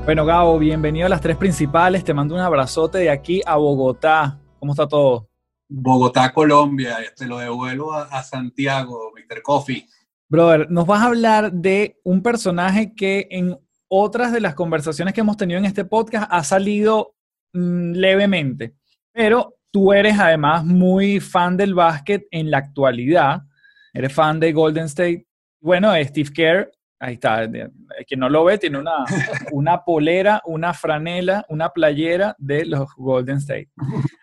Bueno, Gabo, bienvenido a las tres principales. Te mando un abrazote de aquí a Bogotá. ¿Cómo está todo? Bogotá, Colombia. Te lo devuelvo a, Santiago, Mr. Coffee. Brother, nos vas a hablar de un personaje que en otras de las conversaciones que hemos tenido en este podcast ha salido mm, levemente, pero tú eres además muy fan del básquet en la actualidad, eres fan de Golden State. Bueno, Steve Kerr Ahí está, quien no lo ve tiene una, <laughs> una polera, una franela, una playera de los Golden State.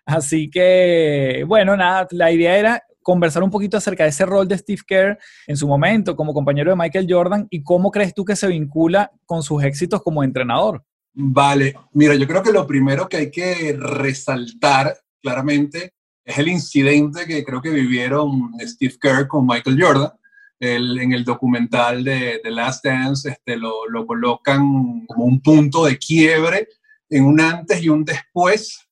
Así que, bueno, nada, la idea era conversar un poquito acerca de ese rol de Steve Kerr en su momento como compañero de Michael Jordan y cómo crees tú que se vincula con sus éxitos como entrenador. Vale, mira, yo creo que lo primero que hay que resaltar claramente es el incidente que creo que vivieron Steve Kerr con Michael Jordan en el documental de The Last Dance este, lo, lo, colocan como un punto de quiebre en un antes y un después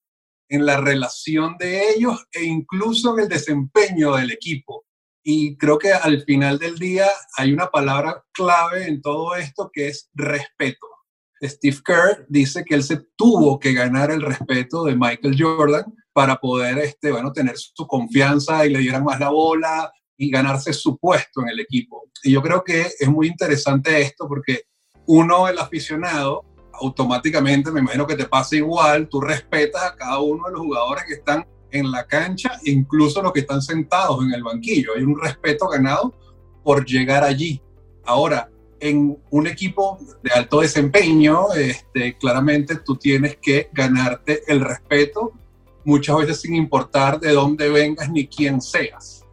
en la relación de ellos e incluso en el desempeño del equipo. Y creo que al final del día hay una palabra clave en todo esto que es respeto. Steve Kerr dice que él se tuvo que ganar el respeto de Michael Jordan para poder este, bueno, tener su confianza y le dieran más la bola, y ganarse su puesto en el equipo. Y yo creo que es muy interesante esto porque uno, el aficionado, automáticamente, me imagino que te pasa igual, tú respetas a cada uno de los jugadores que están en la cancha, incluso los que están sentados en el banquillo. Hay un respeto ganado por llegar allí. Ahora, en un equipo de alto desempeño, este, claramente tú tienes que ganarte el respeto, muchas veces sin importar de dónde vengas ni quién seas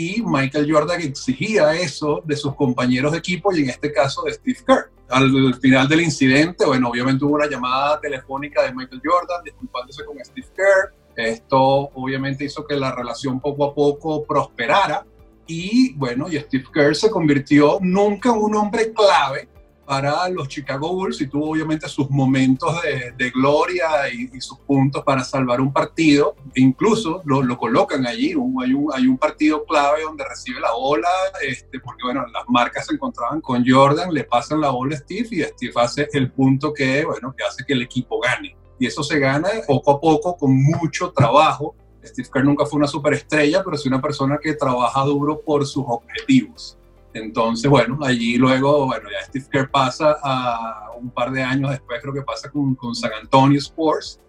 y Michael Jordan exigía eso de sus compañeros de equipo y en este caso de Steve Kerr. Al final del incidente, bueno, obviamente hubo una llamada telefónica de Michael Jordan disculpándose con Steve Kerr. Esto obviamente hizo que la relación poco a poco prosperara y bueno, y Steve Kerr se convirtió nunca en un hombre clave para los Chicago Bulls y tuvo obviamente sus momentos de, gloria y, sus puntos para salvar un partido. incluso lo, lo colocan allí. hay, un, hay un partido clave donde recibe la bola, este, porque bueno, las marcas se encontraban con Jordan, le pasan la bola a Steve y Steve hace el punto que, bueno, que hace que el equipo gane. Y eso se gana poco a poco con mucho trabajo. Steve Kerr nunca fue una superestrella, pero es una persona que trabaja duro por sus objetivos. Entonces, bueno, allí luego, bueno, ya Steve Kerr pasa a un par de años después, creo que pasa con, San Antonio Sports.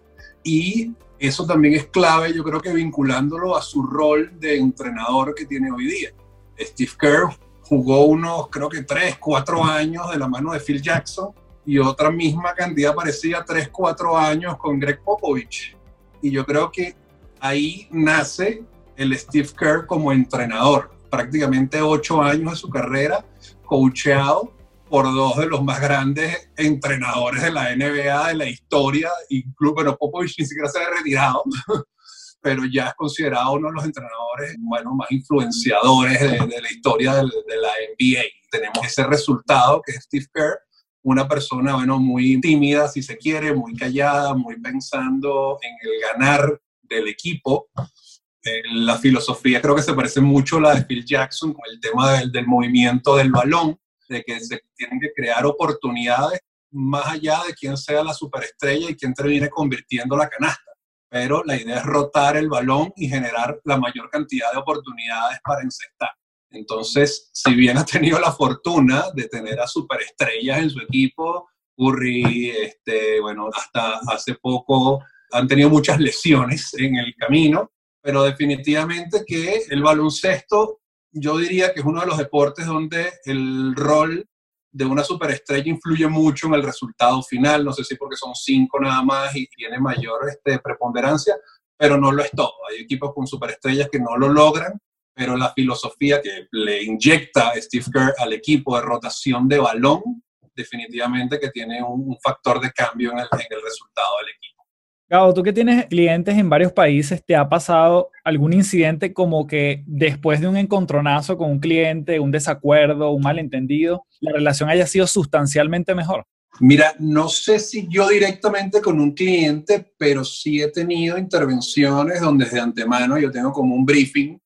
Y eso también es clave, yo creo que vinculándolo a su rol de entrenador que tiene hoy día. Steve Kerr jugó unos, creo que tres, cuatro años de la mano de Phil Jackson y otra misma cantidad parecida, 3, 4 años con Greg Popovich. Y yo creo que ahí nace el Steve Kerr como entrenador. Prácticamente 8 años de su carrera, coacheado por dos de los más grandes entrenadores de la NBA de la historia. Incluso, bueno, Popovich ni siquiera se ha retirado, <laughs> pero ya es considerado uno de los entrenadores bueno, más influenciadores de, la historia de, de, la NBA. Tenemos ese resultado que es Steve Kerr, una persona bueno, muy tímida, si se quiere, muy callada, muy pensando en el ganar del equipo. La filosofía creo que se parece mucho a la de Phil Jackson con el tema del, del movimiento del balón, de que se tienen que crear oportunidades más allá de quién sea la superestrella y quién termine convirtiendo la canasta pero la idea es rotar el balón y generar la mayor cantidad de oportunidades para encestar. Entonces, si bien ha tenido la fortuna de tener a superestrellas en su equipo, Curry, este, bueno, hasta hace poco han tenido muchas lesiones en el camino, pero definitivamente que el baloncesto, yo diría que es uno de los deportes donde el rol de una superestrella influye mucho en el resultado final. No sé si porque son cinco nada más y tiene mayor este, preponderancia, pero no lo es todo. Hay equipos con superestrellas que no lo logran, pero la filosofía que le inyecta Steve Kerr al equipo de rotación de balón, definitivamente que tiene un, factor de cambio en el, en el resultado del equipo. Gabo, tú que tienes clientes en varios países, ¿te ha pasado algún incidente como que después de un encontronazo con un cliente, un desacuerdo, un malentendido, la relación haya sido sustancialmente mejor? Mira, no sé si yo directamente con un cliente, pero sí he tenido intervenciones donde de antemano yo tengo como un briefing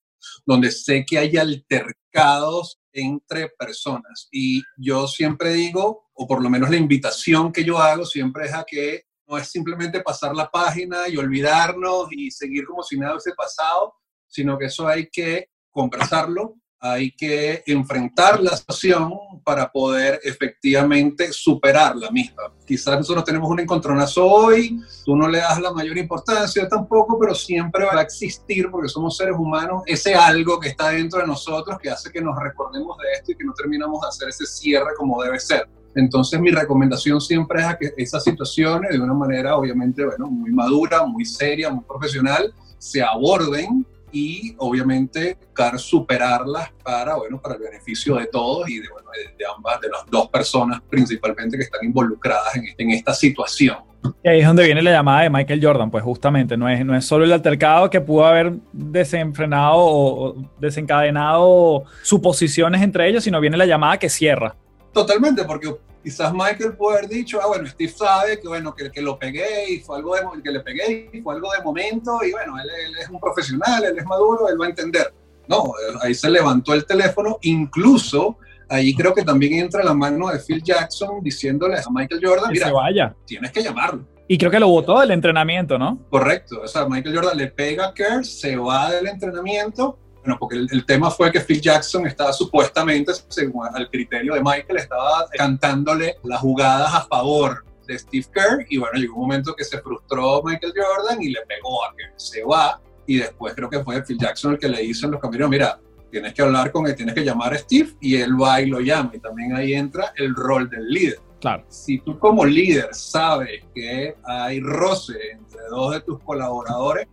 donde sé que hay altercados entre personas. Y yo siempre digo, o por lo menos la invitación que yo hago siempre es a que no es simplemente pasar la página y olvidarnos y seguir como si nada hubiese pasado, sino que eso hay que conversarlo, hay que enfrentar la situación para poder efectivamente superar la misma. Quizás nosotros tenemos un encontronazo hoy, tú no le das la mayor importancia tampoco, pero siempre va a existir porque somos seres humanos ese algo que está dentro de nosotros que hace que nos recordemos de esto y que no terminamos de hacer ese cierre como debe ser. Entonces mi recomendación siempre es a que esas situaciones de una manera obviamente bueno, muy madura, muy seria, muy profesional, se aborden y obviamente superarlas para, bueno, para el beneficio de todos y de, bueno, de, ambas, de las dos personas principalmente que están involucradas en, en, esta situación. Y ahí es donde viene la llamada de Michael Jordan, pues justamente, no es, no es solo el altercado que pudo haber desenfrenado o desencadenado suposiciones entre ellos, sino viene la llamada que cierra. Totalmente, porque quizás Michael puede haber dicho, ah, bueno, Steve sabe que, bueno, que, que lo pegué y fue algo de, que le pegué y fue algo de momento y bueno, él, es un profesional, él es maduro, él va a entender. No, ahí se levantó el teléfono, incluso ahí creo que también entra la mano de Phil Jackson diciéndole a Michael Jordan, mira, vaya. tienes que llamarlo. Y creo que lo votó del entrenamiento, ¿no? Correcto, o sea, Michael Jordan le pega a Kerr, se va del entrenamiento bueno, porque el, tema fue que Phil Jackson estaba supuestamente, según al criterio de Michael, estaba cantándole las jugadas a favor de Steve Kerr y bueno, llegó un momento que se frustró Michael Jordan y le pegó a que se va y después creo que fue Phil Jackson el que le hizo en los caminos, mira, tienes que hablar con él, tienes que llamar a Steve y él va y lo llama y también ahí entra el rol del líder. Claro. Si tú como líder sabes que hay roce entre dos de tus colaboradores,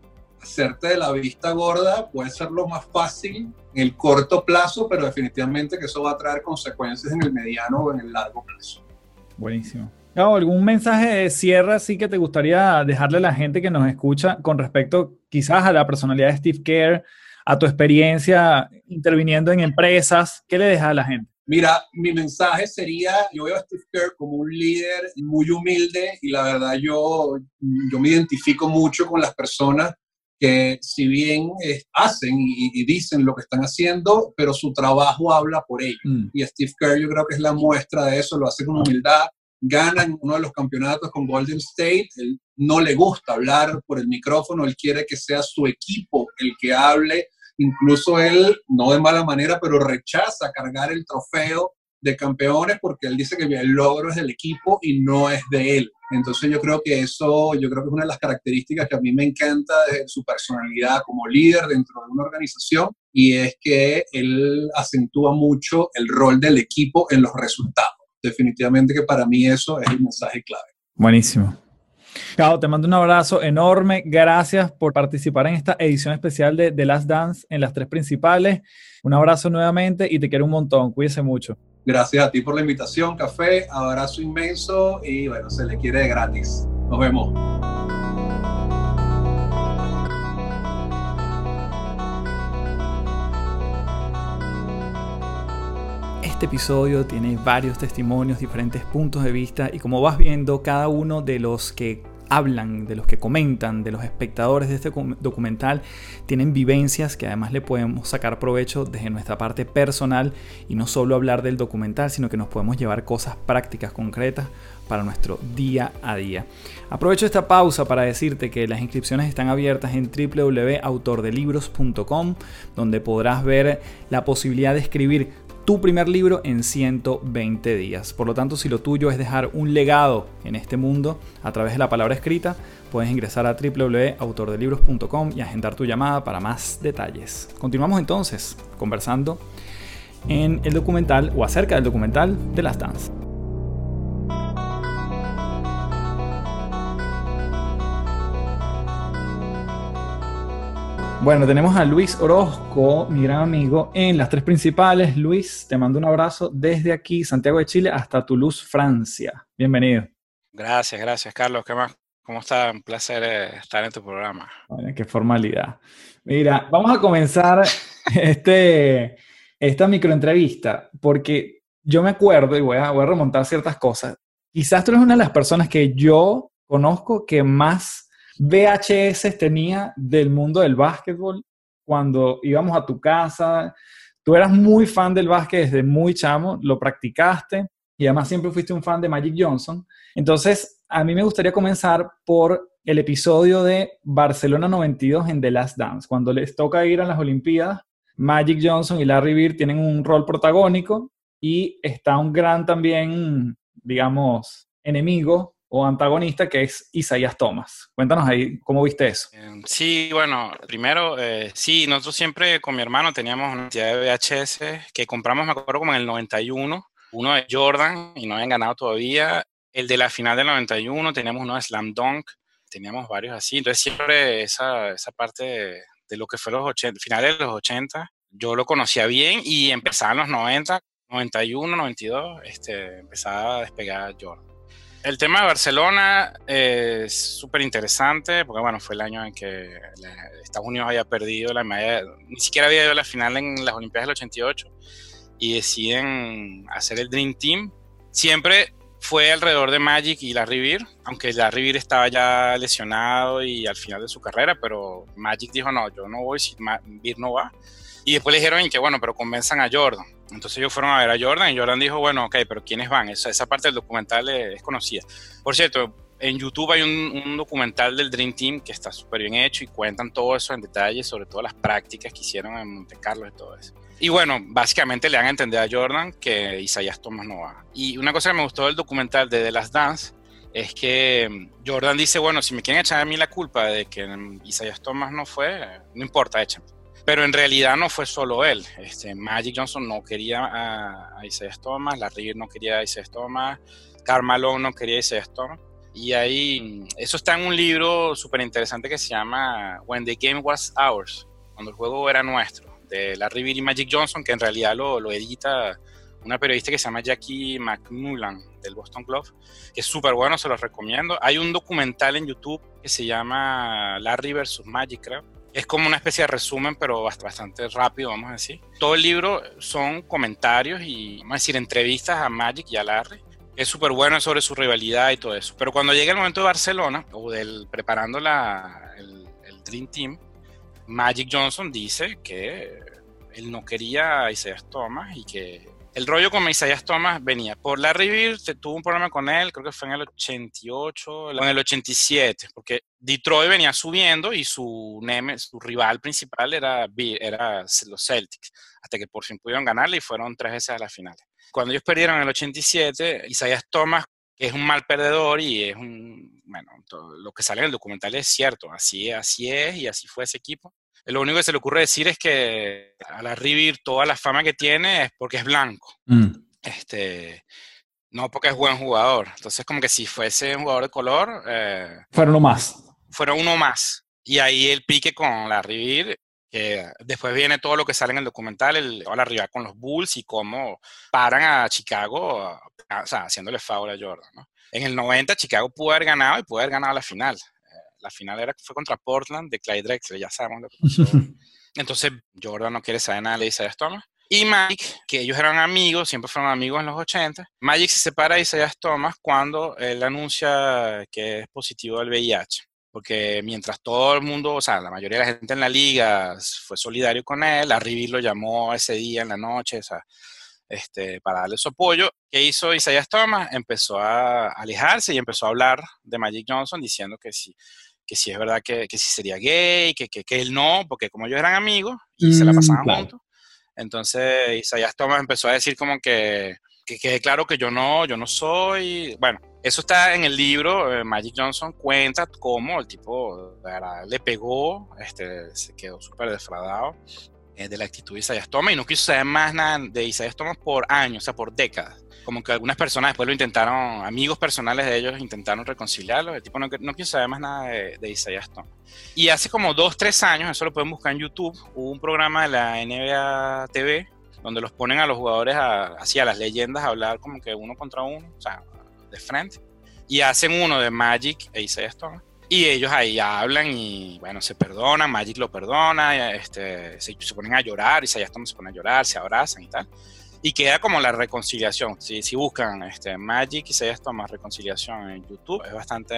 hacerte de la vista gorda puede ser lo más fácil en el corto plazo, pero definitivamente que eso va a traer consecuencias en el mediano o en el largo plazo. Buenísimo. ¿Algún mensaje de cierre así que te gustaría dejarle a la gente que nos escucha con respecto quizás a la personalidad de Steve Kerr, a tu experiencia interviniendo en empresas? ¿Qué le dejas a la gente? Mira, mi mensaje sería, yo veo a Steve Kerr como un líder muy humilde y la verdad yo, yo me identifico mucho con las personas que si bien eh, hacen y, dicen lo que están haciendo, pero su trabajo habla por ellos. Mm. Y Steve Kerr yo creo que es la muestra de eso, lo hace con humildad, gana en uno de los campeonatos con Golden State, él no le gusta hablar por el micrófono, él quiere que sea su equipo el que hable, incluso él, no de mala manera, pero rechaza cargar el trofeo de campeones porque él dice que el logro es del equipo y no es de él. Entonces yo creo que eso, yo creo que es una de las características que a mí me encanta de su personalidad como líder dentro de una organización y es que él acentúa mucho el rol del equipo en los resultados. definitivamente que para mí eso es el mensaje clave. Buenísimo. Cao, te mando un abrazo enorme. Gracias por participar en esta edición especial de The Last Dance en las tres principales. Un abrazo nuevamente y te quiero un montón. Cuídese mucho. Gracias a ti por la invitación, café. Abrazo inmenso y bueno, se le quiere gratis. Nos vemos. Este episodio tiene varios testimonios, diferentes puntos de vista y como vas viendo, cada uno de los que hablan, de los que comentan, de los espectadores de este documental, tienen vivencias que además le podemos sacar provecho desde nuestra parte personal y no solo hablar del documental, sino que nos podemos llevar cosas prácticas, concretas para nuestro día a día. Aprovecho esta pausa para decirte que las inscripciones están abiertas en www.autordelibros.com, donde podrás ver la posibilidad de escribir tu primer libro en 120 días. Por lo tanto, si lo tuyo es dejar un legado en este mundo a través de la palabra escrita, puedes ingresar a www.autordelibros.com y agendar tu llamada para más detalles. Continuamos entonces conversando en el documental o acerca del documental de las Dance. Bueno, tenemos a Luis Orozco, mi gran amigo, en las tres principales. Luis, te mando un abrazo desde aquí, Santiago de Chile, hasta Toulouse, Francia. Bienvenido. Gracias, gracias, Carlos. ¿Qué más? ¿Cómo está? Un placer eh, estar en tu programa. Bueno, qué formalidad. Mira, vamos a comenzar <laughs> este, esta microentrevista, porque yo me acuerdo, y voy a, voy a remontar ciertas cosas. Quizás tú eres una de las personas que yo conozco que más VHS tenía del mundo del básquetbol cuando íbamos a tu casa. Tú eras muy fan del básquet desde muy chamo, lo practicaste y además siempre fuiste un fan de Magic Johnson. Entonces, a mí me gustaría comenzar por el episodio de Barcelona 92 en The Last Dance, cuando les toca ir a las Olimpiadas. Magic Johnson y Larry Bird tienen un rol protagónico y está un gran también, digamos, enemigo o antagonista que es Isaías Thomas. Cuéntanos ahí cómo viste eso. Em, sí, bueno, primero, eh, sí, nosotros siempre con mi hermano teníamos una cantidad de VHS que compramos, me acuerdo, como en el 91, uno de Jordan y no habían ganado todavía, el de la final del 91, teníamos uno de Slam Dunk, teníamos varios así, entonces siempre esa, esa parte de, lo que fue los 80, finales de los 80, yo lo conocía bien y empezaba en los 90, 91, 92, este, empezaba a despegar Jordan. El tema de Barcelona es súper interesante porque, bueno, fue el año en que Estados Unidos había perdido la medalla, ni siquiera había ido a la final en las Olimpiadas del 88 y deciden hacer el Dream Team. Siempre fue alrededor de Magic y Larry Bird, aunque Larry Bird estaba ya lesionado y al final de su carrera, pero Magic dijo, no, yo no voy si Bird no va. Y después le dijeron que, bueno, pero convenzan a Jordan. Entonces ellos fueron a ver a Jordan y Jordan dijo, bueno, ok, pero ¿quiénes van? Esa, esa parte del documental es, conocida. Por cierto, en YouTube hay un, documental del Dream Team que está súper bien hecho y cuentan todo eso en detalle, sobre todo las prácticas que hicieron en Monte Carlo y todo eso. Y bueno, básicamente le dan a entender a Jordan que Isaías Thomas no va. Y una cosa que me gustó del documental de The Last Dance es que Jordan dice, bueno, si me quieren echar a mí la culpa de que Isaías Thomas no fue, no importa, échame. Pero en realidad no fue solo él. Este, Magic Johnson no quería a, a Isaiah Thomas, la River no quería a Isaiah Thomas, Carmelo no quería a Isaiah Thomas. Y ahí, eso está en un libro súper interesante que se llama When the Game Was Ours, cuando el juego era nuestro, de la River y Magic Johnson, que en realidad lo, edita una periodista que se llama Jackie McMullan del Boston Globe, que es súper bueno, se los recomiendo. Hay un documental en YouTube que se llama Larry vs. Magic, creo, es como una especie de resumen, pero bastante rápido, vamos a decir. Todo el libro son comentarios y, vamos a decir, entrevistas a Magic y a Larry. Es súper bueno sobre su rivalidad y todo eso. Pero cuando llega el momento de Barcelona, o del preparando el Dream Team, Magic Johnson dice que él no quería a Isaiah Thomas y que el rollo con Isaiah Thomas venía por Larry Bird, tuvo un problema con él, creo que fue en el 88 o en el 87, porque Detroit venía subiendo y su, rival principal era, los Celtics, hasta que por fin pudieron ganarle y fueron tres veces a la final. Cuando ellos perdieron en el 87, Isaiah Thomas, que es un mal perdedor y es un, bueno, lo que sale en el documental es cierto, así, así es y así fue ese equipo lo único que se le ocurre decir es que a la Rivir toda la fama que tiene es porque es blanco. Mm. Este, No, porque es buen jugador. Entonces, como que si fuese un jugador de color, eh, Fueron uno más. fuera uno más. Y ahí el pique con la Rivir, que después viene todo lo que sale en el documental, el la rival con los Bulls y cómo paran a Chicago, a- o sea, haciéndole foul a Jordan. ¿no? En el 90 Chicago pudo haber ganado y pudo haber ganado la final. La final era, fue contra Portland de Clyde Drexler, ya sabemos lo que pasó. <laughs> Entonces Jordan no quiere saber nada de Isaiah Thomas. Y Magic, que ellos eran amigos, siempre fueron amigos en los 80. Magic se separa de Isaiah Thomas cuando él anuncia que es positivo al VIH. Porque mientras todo el mundo, o sea, la mayoría de la gente en la liga fue solidario con él, a Rivi lo llamó ese día en la noche, o sea, este, para darle su apoyo. ¿Qué hizo Isaiah Thomas? Empezó a alejarse y empezó a hablar de Magic Johnson diciendo que sí, que sí es verdad que, que sí sería gay, que, que, que él no, porque como ellos eran amigos y se la Mm, pasaban claro. juntos, entonces Isaiah Thomas empezó a decir como que, que quede claro que yo no, yo no soy, bueno, eso está en el libro, eh, Magic Johnson cuenta cómo el tipo le pegó, este, se quedó súper defraudado eh, de la actitud de Isaiah Thomas y no quiso saber más nada de Isaiah Thomas por años, o sea, por décadas. Como que algunas personas después lo intentaron, amigos personales de ellos intentaron reconciliarlo, el tipo no, no quiso saber más nada de, de Isaiah Thomas. Y hace como dos, tres años, eso lo pueden buscar en YouTube, hubo un programa de la NBA TV donde los ponen a los jugadores, a, así a las leyendas, a hablar como que uno contra uno, o sea, de frente. Y hacen uno de Magic e Isaiah Thomas. Y ellos ahí hablan y, bueno, se perdonan, Magic lo perdona, este, se, se ponen a llorar, Isaiah Thomas se pone a llorar, se abrazan y tal. Y queda como la reconciliación. Si, si buscan este, Magic y Isaiah Thomas reconciliación en YouTube, es bastante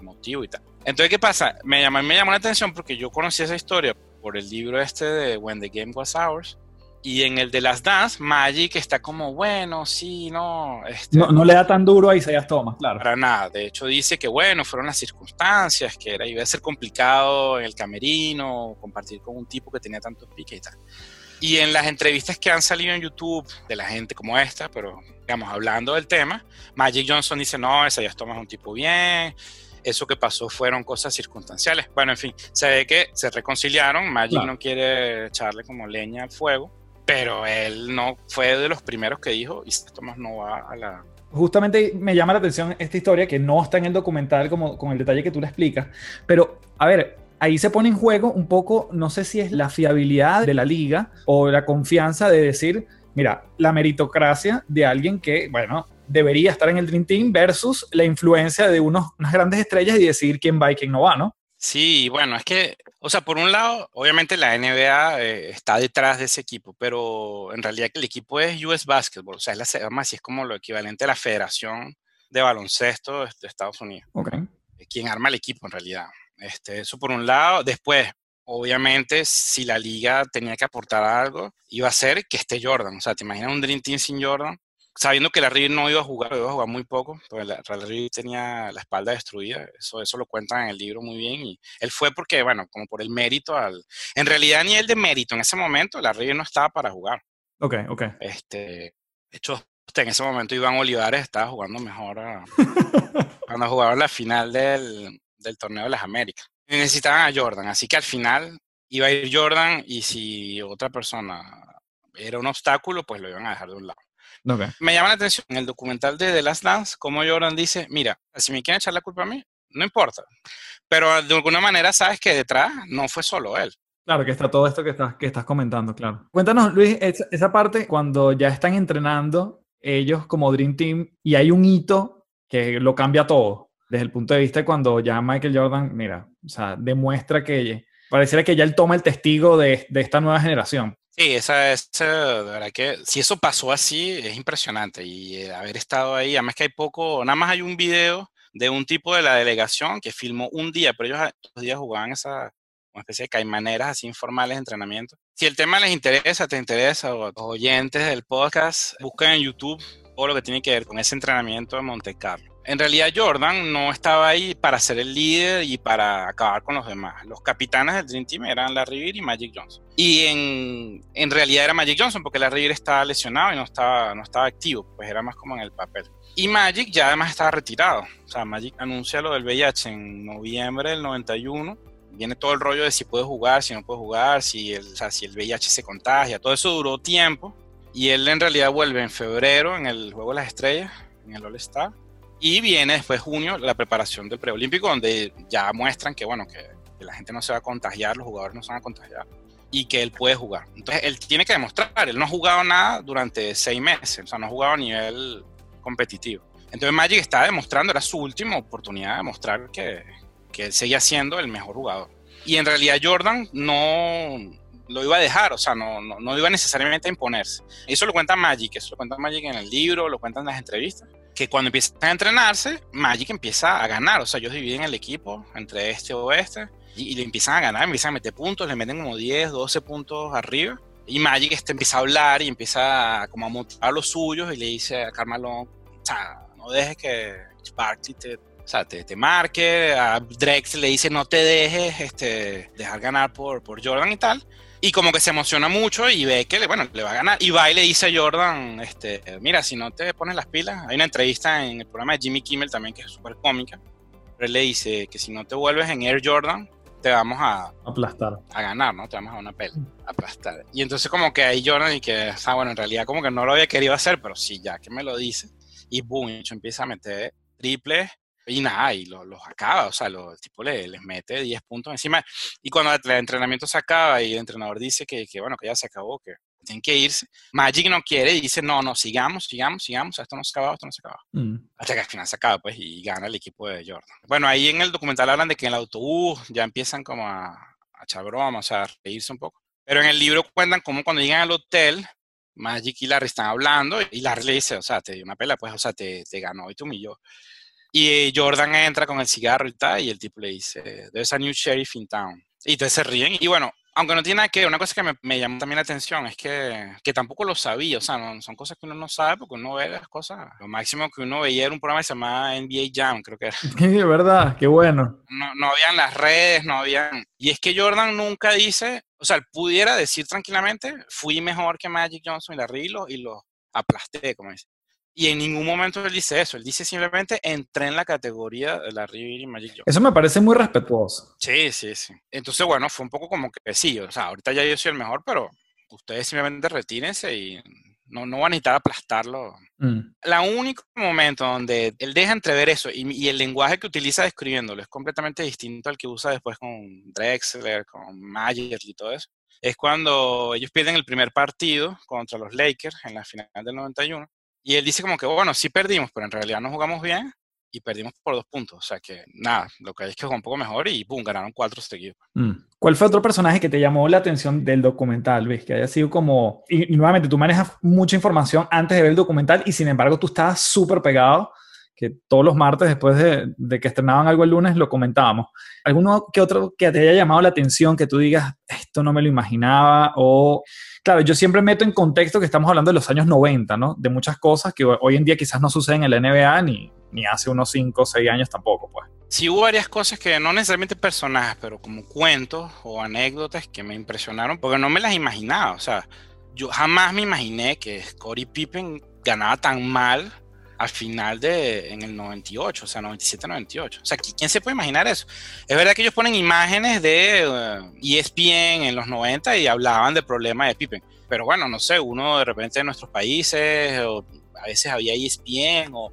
emotivo y tal. Entonces, ¿qué pasa? Me llamó, me llamó la atención porque yo conocí esa historia por el libro este de When the Game Was Ours. Y en el de las Dance, Magic está como, bueno, sí, no. Este, No, no le da tan duro a Isaiah Thomas, claro. para nada. De hecho, dice que, bueno, fueron las circunstancias, que era, iba a ser complicado en el camerino, compartir con un tipo que tenía tantos piques y tal. Y en las entrevistas que han salido en YouTube de la gente como esta, pero digamos, hablando del tema, Magic Johnson dice, no, Isaiah Thomas es un tipo bien, eso que pasó fueron cosas circunstanciales. Bueno, en fin, se ve que se reconciliaron, Magic Claro. no quiere echarle como leña al fuego, pero él no fue de los primeros que dijo, Isaiah Thomas no va a la... Justamente me llama la atención esta historia que no está en el documental como con el detalle que tú le explicas, pero a ver, ahí se pone en juego un poco, no sé si es la fiabilidad de la liga o la confianza de decir, mira, la meritocracia de alguien que, bueno, debería estar en el Dream Team versus la influencia de unos, unas grandes estrellas y decidir quién va y quién no va, ¿no? Sí, bueno, es que, o sea, por un lado, obviamente la NBA eh, está detrás de ese equipo, pero en realidad el equipo es US Basketball, o sea, es la, así, es como lo equivalente a la Federación de Baloncesto de, Estados Unidos, Ok. eh, quien arma el equipo en realidad. Este, eso por un lado. Después, obviamente, si la liga tenía que aportar algo, iba a ser que esté Jordan. O sea, ¿te imaginas un Dream Team sin Jordan? Sabiendo que la River no iba a jugar, iba a jugar muy poco, porque la, la River tenía la espalda destruida, eso, eso lo cuentan en el libro muy bien, y él fue porque, bueno, como por el mérito al... En realidad ni el de mérito, en ese momento la River no estaba para jugar. Ok, ok. Este, de hecho, en ese momento Iván Olivares estaba jugando mejor a- <laughs> cuando jugaron la final del, del torneo de las Américas. Y necesitaban a Jordan, así que al final iba a ir Jordan y si otra persona era un obstáculo, pues lo iban a dejar de un lado. Ok. Me llama la atención en el documental de The Last Dance, cómo Jordan dice, mira, si me quieren echar la culpa a mí, no importa. Pero de alguna manera sabes que detrás no fue solo él. Claro, que está todo esto que estás, que estás comentando, claro. Cuéntanos, Luis, esa, esa parte cuando ya están entrenando ellos como Dream Team y hay un hito que lo cambia todo, desde el punto de vista de cuando ya Michael Jordan, mira, o sea, demuestra que pareciera que ya él toma el testigo de, de esta nueva generación. Sí, esa es, eh, de verdad que si eso pasó así, es impresionante. Y eh, haber estado ahí, además que hay poco, nada más hay un video de un tipo de la delegación que filmó un día, pero ellos a- todos los días jugaban esa una especie de caimaneras así informales de entrenamiento. Si el tema les interesa, te interesa, o a los oyentes del podcast, busquen en YouTube todo lo que tiene que ver con ese entrenamiento de Monte Carlo. En realidad Jordan no estaba ahí para ser el líder y para acabar con los demás. Los capitanes del Dream Team eran Larry Bird y Magic Johnson. Y en, en realidad era Magic Johnson porque Larry Bird estaba lesionado y no estaba, no estaba activo, pues era más como en el papel. Y Magic ya además estaba retirado. O sea, Magic anuncia lo del VIH en noviembre del 91. Viene todo el rollo de si puede jugar, si no puede jugar, si el, o sea, si el VIH se contagia. Todo eso duró tiempo. Y él en realidad vuelve en febrero en el Juego de las Estrellas, en el All-Star. Y viene después junio la preparación del preolímpico, donde ya muestran que, bueno, que, la gente no se va a contagiar, los jugadores no se van a contagiar y que él puede jugar. Entonces él tiene que demostrar, él no ha jugado nada durante seis meses, o sea, no ha jugado a nivel competitivo. Entonces Magic está demostrando, era su última oportunidad de demostrar que, que él seguía siendo el mejor jugador. Y en realidad Jordan no lo iba a dejar, o sea, no, no, no iba necesariamente a imponerse. Eso lo cuenta Magic, eso lo cuenta Magic en el libro, lo cuentan en las entrevistas que cuando empiezan a entrenarse, Magic empieza a ganar. O sea, ellos dividen el equipo entre este o este y, le empiezan a ganar, empiezan a meter puntos, le meten como 10, 12 puntos arriba. Y Magic este empieza a hablar y empieza a, como a motivar los suyos y le dice a Carmelo, o sea, no dejes que Barkley te, o sea, te, te, marque. A Drex le dice, no te dejes este, dejar ganar por, por Jordan y tal. Y como que se emociona mucho y ve que, bueno, le va a ganar. Y va y le dice a Jordan, este, mira, si no te pones las pilas, hay una entrevista en el programa de Jimmy Kimmel también que es súper cómica. Pero él le dice que si no te vuelves en Air Jordan, te vamos a aplastar. A ganar, ¿no? Te vamos a una pela, aplastar. Y entonces como que ahí Jordan y que, sea, bueno, en realidad como que no lo había querido hacer, pero sí, ya que me lo dice. Y boom, empieza a meter triples y nada, y los, acaba, o sea, el tipo le, les mete 10 puntos encima. Y cuando el entrenamiento se acaba y el entrenador dice que, que bueno, que ya se acabó, que tienen que irse, Magic no quiere y dice, no, no, sigamos, sigamos, sigamos, esto no se acaba, esto no se acaba. Mm. Hasta que al final se acaba, pues, y gana el equipo de Jordan. Bueno, ahí en el documental hablan de que en el autobús ya empiezan como a, a echar bromas, o sea, a reírse un poco. Pero en el libro cuentan cómo cuando llegan al hotel, Magic y Larry están hablando y Larry le dice, o sea, te dio una pela, pues, o sea, te, te ganó y te humilló. Y Jordan entra con el cigarro y tal, y el tipo le dice, there's a new sheriff in town. Y entonces se ríen. Y bueno, aunque no tiene nada que ver, una cosa que me, me llamó también la atención es que, que tampoco lo sabía, o sea, no, son cosas que uno no sabe porque uno ve las cosas. Lo máximo que uno veía era un programa que se llamaba NBA Jam, creo que era. <laughs> De verdad, qué bueno. No, no habían las redes, no habían. Y es que Jordan nunca dice, o sea, pudiera decir tranquilamente, fui mejor que Magic Johnson y la los, y los aplasté, como dice. Y en ningún momento él dice eso, él dice simplemente entré en la categoría de la River y Magic Johnson. Eso me parece muy respetuoso. Sí, sí, sí. Entonces, bueno, fue un poco como que sí, o sea, ahorita ya yo soy el mejor, pero ustedes simplemente retírense y no, no van a necesitar aplastarlo. Mm. El único momento donde él deja entrever eso y, el lenguaje que utiliza describiéndolo es completamente distinto al que usa después con Drexler, con Magic y todo eso, es cuando ellos pierden el primer partido contra los Lakers en la final del 91 y él dice como que, bueno, sí perdimos, pero en realidad no jugamos bien y perdimos por dos puntos. O sea que nada, lo que hay es que jugó un poco mejor y pum, ganaron cuatro seguidos. Mm. ¿Cuál fue otro personaje que te llamó la atención del documental, Luis? Que haya sido como... Y, nuevamente, tú manejas mucha información antes de ver el documental y sin embargo tú estabas súper pegado, que todos los martes después de, de, que estrenaban algo el lunes lo comentábamos. ¿Alguno que otro que te haya llamado la atención, que tú digas, esto no me lo imaginaba o Claro, yo siempre meto en contexto que estamos hablando de los años 90, ¿no? De muchas cosas que hoy en día quizás no suceden en la NBA ni, ni hace unos 5 o 6 años tampoco, pues. Sí hubo varias cosas que no necesariamente personajes, pero como cuentos o anécdotas que me impresionaron porque no me las imaginaba. O sea, yo jamás me imaginé que Scottie Pippen ganaba tan mal al final de en el 98, o sea, 97-98. O sea, ¿quién se puede imaginar eso? Es verdad que ellos ponen imágenes de ESPN eh, e en los 90 y hablaban del problema de Pippen. Pero bueno, no sé, uno de repente de nuestros países, o a veces había ESPN, o,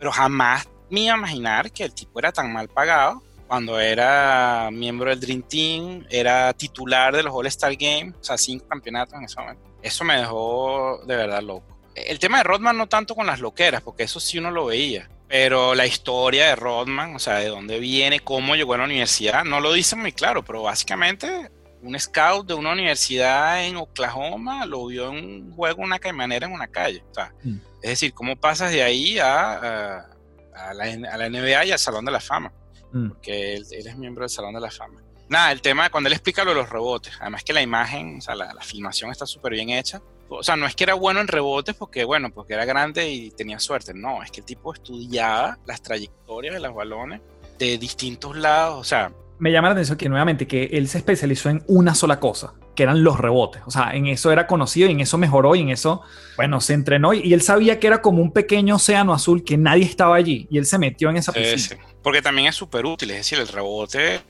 pero jamás me iba a imaginar que el tipo era tan mal pagado cuando era miembro del Dream Team, era titular de los All-Star Games, o sea, cinco campeonatos en ese momento. Eso me dejó de verdad loco el tema de Rodman no tanto con las loqueras, porque eso sí uno lo veía, pero la historia de Rodman, o sea, de dónde viene, cómo llegó a la universidad, no lo dice muy claro, pero básicamente un scout de una universidad en Oklahoma lo vio en un juego, una caimanera en una calle. O sea, mm. Es decir, cómo pasas de ahí a, a, la, NBA y al Salón de la Fama, mm. porque él, es miembro del Salón de la Fama. Nada, el tema, cuando él explica lo de los rebotes, además que la imagen, o sea, la, la filmación está súper bien hecha, o sea, no es que era bueno en rebotes porque, bueno, porque era grande y tenía suerte. No, es que el tipo estudiaba las trayectorias de los balones de distintos lados. O sea, me llama la atención que nuevamente que él se especializó en una sola cosa, que eran los rebotes. O sea, en eso era conocido y en eso mejoró y en eso, bueno, se entrenó y, él sabía que era como un pequeño océano azul que nadie estaba allí y él se metió en esa piscina. Sí, Porque también es súper útil, es decir, el rebote es,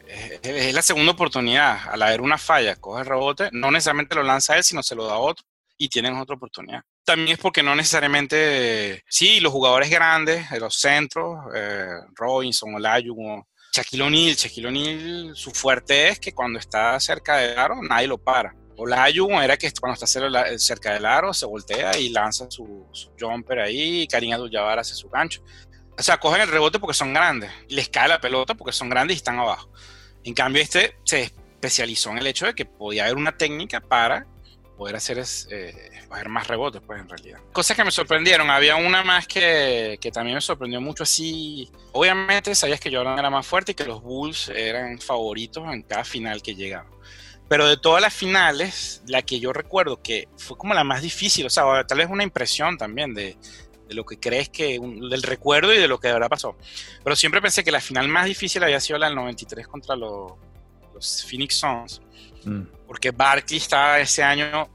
es, la segunda oportunidad. Al haber una falla, coge el rebote, no necesariamente lo lanza él, sino se lo da a otro y tienen otra oportunidad. También es porque no necesariamente, sí, los jugadores grandes, de los centros, eh, Robinson, Olajuwon, Shaquille O'Neal, Shaquille O'Neal, su fuerte es que cuando está cerca del aro nadie lo para. Olajuwon era que cuando está cerca del aro se voltea y lanza su, jumper ahí, y Karim Abdul-Jabbar hace su gancho. O sea, cogen el rebote porque son grandes, les cae la pelota porque son grandes y están abajo. En cambio, este se especializó en el hecho de que podía haber una técnica para poder hacer es, eh, más rebotes, pues en realidad. Cosas que me sorprendieron, había una más que, que, también me sorprendió mucho así. Obviamente sabías que Jordan era más fuerte y que los Bulls eran favoritos en cada final que llegaban. Pero de todas las finales, la que yo recuerdo que fue como la más difícil, o sea, tal vez una impresión también de, de lo que crees que, del recuerdo y de lo que de verdad pasó. Pero siempre pensé que la final más difícil había sido la del 93 contra los, los Phoenix Suns. Mm. Porque Barkley estaba ese año,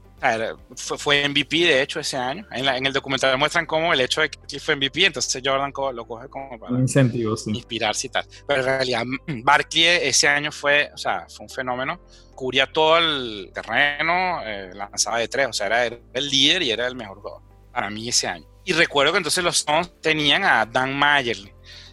fue, fue, MVP de hecho ese año. En, el documental muestran cómo el hecho de que fue MVP, entonces Jordan lo coge como para incentivo, inspirarse y tal. Pero en realidad Barkley ese año fue, o sea, fue un fenómeno. Cubría todo el terreno, eh, lanzaba de tres, o sea, era el líder y era el mejor jugador para mí ese año. Y recuerdo que entonces los Suns tenían a Dan Mayer.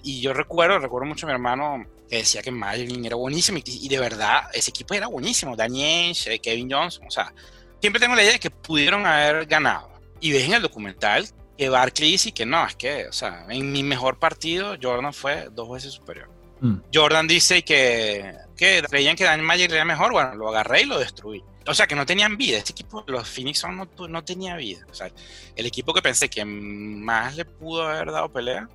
Y yo recuerdo, recuerdo mucho a mi hermano que decía que Mayer era buenísimo. Y, de verdad, ese equipo era buenísimo. Daniel, Kevin Johnson. O sea, siempre tengo la idea de que pudieron haber ganado. Y ves en el documental que Barkley dice que no, es que, o sea, en mi mejor partido, Jordan fue dos veces superior. Mm. Jordan dice que, que creían que Dan Mayer era mejor. Bueno, lo agarré y lo destruí o sea, que no tenían vida. Este equipo, los Phoenix no, no tenía vida. O sea, el equipo que pensé que más le pudo haber dado pelea,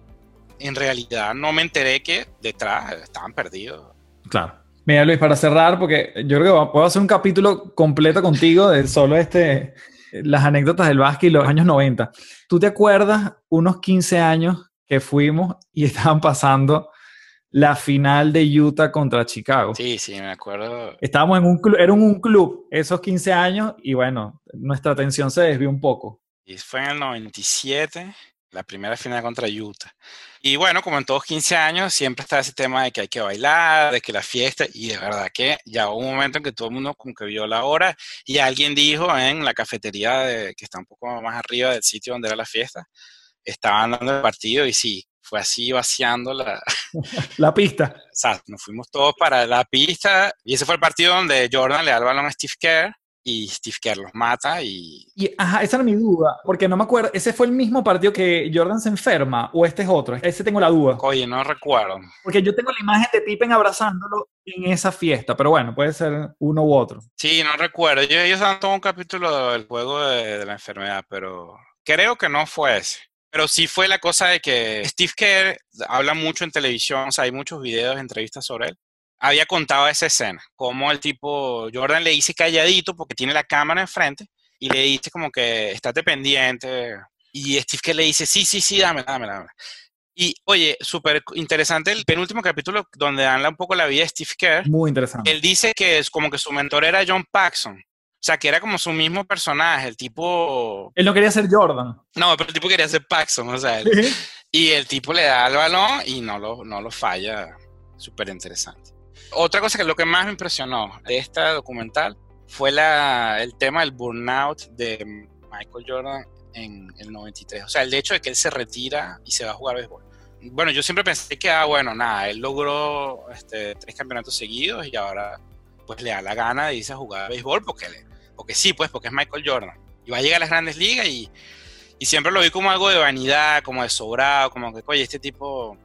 en realidad no me enteré que detrás estaban perdidos. Claro. Mira, Luis, para cerrar, porque yo creo que puedo hacer un capítulo completo contigo de solo este, las anécdotas del básquet y los años 90. ¿Tú te acuerdas unos 15 años que fuimos y <laughs> estaban pasando la final de Utah contra Chicago. Sí, sí, me acuerdo. Estábamos en un club, era un club esos 15 años y bueno, nuestra atención se desvió un poco. Y fue en el 97, la primera final contra Utah. Y bueno, como en todos 15 años, siempre está ese tema de que hay que bailar, de que la fiesta, y de verdad que ya hubo un momento en que todo el mundo como que vio la hora y alguien dijo en la cafetería de, que está un poco más arriba del sitio donde era la fiesta, estaban dando el partido y sí, fue así vaciando la, <laughs> la pista. <laughs> Exacto, nos fuimos todos para la pista y ese fue el partido donde Jordan le da el balón a Steve Kerr y Steve Kerr los mata y... y... Ajá, esa era mi duda, porque no me acuerdo, ¿ese fue el mismo partido que Jordan se enferma o este es otro? Ese tengo la duda. Oye, no recuerdo. Porque yo tengo la imagen de Pippen abrazándolo en esa fiesta, pero bueno, puede ser uno u otro. Sí, no recuerdo. Ellos han tomado un capítulo del juego de, de la enfermedad, pero creo que no fue ese. Pero sí fue la cosa de que Steve Kerr habla mucho en televisión, o sea, hay muchos videos, entrevistas sobre él. Había contado esa escena, como el tipo, Jordan le dice calladito porque tiene la cámara enfrente y le dice como que estate pendiente. Y Steve Kerr le dice, sí, sí, sí, dame, dame, dame. Y oye, súper interesante el penúltimo capítulo donde habla un poco la vida de Steve Kerr. Muy interesante. Él dice que es como que su mentor era John Paxson. O sea, que era como su mismo personaje, el tipo... Él no quería ser Jordan. No, pero el tipo quería ser Paxson, o sea, y el tipo le da el balón y no lo, no lo falla. Súper interesante. Otra cosa que lo que más me impresionó de esta documental fue la, el tema del burnout de Michael Jordan en el 93. O sea, el hecho de que él se retira y se va a jugar béisbol. Bueno, yo siempre pensé que, ah, bueno, nada, él logró este, tres campeonatos seguidos y ahora pues le da la gana de irse a jugar béisbol porque le, porque sí, pues, porque es Michael Jordan. Y va a llegar a las grandes ligas y, y siempre lo vi como algo de vanidad, como de sobrado, como que, oye, este tipo...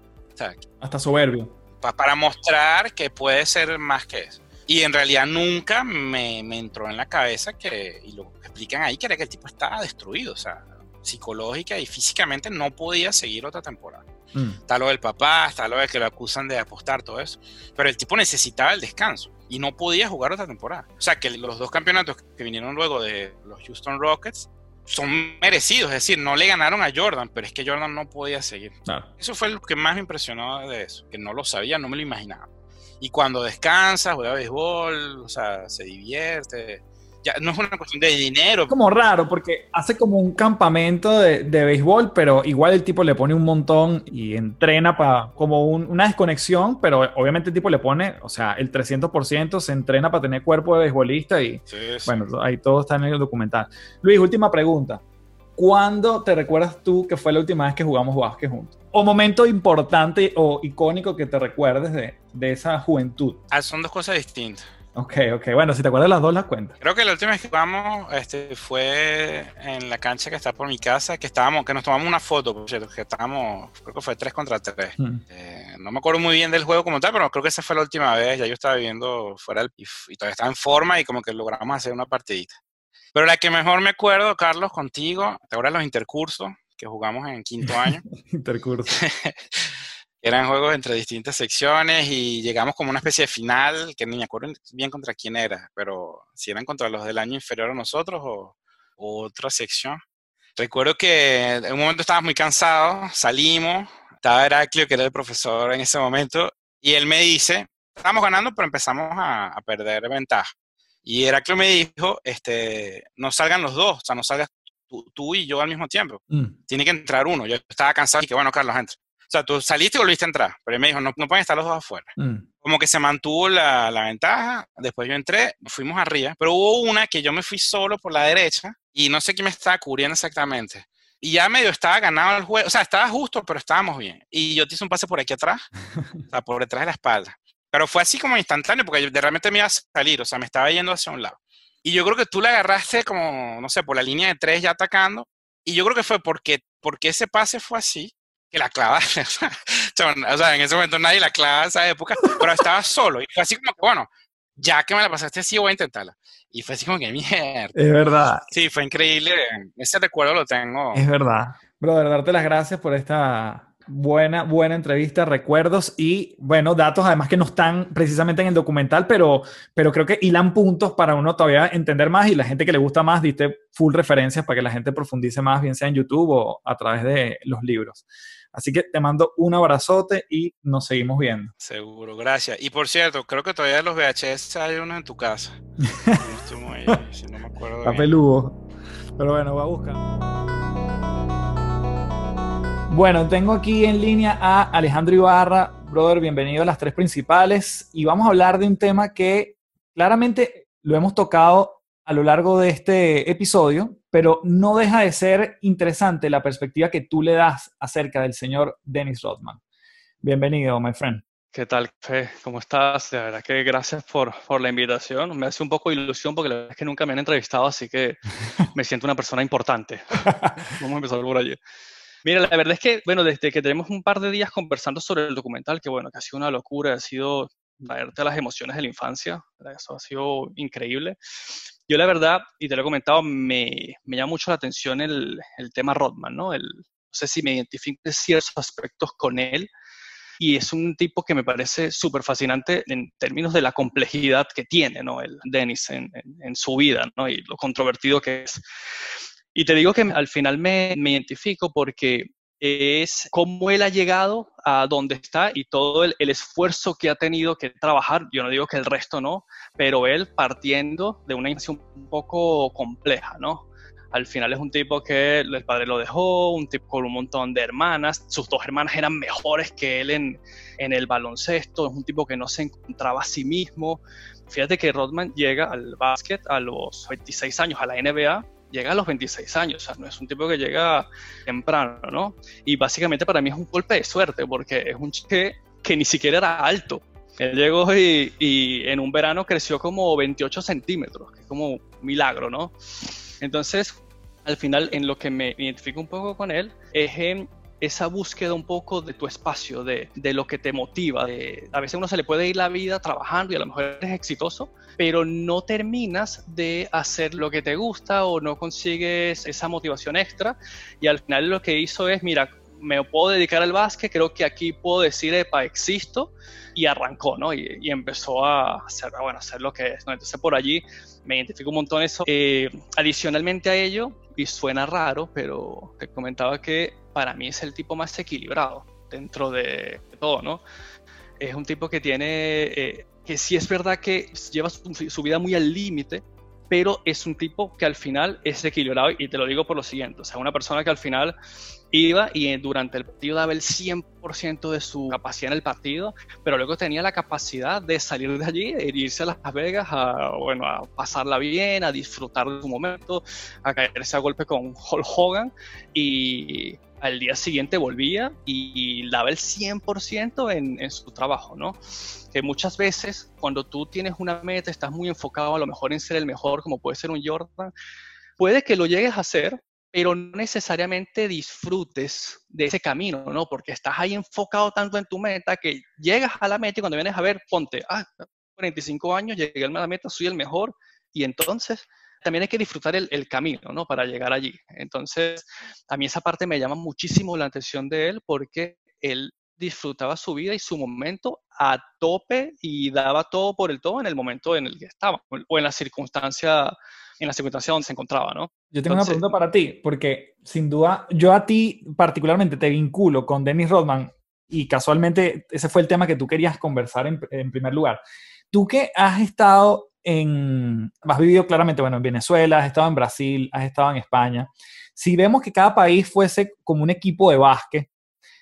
Hasta soberbio. Para mostrar que puede ser más que eso. Y en realidad nunca me, me, entró en la cabeza que, y lo explican ahí, que era que el tipo estaba destruido, o sea, psicológica y físicamente no podía seguir otra temporada. Mm. Está lo del papá, está lo de que lo acusan de apostar, todo eso. Pero el tipo necesitaba el descanso y no podía jugar otra temporada. O sea, que los dos campeonatos que vinieron luego de los Houston Rockets son merecidos, es decir, no le ganaron a Jordan, pero es que Jordan no podía seguir. Eso fue lo que más me impresionó de eso, que no lo sabía, no me lo imaginaba. Y cuando descansa, juega béisbol, o sea, se divierte, ya no es una cuestión de dinero. Como raro, porque hace como un campamento de, de béisbol, pero igual el tipo le pone un montón y entrena para como un- una desconexión, pero obviamente el tipo le pone, o sea, el 300% se entrena para tener cuerpo de beisbolista y Sí, sí. bueno, ahí todo está en el documental. Luis, última pregunta. ¿Cuándo te recuerdas tú que fue la última vez que jugamos básquet juntos? O momento importante o icónico que te recuerdes de, de esa juventud. Ah, son dos cosas distintas. Ok, ok. Bueno, si te acuerdas las dos, las cuentas. Creo que la última vez que jugamos este, fue en la cancha que está por mi casa, que estábamos, que nos tomamos una foto, por cierto, que estábamos, creo que fue 3 contra 3. Mm. Eh, no me acuerdo muy bien del juego como tal, pero creo que esa fue la última vez. Ya yo estaba viviendo fuera del y, y todavía estaba en forma y como que logramos hacer una partidita. Pero la que mejor me acuerdo, Carlos, contigo, ¿te acuerdas los intercursos que jugamos en quinto año? <laughs> Intercurso. <laughs> Eran juegos entre distintas secciones y llegamos como una especie de final, que ni me acuerdo bien contra quién era, pero si eran contra los del año inferior a nosotros o, o otra sección. Recuerdo que en un momento estábamos muy cansados, salimos, estaba Heraclio, que era el profesor en ese momento, y él me dice, estábamos ganando, pero empezamos a, a perder ventaja. Y Heraclio me dijo, este, no salgan los dos, o sea, no salgas tú, tú y yo al mismo tiempo Mm. tiene que entrar uno. Yo estaba cansado y que bueno, Carlos, entra. O sea, tú saliste y volviste a entrar, pero él me dijo, no, no pueden estar los dos afuera. Mm. Como que se mantuvo la, la ventaja, después yo entré, fuimos arriba, pero hubo una que yo me fui solo por la derecha y no sé quién me estaba cubriendo exactamente. Y ya medio estaba ganado el juego, o sea, estaba justo, pero estábamos bien. Y yo te hice un pase por aquí atrás, <laughs> o sea, por detrás de la espalda. Pero fue así como instantáneo, porque yo de realmente me iba a salir, o sea, me estaba yendo hacia un lado. Y yo creo que tú la agarraste como, no sé, por la línea de tres ya atacando. Y yo creo que fue porque, porque ese pase fue así, que la clavaste. <laughs> o sea, en ese momento nadie la clava esa época, pero estaba solo. Y fue así como que, bueno, ya que me la pasaste así, voy a intentarla. Y fue así como que, mierda. Es verdad, Sí, fue increíble. Ese recuerdo lo tengo. es verdad. Brother, darte las gracias por esta buena, buena entrevista, recuerdos y, bueno, datos además que no están precisamente en el documental, pero, pero creo que hilan puntos para uno todavía entender más y la gente que le gusta más, diste full referencias para que la gente profundice más, bien sea en YouTube o a través de los libros. Así que te mando un abrazote y nos seguimos viendo. Seguro, gracias. Y por cierto, creo que todavía los VHS hay unos en tu casa. <laughs> No estoy muy- si no me acuerdo Está bien. peludo. Pero bueno, voy a buscar. Bueno, tengo aquí en línea a Alejandro Ibarra. Brother, bienvenido a las tres principales. Y vamos a hablar de un tema que claramente lo hemos tocado a lo largo de este episodio, pero no deja de ser interesante la perspectiva que tú le das acerca del señor Dennis Rodman. Bienvenido, my friend. ¿Qué tal, Fe? ¿Cómo estás? De verdad que gracias por, por la invitación. Me hace un poco de ilusión porque la verdad es que nunca me han entrevistado, así que <laughs> me siento una persona importante. <laughs> Vamos a empezar por allí. Mira, la verdad es que, bueno, desde que tenemos un par de días conversando sobre el documental, que bueno, que ha sido una locura, ha sido traerte las emociones de la infancia, eso ha sido increíble. Yo la verdad, y te lo he comentado, me, me llama mucho la atención el, el tema Rodman, ¿no? El, no sé si me identifico en ciertos aspectos con él, y es un tipo que me parece súper fascinante en términos de la complejidad que tiene, ¿no? El Dennis en, en, en, su vida, ¿no? Y lo controvertido que es. Y te digo que al final me, me identifico porque es cómo él ha llegado a donde está y todo el, el, esfuerzo que ha tenido que trabajar. Yo no digo que el resto no, pero él partiendo de una infancia un poco compleja, ¿no? Al final es un tipo que el padre lo dejó, un tipo con un montón de hermanas. Sus dos hermanas eran mejores que él en, en el baloncesto. Es un tipo que no se encontraba a sí mismo. Fíjate que Rodman llega al básquet a los 26 años, a la NBA, llega a los 26 años, o sea, no es un tipo que llega temprano, ¿no? Y básicamente para mí es un golpe de suerte, porque es un chique que ni siquiera era alto. Él llegó y, y en un verano creció como 28 centímetros, que es como un milagro, ¿no? Entonces, al final, en lo que me identifico un poco con él, es en esa búsqueda un poco de tu espacio, de, de lo que te motiva. A veces uno se le puede ir la vida trabajando y a lo mejor eres exitoso, pero no terminas de hacer lo que te gusta o no consigues esa motivación extra. Y al final lo que hizo es, mira, me puedo dedicar al básquet, creo que aquí puedo decir, epa, existo, y arrancó, ¿no? Y, empezó a hacer, bueno, hacer lo que es, ¿no? Entonces por allí me identifico un montón eso. Eh, adicionalmente a ello, y suena raro, pero te comentaba que para mí es el tipo más equilibrado dentro de todo, ¿no? Es un tipo que tiene, eh, que sí es verdad que lleva su, su vida muy al límite, pero es un tipo que al final es equilibrado y te lo digo por lo siguiente, o sea, una persona que al final iba y durante el partido daba el 100% de su capacidad en el partido, pero luego tenía la capacidad de salir de allí e irse a Las Vegas a, bueno, a pasarla bien, a disfrutar de su momento, a caerse a golpe con Hulk Hogan y al día siguiente volvía y, daba el 100% en, en su trabajo, ¿no? Que muchas veces cuando tú tienes una meta, estás muy enfocado a lo mejor en ser el mejor, como puede ser un Jordan, puede que lo llegues a hacer, pero no necesariamente disfrutes de ese camino, ¿no? Porque estás ahí enfocado tanto en tu meta que llegas a la meta y cuando vienes a ver, ponte, ah, 45 años, llegué a la meta, soy el mejor, y entonces también hay que disfrutar el, camino, ¿no? Para llegar allí. Entonces, a mí esa parte me llama muchísimo la atención de él porque él disfrutaba su vida y su momento a tope y daba todo por el todo en el momento en el que estaba o en la circunstancia en la circunstancia donde se encontraba, ¿no? Yo tengo una pregunta para ti, porque sin duda yo a ti particularmente te vinculo con Dennis Rodman y casualmente ese fue el tema que tú querías conversar en, en primer lugar. Tú que has estado en, has vivido claramente, bueno, en Venezuela, has estado en Brasil, has estado en España. Si vemos que cada país fuese como un equipo de básquet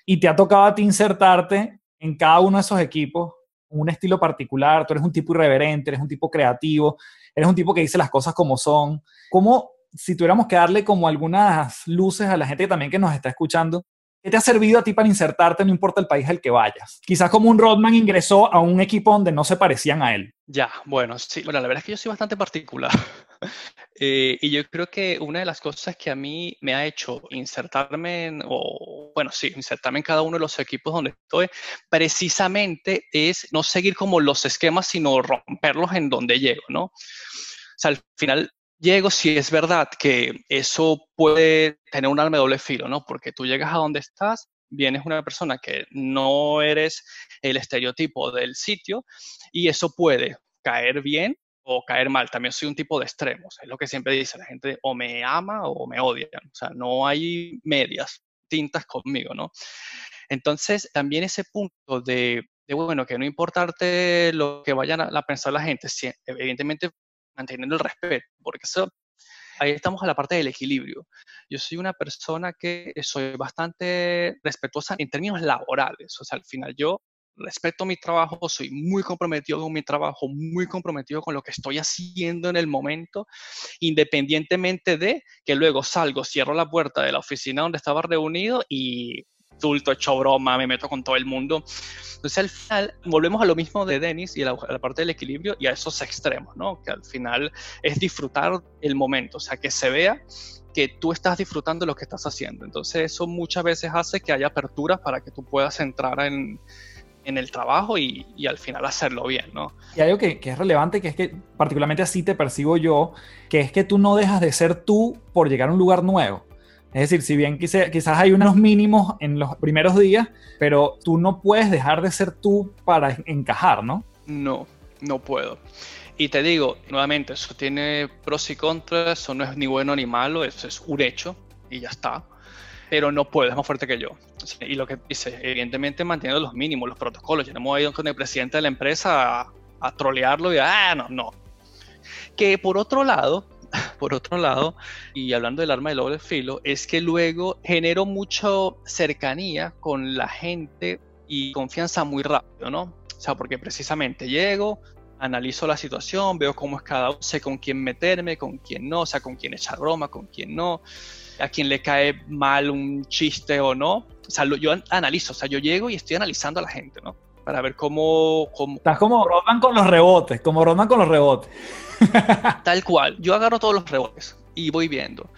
y te ha tocado a ti insertarte en cada uno de esos equipos, un estilo particular, tú eres un tipo irreverente, eres un tipo creativo, eres un tipo que dice las cosas como son. ¿Cómo, si tuviéramos que darle como algunas luces a la gente también que nos está escuchando, ¿Qué te ha servido a ti para insertarte, no importa el país al que vayas? Quizás como un Rodman ingresó a un equipo donde no se parecían a él. Ya, bueno, sí, bueno, la verdad es que yo soy bastante particular. <laughs> Eh, y yo creo que una de las cosas que a mí me ha hecho insertarme o bueno, sí, insertarme en cada uno de los equipos donde estoy, precisamente es no seguir como los esquemas, sino romperlos en donde llego, ¿no? O sea, al final llego, si es verdad que eso puede tener un arma de doble filo, ¿no? Porque tú llegas a donde estás, vienes una persona que no eres el estereotipo del sitio y eso puede caer bien o caer mal. También soy un tipo de extremos, es lo que siempre dice la gente, o me ama o me odia, o sea, no hay medias tintas conmigo, ¿no? Entonces, también ese punto de, bueno, que no importarte lo que vayan a, a pensar la gente, evidentemente manteniendo el respeto, porque eso, ahí estamos a la parte del equilibrio. Yo soy una persona que soy bastante respetuosa en términos laborales, o sea, al final yo respeto mi trabajo, soy muy comprometido con mi trabajo, muy comprometido con lo que estoy haciendo en el momento, independientemente de que luego salgo, cierro la puerta de la oficina donde estaba reunido y he hecho broma, me meto con todo el mundo. Entonces al final volvemos a lo mismo de Dennis y a la, parte del equilibrio y a esos extremos, ¿no? Que al final es disfrutar el momento, o sea, que se vea que tú estás disfrutando lo que estás haciendo. Entonces eso muchas veces hace que haya aperturas para que tú puedas entrar en, en el trabajo y, y, al final hacerlo bien, ¿no? Y algo que, que, es relevante, que es que particularmente así te percibo yo, que es que tú no dejas de ser tú por llegar a un lugar nuevo. Es decir, si bien quizás hay unos mínimos en los primeros días, pero tú no puedes dejar de ser tú para encajar, ¿no? No, no puedo. Y te digo, nuevamente, eso tiene pros y contras, eso no es ni bueno ni malo, eso es un hecho y ya está. Pero no puedo, es más fuerte que yo. Y lo que dice, evidentemente manteniendo los mínimos, los protocolos. Yo no me voy con el presidente de la empresa a, a trolearlo y ah, no, no. Que por otro lado, <laughs> por otro lado, y hablando del arma de doble filo, es que luego genero mucha cercanía con la gente y confianza muy rápido, ¿no? O sea, porque precisamente llego, analizo la situación, veo cómo es cada uno, sé con quién meterme, con quién no, o sea, con quién echar broma, con quién no, a quién le cae mal un chiste o no. O sea, yo analizo, o sea, yo llego y estoy analizando a la gente, ¿no? Para ver cómo... cómo... Estás como Rodman con los rebotes, como Rodman con los rebotes. <laughs> Tal cual. Yo agarro todos los rebotes y voy viendo.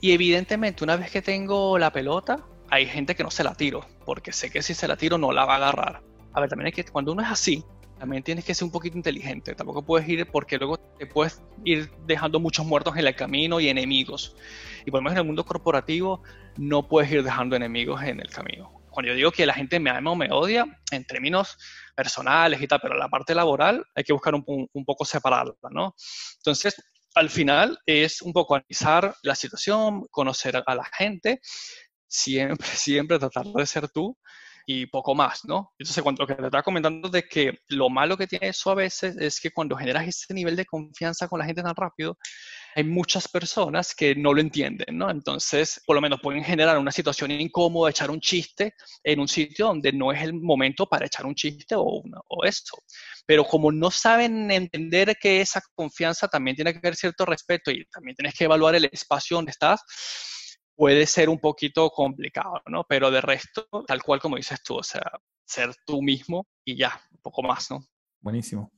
Y evidentemente, una vez que tengo la pelota, hay gente que no se la tiro, porque sé que si se la tiro no la va a agarrar. A ver, también hay que, cuando uno es así, también tienes que ser un poquito inteligente. Tampoco puedes ir porque luego te puedes ir dejando muchos muertos en el camino y enemigos. Y por lo menos en el mundo corporativo no puedes ir dejando enemigos en el camino. Cuando yo digo que la gente me ama o me odia, en términos personales y tal, pero la parte laboral hay que buscar un, poco separarla, ¿no? Entonces, al final es un poco analizar la situación, conocer a la gente, siempre, <laughs> siempre tratar de ser tú y poco más, ¿no? Entonces, cuando lo que te estaba comentando de que lo malo que tiene eso a veces es que cuando generas ese nivel de confianza con la gente tan rápido, hay muchas personas que no lo entienden, ¿no? Entonces, por lo menos pueden generar una situación incómoda, echar un chiste en un sitio donde no es el momento para echar un chiste o, o eso. Pero como no saben entender que esa confianza también tiene que haber cierto respeto y también tienes que evaluar el espacio donde estás, puede ser un poquito complicado, ¿no? Pero de resto, tal cual como dices tú, o sea, ser tú mismo y ya, un poco más, ¿no? Buenísimo.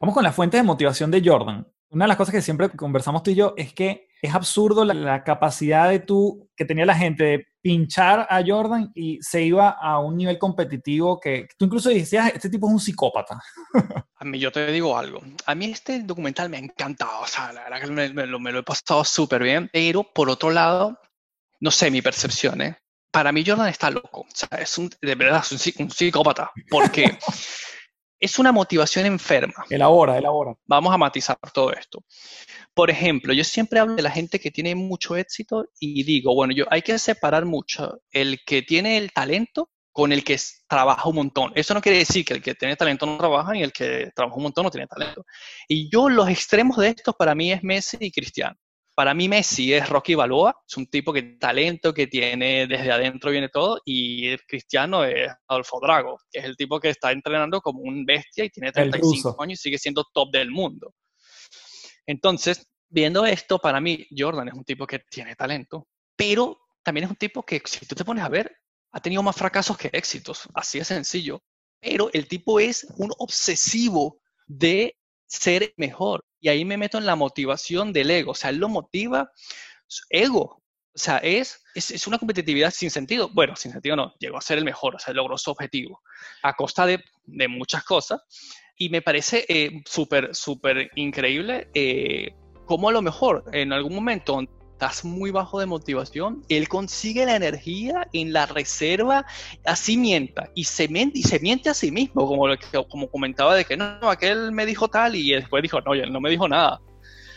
Vamos con la fuente de motivación de Jordan. Una de las cosas que siempre conversamos tú y yo es que es absurdo la, capacidad de tú que tenía la gente de pinchar a Jordan y se iba a un nivel competitivo que tú incluso decías, este tipo es un psicópata. <laughs> A mí yo te digo algo, a mí este documental me ha encantado, o sea, la verdad que me, lo, me lo he pasado súper bien, pero por otro lado, no sé, mi percepción, ¿eh? Para mí Jordan está loco, o sea, es un, de verdad, es un, un psicópata, porque <laughs> es una motivación enferma. Elabora, elabora. Vamos a matizar todo esto. Por ejemplo, yo siempre hablo de la gente que tiene mucho éxito y digo, bueno, yo hay que separar mucho el que tiene el talento con el que trabaja un montón. Eso no quiere decir que el que tiene talento no trabaja y el que trabaja un montón no tiene talento. Y yo los extremos de estos para mí es Messi y Cristiano. Para mí Messi es Rocky Balboa, es un tipo que talento, que tiene desde adentro viene todo, y el Cristiano es Adolfo Drago, que es el tipo que está entrenando como un bestia y tiene 35 años y sigue siendo top del mundo. Entonces, viendo esto, para mí Jordan es un tipo que tiene talento, pero también es un tipo que, si tú te pones a ver, ha tenido más fracasos que éxitos, así de sencillo. Pero el tipo es un obsesivo de ser mejor. Y ahí me meto en la motivación del ego. O sea, él lo motiva ego. O sea, es, es, una competitividad sin sentido. Bueno, sin sentido no, llegó a ser el mejor, o sea, logró su objetivo a costa de, de muchas cosas. Y me parece eh, súper, súper increíble eh, cómo a lo mejor en algún momento estás muy bajo de motivación, él consigue la energía en la reserva, así mienta, y se miente, y se miente a sí mismo, como, como comentaba de que no, aquel me dijo tal y después dijo, no, él no me dijo nada.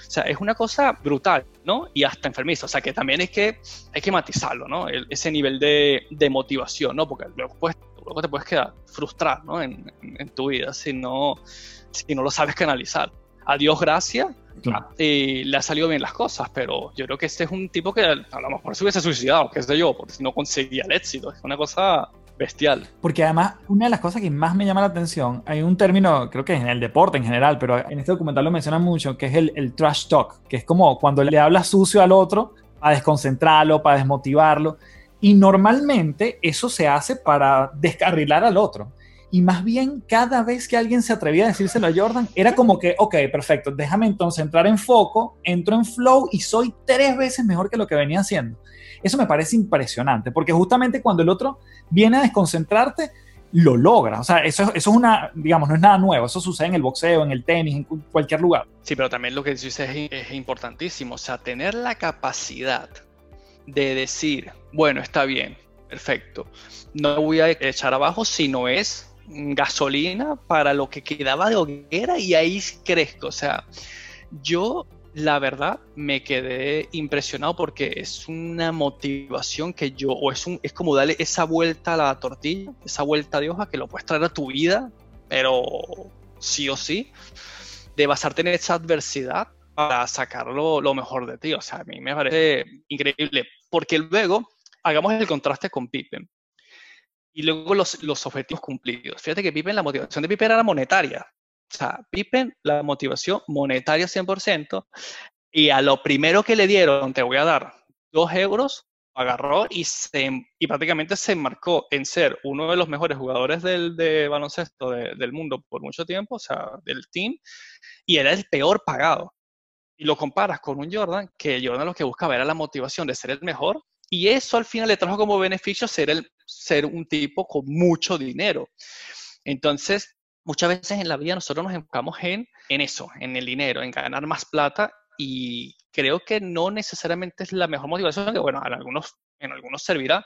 O sea, es una cosa brutal, ¿no? Y hasta enfermiza. O sea, que también es que hay que matizarlo, ¿no? ese nivel de, de, motivación, ¿no? Porque luego, pues, luego te puedes quedar frustrado, ¿no? En, en, tu vida si no, si no lo sabes canalizar. A Dios gracias, y le ha salido bien las cosas, pero yo creo que este es un tipo que a lo mejor se hubiese suicidado, qué sé yo, porque si no conseguía el éxito. Es una cosa bestial. Porque además, una de las cosas que más me llama la atención, hay un término, creo que es en el deporte en general, pero en este documental lo mencionan mucho, que es el, el trash talk, que es como cuando le hablas sucio al otro para desconcentrarlo, para desmotivarlo. Y normalmente eso se hace para descarrilar al otro. Y más bien, cada vez que alguien se atrevía a decírselo a Jordan, era como que, ok, perfecto, déjame entonces entrar en foco, entro en flow y soy tres veces mejor que lo que venía haciendo. Eso me parece impresionante, porque justamente cuando el otro viene a desconcentrarte, lo logra. O sea, eso, eso es una, digamos, no es nada nuevo. Eso sucede en el boxeo, en el tenis, en cualquier lugar. Sí, pero también lo que dices es, es importantísimo. O sea, tener la capacidad de decir, bueno, está bien, perfecto. No voy a echar abajo si no es gasolina para lo que quedaba de hoguera y ahí crezco. O sea, yo la verdad me quedé impresionado porque es una motivación que yo, o es, un, es como darle esa vuelta a la tortilla, esa vuelta de hoja que lo puedes traer a tu vida, pero sí o sí, de basarte en esa adversidad para sacarlo lo mejor de ti. O sea, a mí me parece increíble, porque luego hagamos el contraste con Pippen y luego los, los objetivos cumplidos. Fíjate que Pippen, la motivación de Pippen era monetaria. O sea, Pippen, la motivación monetaria 100%, y a lo primero que le dieron, te voy a dar dos euros, agarró y, se, y prácticamente se enmarcó en ser uno de los mejores jugadores del, de baloncesto del mundo por mucho tiempo, o sea, del team, y era el peor pagado. Y lo comparas con un Jordan, que Jordan lo que buscaba era la motivación de ser el mejor, y eso al final le trajo como beneficio ser, el, ser un tipo con mucho dinero. Entonces, muchas veces en la vida nosotros nos enfocamos en, en eso, en el dinero, en ganar más plata y creo que no necesariamente es la mejor motivación, que bueno, en algunos, en algunos servirá,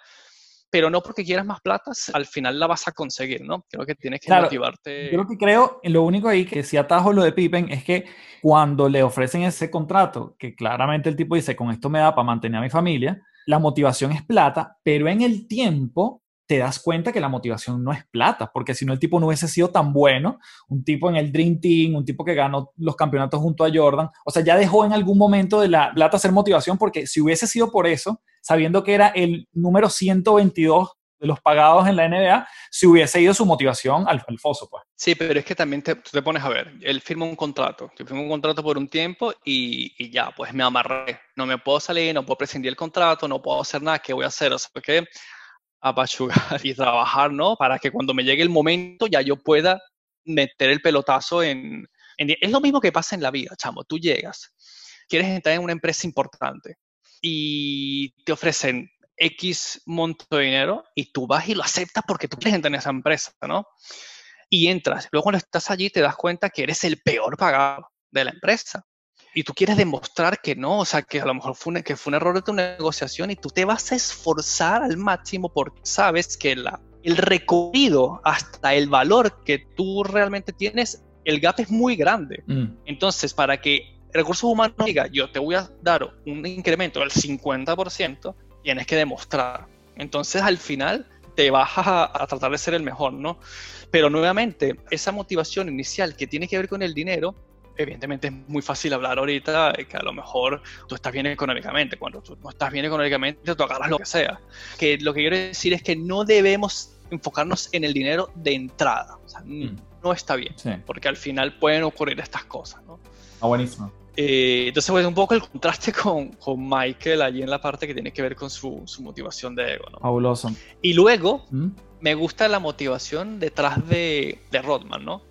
pero no porque quieras más plata, al final la vas a conseguir, ¿no? Creo que tienes que motivarte. Yo lo que creo, lo único ahí que si atajo lo de Pippen es que cuando le ofrecen ese contrato, que claramente el tipo dice, con esto me da para mantener a mi familia, la motivación es plata, pero en el tiempo te das cuenta que la motivación no es plata, porque si no el tipo no hubiese sido tan bueno, un tipo en el Dream Team, un tipo que ganó los campeonatos junto a Jordan, o sea, ya dejó en algún momento de la plata ser motivación, porque si hubiese sido por eso, sabiendo que era el número 122 de los pagados en la NBA, si hubiese ido su motivación al, foso, pues. Sí, pero es que también te, tú te pones a ver, él firmó un contrato, yo firmó un contrato por un tiempo y, y, ya, pues me amarré, no me puedo salir, no puedo prescindir el contrato, no puedo hacer nada, ¿qué voy a hacer? O sea, porque apachugar <laughs> y trabajar, ¿no? Para que cuando me llegue el momento ya yo pueda meter el pelotazo en, en... Es lo mismo que pasa en la vida, chamo, tú llegas, quieres entrar en una empresa importante y te ofrecen X monto de dinero y tú vas y lo aceptas porque tú quieres entrar en esa empresa, ¿no? Y entras. Luego cuando estás allí te das cuenta que eres el peor pagado de la empresa. Y tú quieres demostrar que no, o sea, que a lo mejor fue un, que fue un error de tu negociación y tú te vas a esforzar al máximo porque sabes que la, el recorrido hasta el valor que tú realmente tienes, el gap es muy grande. Mm. Entonces, para que recursos humanos diga, yo te voy a dar un incremento del 50%, tienes que demostrar. Entonces al final te vas a, tratar de ser el mejor, ¿no? Pero nuevamente, esa motivación inicial que tiene que ver con el dinero, evidentemente es muy fácil hablar ahorita que a lo mejor tú estás bien económicamente. Cuando tú no estás bien económicamente, tú agarras lo que sea. Que lo que quiero decir es que no debemos enfocarnos en el dinero de entrada. O sea, mm. no está bien, porque al final pueden ocurrir estas cosas, ¿no? Ah, buenísimo. Eh, entonces, pues un poco el contraste <laughs> con, con, Michael allí en la parte que tiene que ver con su, su motivación de ego. ¿no? Fabuloso. Y luego, ¿Mm? me gusta la motivación detrás de, de Rodman, ¿no?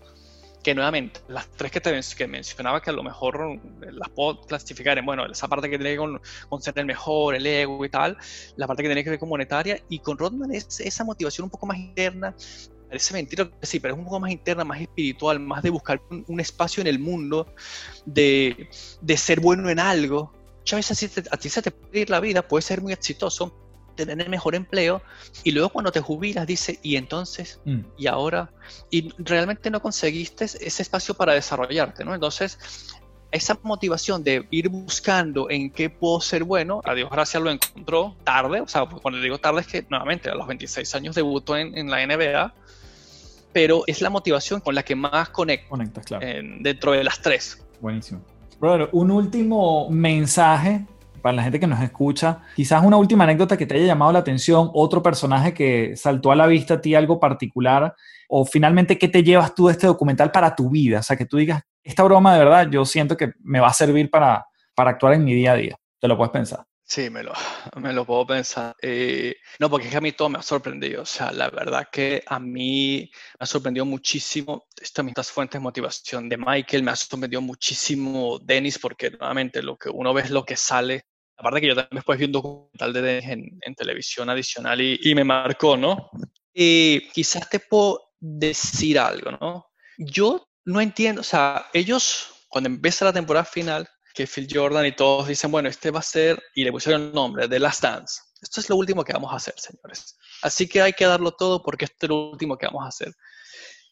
Que nuevamente, las tres que, te, que mencionaba, que a lo mejor las puedo clasificar en, bueno, esa parte que tiene que ver con, con ser el mejor, el ego y tal, la parte que tiene que ver con monetaria, y con Rodman es esa motivación un poco más interna, parece mentira, sí, pero es un poco más interna, más espiritual, más de buscar un, espacio en el mundo, de, de, ser bueno en algo. Muchas veces a ti, se te puede ir la vida, puedes ser muy exitoso, tener el mejor empleo, y luego cuando te jubilas dice, ¿y entonces? Mm. ¿Y ahora? Y realmente no conseguiste ese espacio para desarrollarte, ¿no? Entonces, esa motivación de ir buscando en qué puedo ser bueno, a Dios gracias lo encontró tarde, o sea, cuando digo tarde es que nuevamente a los 26 años debutó en, en la NBA, pero es la motivación con la que más conecto Conectas, claro. dentro de las tres. Buenísimo. Brother, un último mensaje para la gente que nos escucha, quizás una última anécdota que te haya llamado la atención, otro personaje que saltó a la vista a ti, algo particular, o finalmente, ¿qué te llevas tú de este documental para tu vida? O sea, que tú digas, esta broma de verdad yo siento que me va a servir para, para actuar en mi día a día. Te lo puedes pensar. Sí, me lo, <laughs> me lo puedo pensar. Eh, no, porque es que a mí todo me ha sorprendido. O sea, la verdad que a mí me ha sorprendido muchísimo estas fuentes de motivación de Michael, me ha sorprendido muchísimo Dennis, porque nuevamente lo que uno ve es lo que sale. Aparte que yo también después vi un documental de Dennis en, en televisión adicional y, y, me marcó, ¿no? Y quizás te puedo decir algo, ¿no? Yo no entiendo, o sea, ellos cuando empieza la temporada final, Phil Jordan y todos dicen, bueno, este va a ser, y le pusieron el nombre, The Last Dance. Esto es lo último que vamos a hacer, señores. Así que hay que darlo todo porque esto es lo último que vamos a hacer.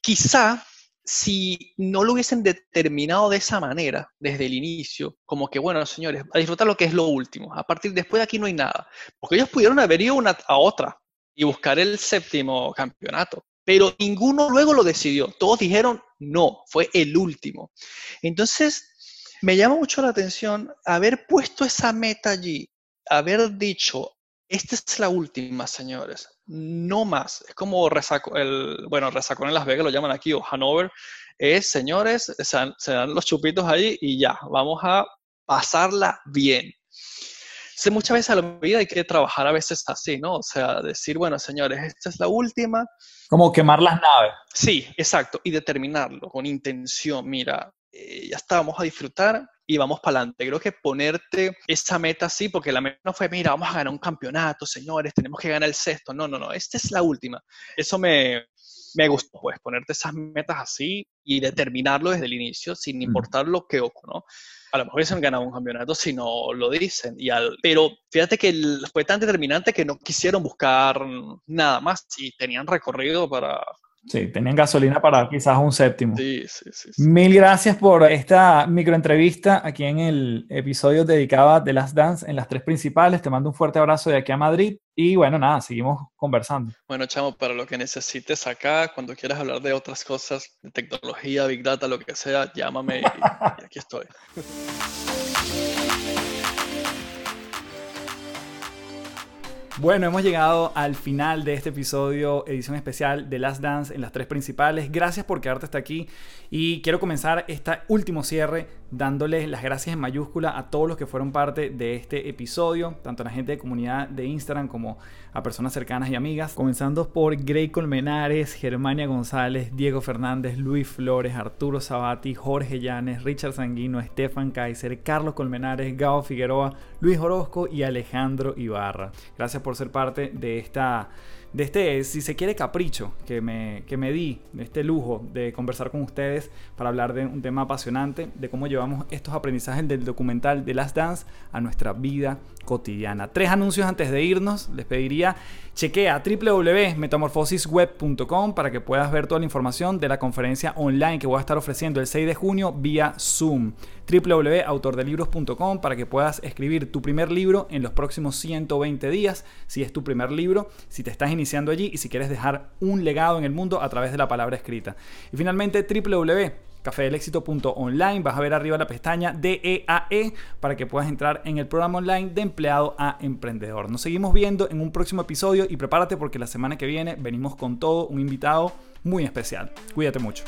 Quizá si no lo hubiesen determinado de esa manera desde el inicio, como que, bueno, señores, a disfrutar lo que es lo último. A partir después de aquí no hay nada. Porque ellos pudieron haber ido una a otra y buscar el séptimo campeonato. Pero ninguno luego lo decidió. Todos dijeron, no, fue el último. Entonces, me llama mucho la atención haber puesto esa meta allí, haber dicho, esta es la última, señores, no más. Es como resaco, el, bueno, resacón en Las Vegas lo llaman aquí, o Hanover, es, señores, se dan, los chupitos ahí y ya, vamos a pasarla bien. Sé, muchas veces a la vida hay que trabajar a veces así, ¿no? O sea, decir, bueno, señores, esta es la última. Como quemar las naves. Sí, exacto, y determinarlo con intención. Mira, eh, ya está, vamos a disfrutar y vamos para adelante. Creo que ponerte esa meta así, porque la meta no fue, mira, vamos a ganar un campeonato, señores, tenemos que ganar el sexto. No, no, no, esta es la última. Eso me, me gustó, pues, ponerte esas metas así y determinarlo desde el inicio, sin importar lo que ocurra, ¿no? A lo mejor hubiesen ganado un campeonato si no lo dicen. Y al, pero fíjate que fue tan determinante que no quisieron buscar nada más y tenían recorrido para, Sí, tenían gasolina para quizás un séptimo. Sí, sí, sí. Mil gracias por esta microentrevista aquí en el episodio dedicado a The Last Dance en las tres principales. Te mando un fuerte abrazo de aquí a Madrid y bueno, nada, seguimos conversando. Bueno, chamo, para lo que necesites acá, cuando quieras hablar de otras cosas, de tecnología, Big Data, lo que sea, llámame y, y aquí estoy. <laughs> Bueno, hemos llegado al final de este episodio, edición especial de Last Dance en las tres principales. Gracias por quedarte hasta aquí y quiero comenzar este último cierre dándoles las gracias en mayúscula a todos los que fueron parte de este episodio, tanto a la gente de comunidad de Instagram como a personas cercanas y amigas. Comenzando por Grey Colmenares, Germania González, Diego Fernández, Luis Flores, Arturo Sabati, Jorge Llanes, Richard Sanguino, Estefan Kaiser, Carlos Colmenares, Gao Figueroa, Luis Orozco y Alejandro Ibarra. Gracias por ser parte de esta de este, si se quiere, capricho que me, que me di, de este lujo de conversar con ustedes para hablar de un tema apasionante, de cómo llevamos estos aprendizajes del documental de Last Dance a nuestra vida cotidiana. Tres anuncios antes de irnos, les pediría chequea www.metamorfosisweb.com para que puedas ver toda la información de la conferencia online que voy a estar ofreciendo el 6 de junio vía Zoom www.autordelibros.com para que puedas escribir tu primer libro en los próximos 120 días, si es tu primer libro, si te estás iniciando allí y si quieres dejar un legado en el mundo a través de la palabra escrita. Y finalmente www.cafedelexito.online, vas a ver arriba la pestaña DEAE e para que puedas entrar en el programa online de empleado a emprendedor. Nos seguimos viendo en un próximo episodio y prepárate porque la semana que viene venimos con todo un invitado muy especial. Cuídate mucho.